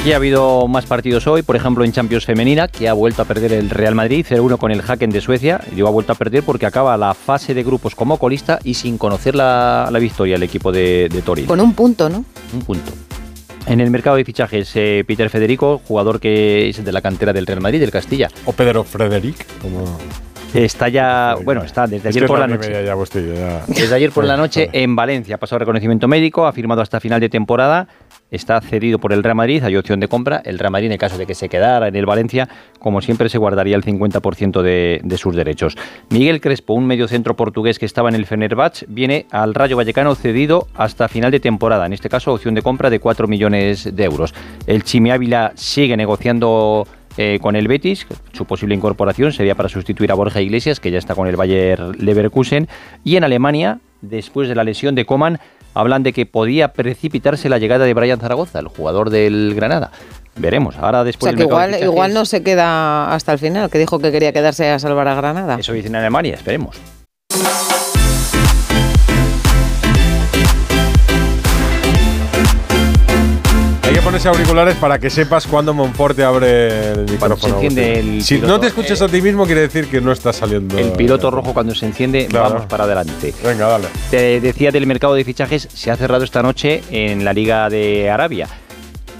Aquí ha habido más partidos hoy, por ejemplo en Champions Femenina, que ha vuelto a perder el Real Madrid 0-1 con el Haken de Suecia. Y ha vuelto a perder porque acaba la fase de grupos como colista y sin conocer la, la victoria el equipo de, de Torino. Con un punto, ¿no? Un punto. En el mercado de fichajes, eh, Peter Federico, jugador que es de la cantera del Real Madrid, del Castilla. O Pedro Frederic, como... Está ya, bueno, está desde Es ayer que por la noche. media ya, pues, tío, ya. Desde ayer por la (laughs) noche en Valencia. Ha pasado reconocimiento médico, ha firmado hasta final de temporada. Está cedido por el Real Madrid, hay opción de compra. El Real Madrid, en caso de que se quedara en el Valencia, como siempre, se guardaría el 50% de, de sus derechos. Miguel Crespo, un mediocentro portugués que estaba en el Fenerbahce, viene al Rayo Vallecano cedido hasta final de temporada. En este caso, opción de compra de 4 millones de euros. El Chimi Ávila sigue negociando eh, con el Betis. Su posible incorporación sería para sustituir a Borja Iglesias, que ya está con el Bayer Leverkusen. Y en Alemania, después de la lesión de Coman, hablan de que podía precipitarse la llegada de Brian Zaragoza, el jugador del Granada. Veremos. Ahora O después sea del que de igual no se queda hasta el final, que dijo que quería quedarse a salvar a Granada. Eso dicen en Alemania, esperemos. Ponerse auriculares para que sepas cuándo Monforte abre el micrófono. se enciende Agustín. el si piloto, no te escuchas a ti mismo, quiere decir que no está saliendo. El piloto rojo cuando se enciende, Claro. vamos para adelante. Venga, dale. Te decía del mercado de fichajes, se ha cerrado esta noche en la Liga de Arabia.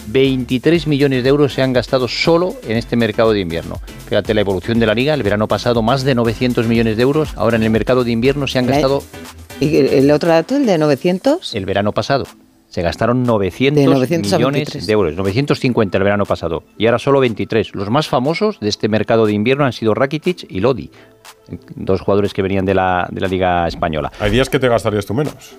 23 millones de euros se han gastado solo en este mercado de invierno. Fíjate la evolución de la liga, el verano pasado más de 900 millones de euros, ahora en el mercado de invierno se han gastado ¿Y el el otro dato, el de 900? el verano pasado. Se gastaron 900, De 900 a millones 23. de euros, 950 el verano pasado y ahora solo 23. Los más famosos de este mercado de invierno han sido Rakitic y Lodi, dos jugadores que venían de la, de la liga española. Hay días que te gastarías tú menos.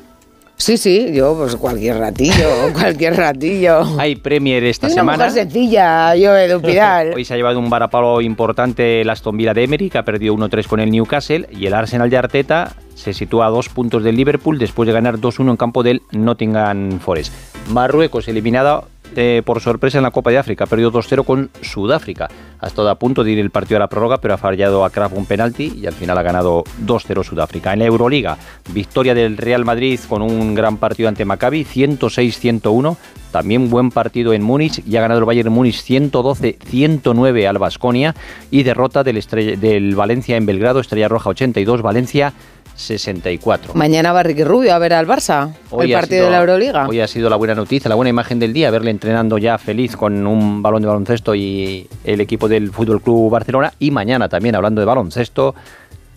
Sí, sí, yo pues cualquier ratillo, (laughs) cualquier ratillo. Hay Premier esta una semana. mujer sencilla, yo, Edu (laughs) Pidal. Hoy se ha llevado un varapalo importante el Aston Villa de Emery, que ha perdido 1-3 con el Newcastle, y el Arsenal de Arteta se sitúa a dos puntos del Liverpool después de ganar 2-1 en campo del Nottingham Forest. Marruecos eliminada eh, por sorpresa en la Copa de África, ha perdido 2-0 con Sudáfrica. Ha estado a punto de ir el partido a la prórroga, pero ha fallado a Kraft un penalti y al final ha ganado 2-0 Sudáfrica. En la Euroliga, victoria del Real Madrid con un gran partido ante Maccabi, 106-101. También buen partido en Múnich y ha ganado el Bayern Múnich 112-109 al Basconia y derrota del Valencia en Belgrado, Estrella Roja 82, Valencia 64. Mañana va Ricky Rubio a ver al Barça, el partido sido- de la Euroliga. Hoy ha sido la buena noticia, la buena imagen del día, verle entrenando ya feliz con un balón de baloncesto y el equipo del Fútbol Club Barcelona. Y mañana también, hablando de baloncesto,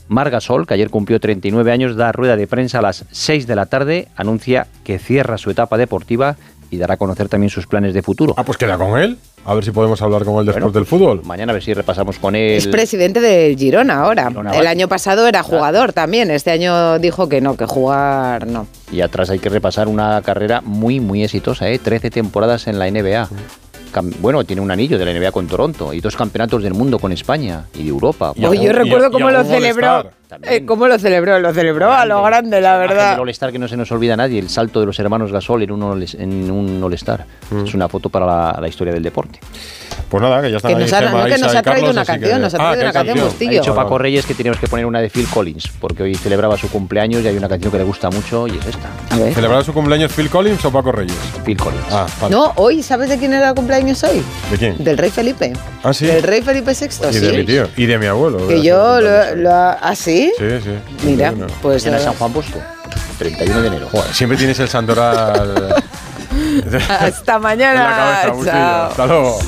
Margasol, que ayer cumplió 39 años, da rueda de prensa a las 6 de la tarde, anuncia que cierra su etapa deportiva y dará a conocer también sus planes de futuro. Ah, pues queda con él. A ver si podemos hablar con él después del fútbol. Mañana a ver si repasamos con él. Es presidente del Girona ahora. Girona, el año pasado era jugador también. Este año dijo que no, que jugar no. Y atrás hay que repasar una carrera muy, muy exitosa, ¿eh? 13 temporadas en la NBA. Bueno, tiene un anillo de la NBA con Toronto y dos campeonatos del mundo con España y de Europa. Oye, yo recuerdo cómo lo celebró. Eh, ¿Cómo lo celebró? Lo celebró a lo grande, la El verdad. All-Star que no se nos olvida a nadie, el salto de los hermanos Gasol en un All- en un All-Star. Mm. Es una foto para la, la historia del deporte. Pues nada, que ya están Que ahí nos ha- no, que nos ha traído Carlos, una canción, que- nos ha Ah, traído ¿qué una canción? Bustillo. Ha dicho Paco Reyes que teníamos que poner una de Phil Collins, porque hoy celebraba su cumpleaños y hay una canción que le gusta mucho y es esta. ver. ¿Celebrará su cumpleaños Phil Collins o Paco Reyes? Phil Collins. Ah, vale. No, hoy, ¿sabes de quién era el cumpleaños hoy? ¿De quién? Del rey Felipe. Ah, sí. Del rey Felipe VI, Y sí. de mi tío. Y de mi abuelo. Que yo lo, lo ha- ¿Ah, sí? Sí, sí. Mira, Bueno. pues... Mañana eh, San Juan Bosco, 31 de enero. Joder, siempre tienes el santoral (laughs) Hasta mañana. en la cabeza. Chao. Hasta luego.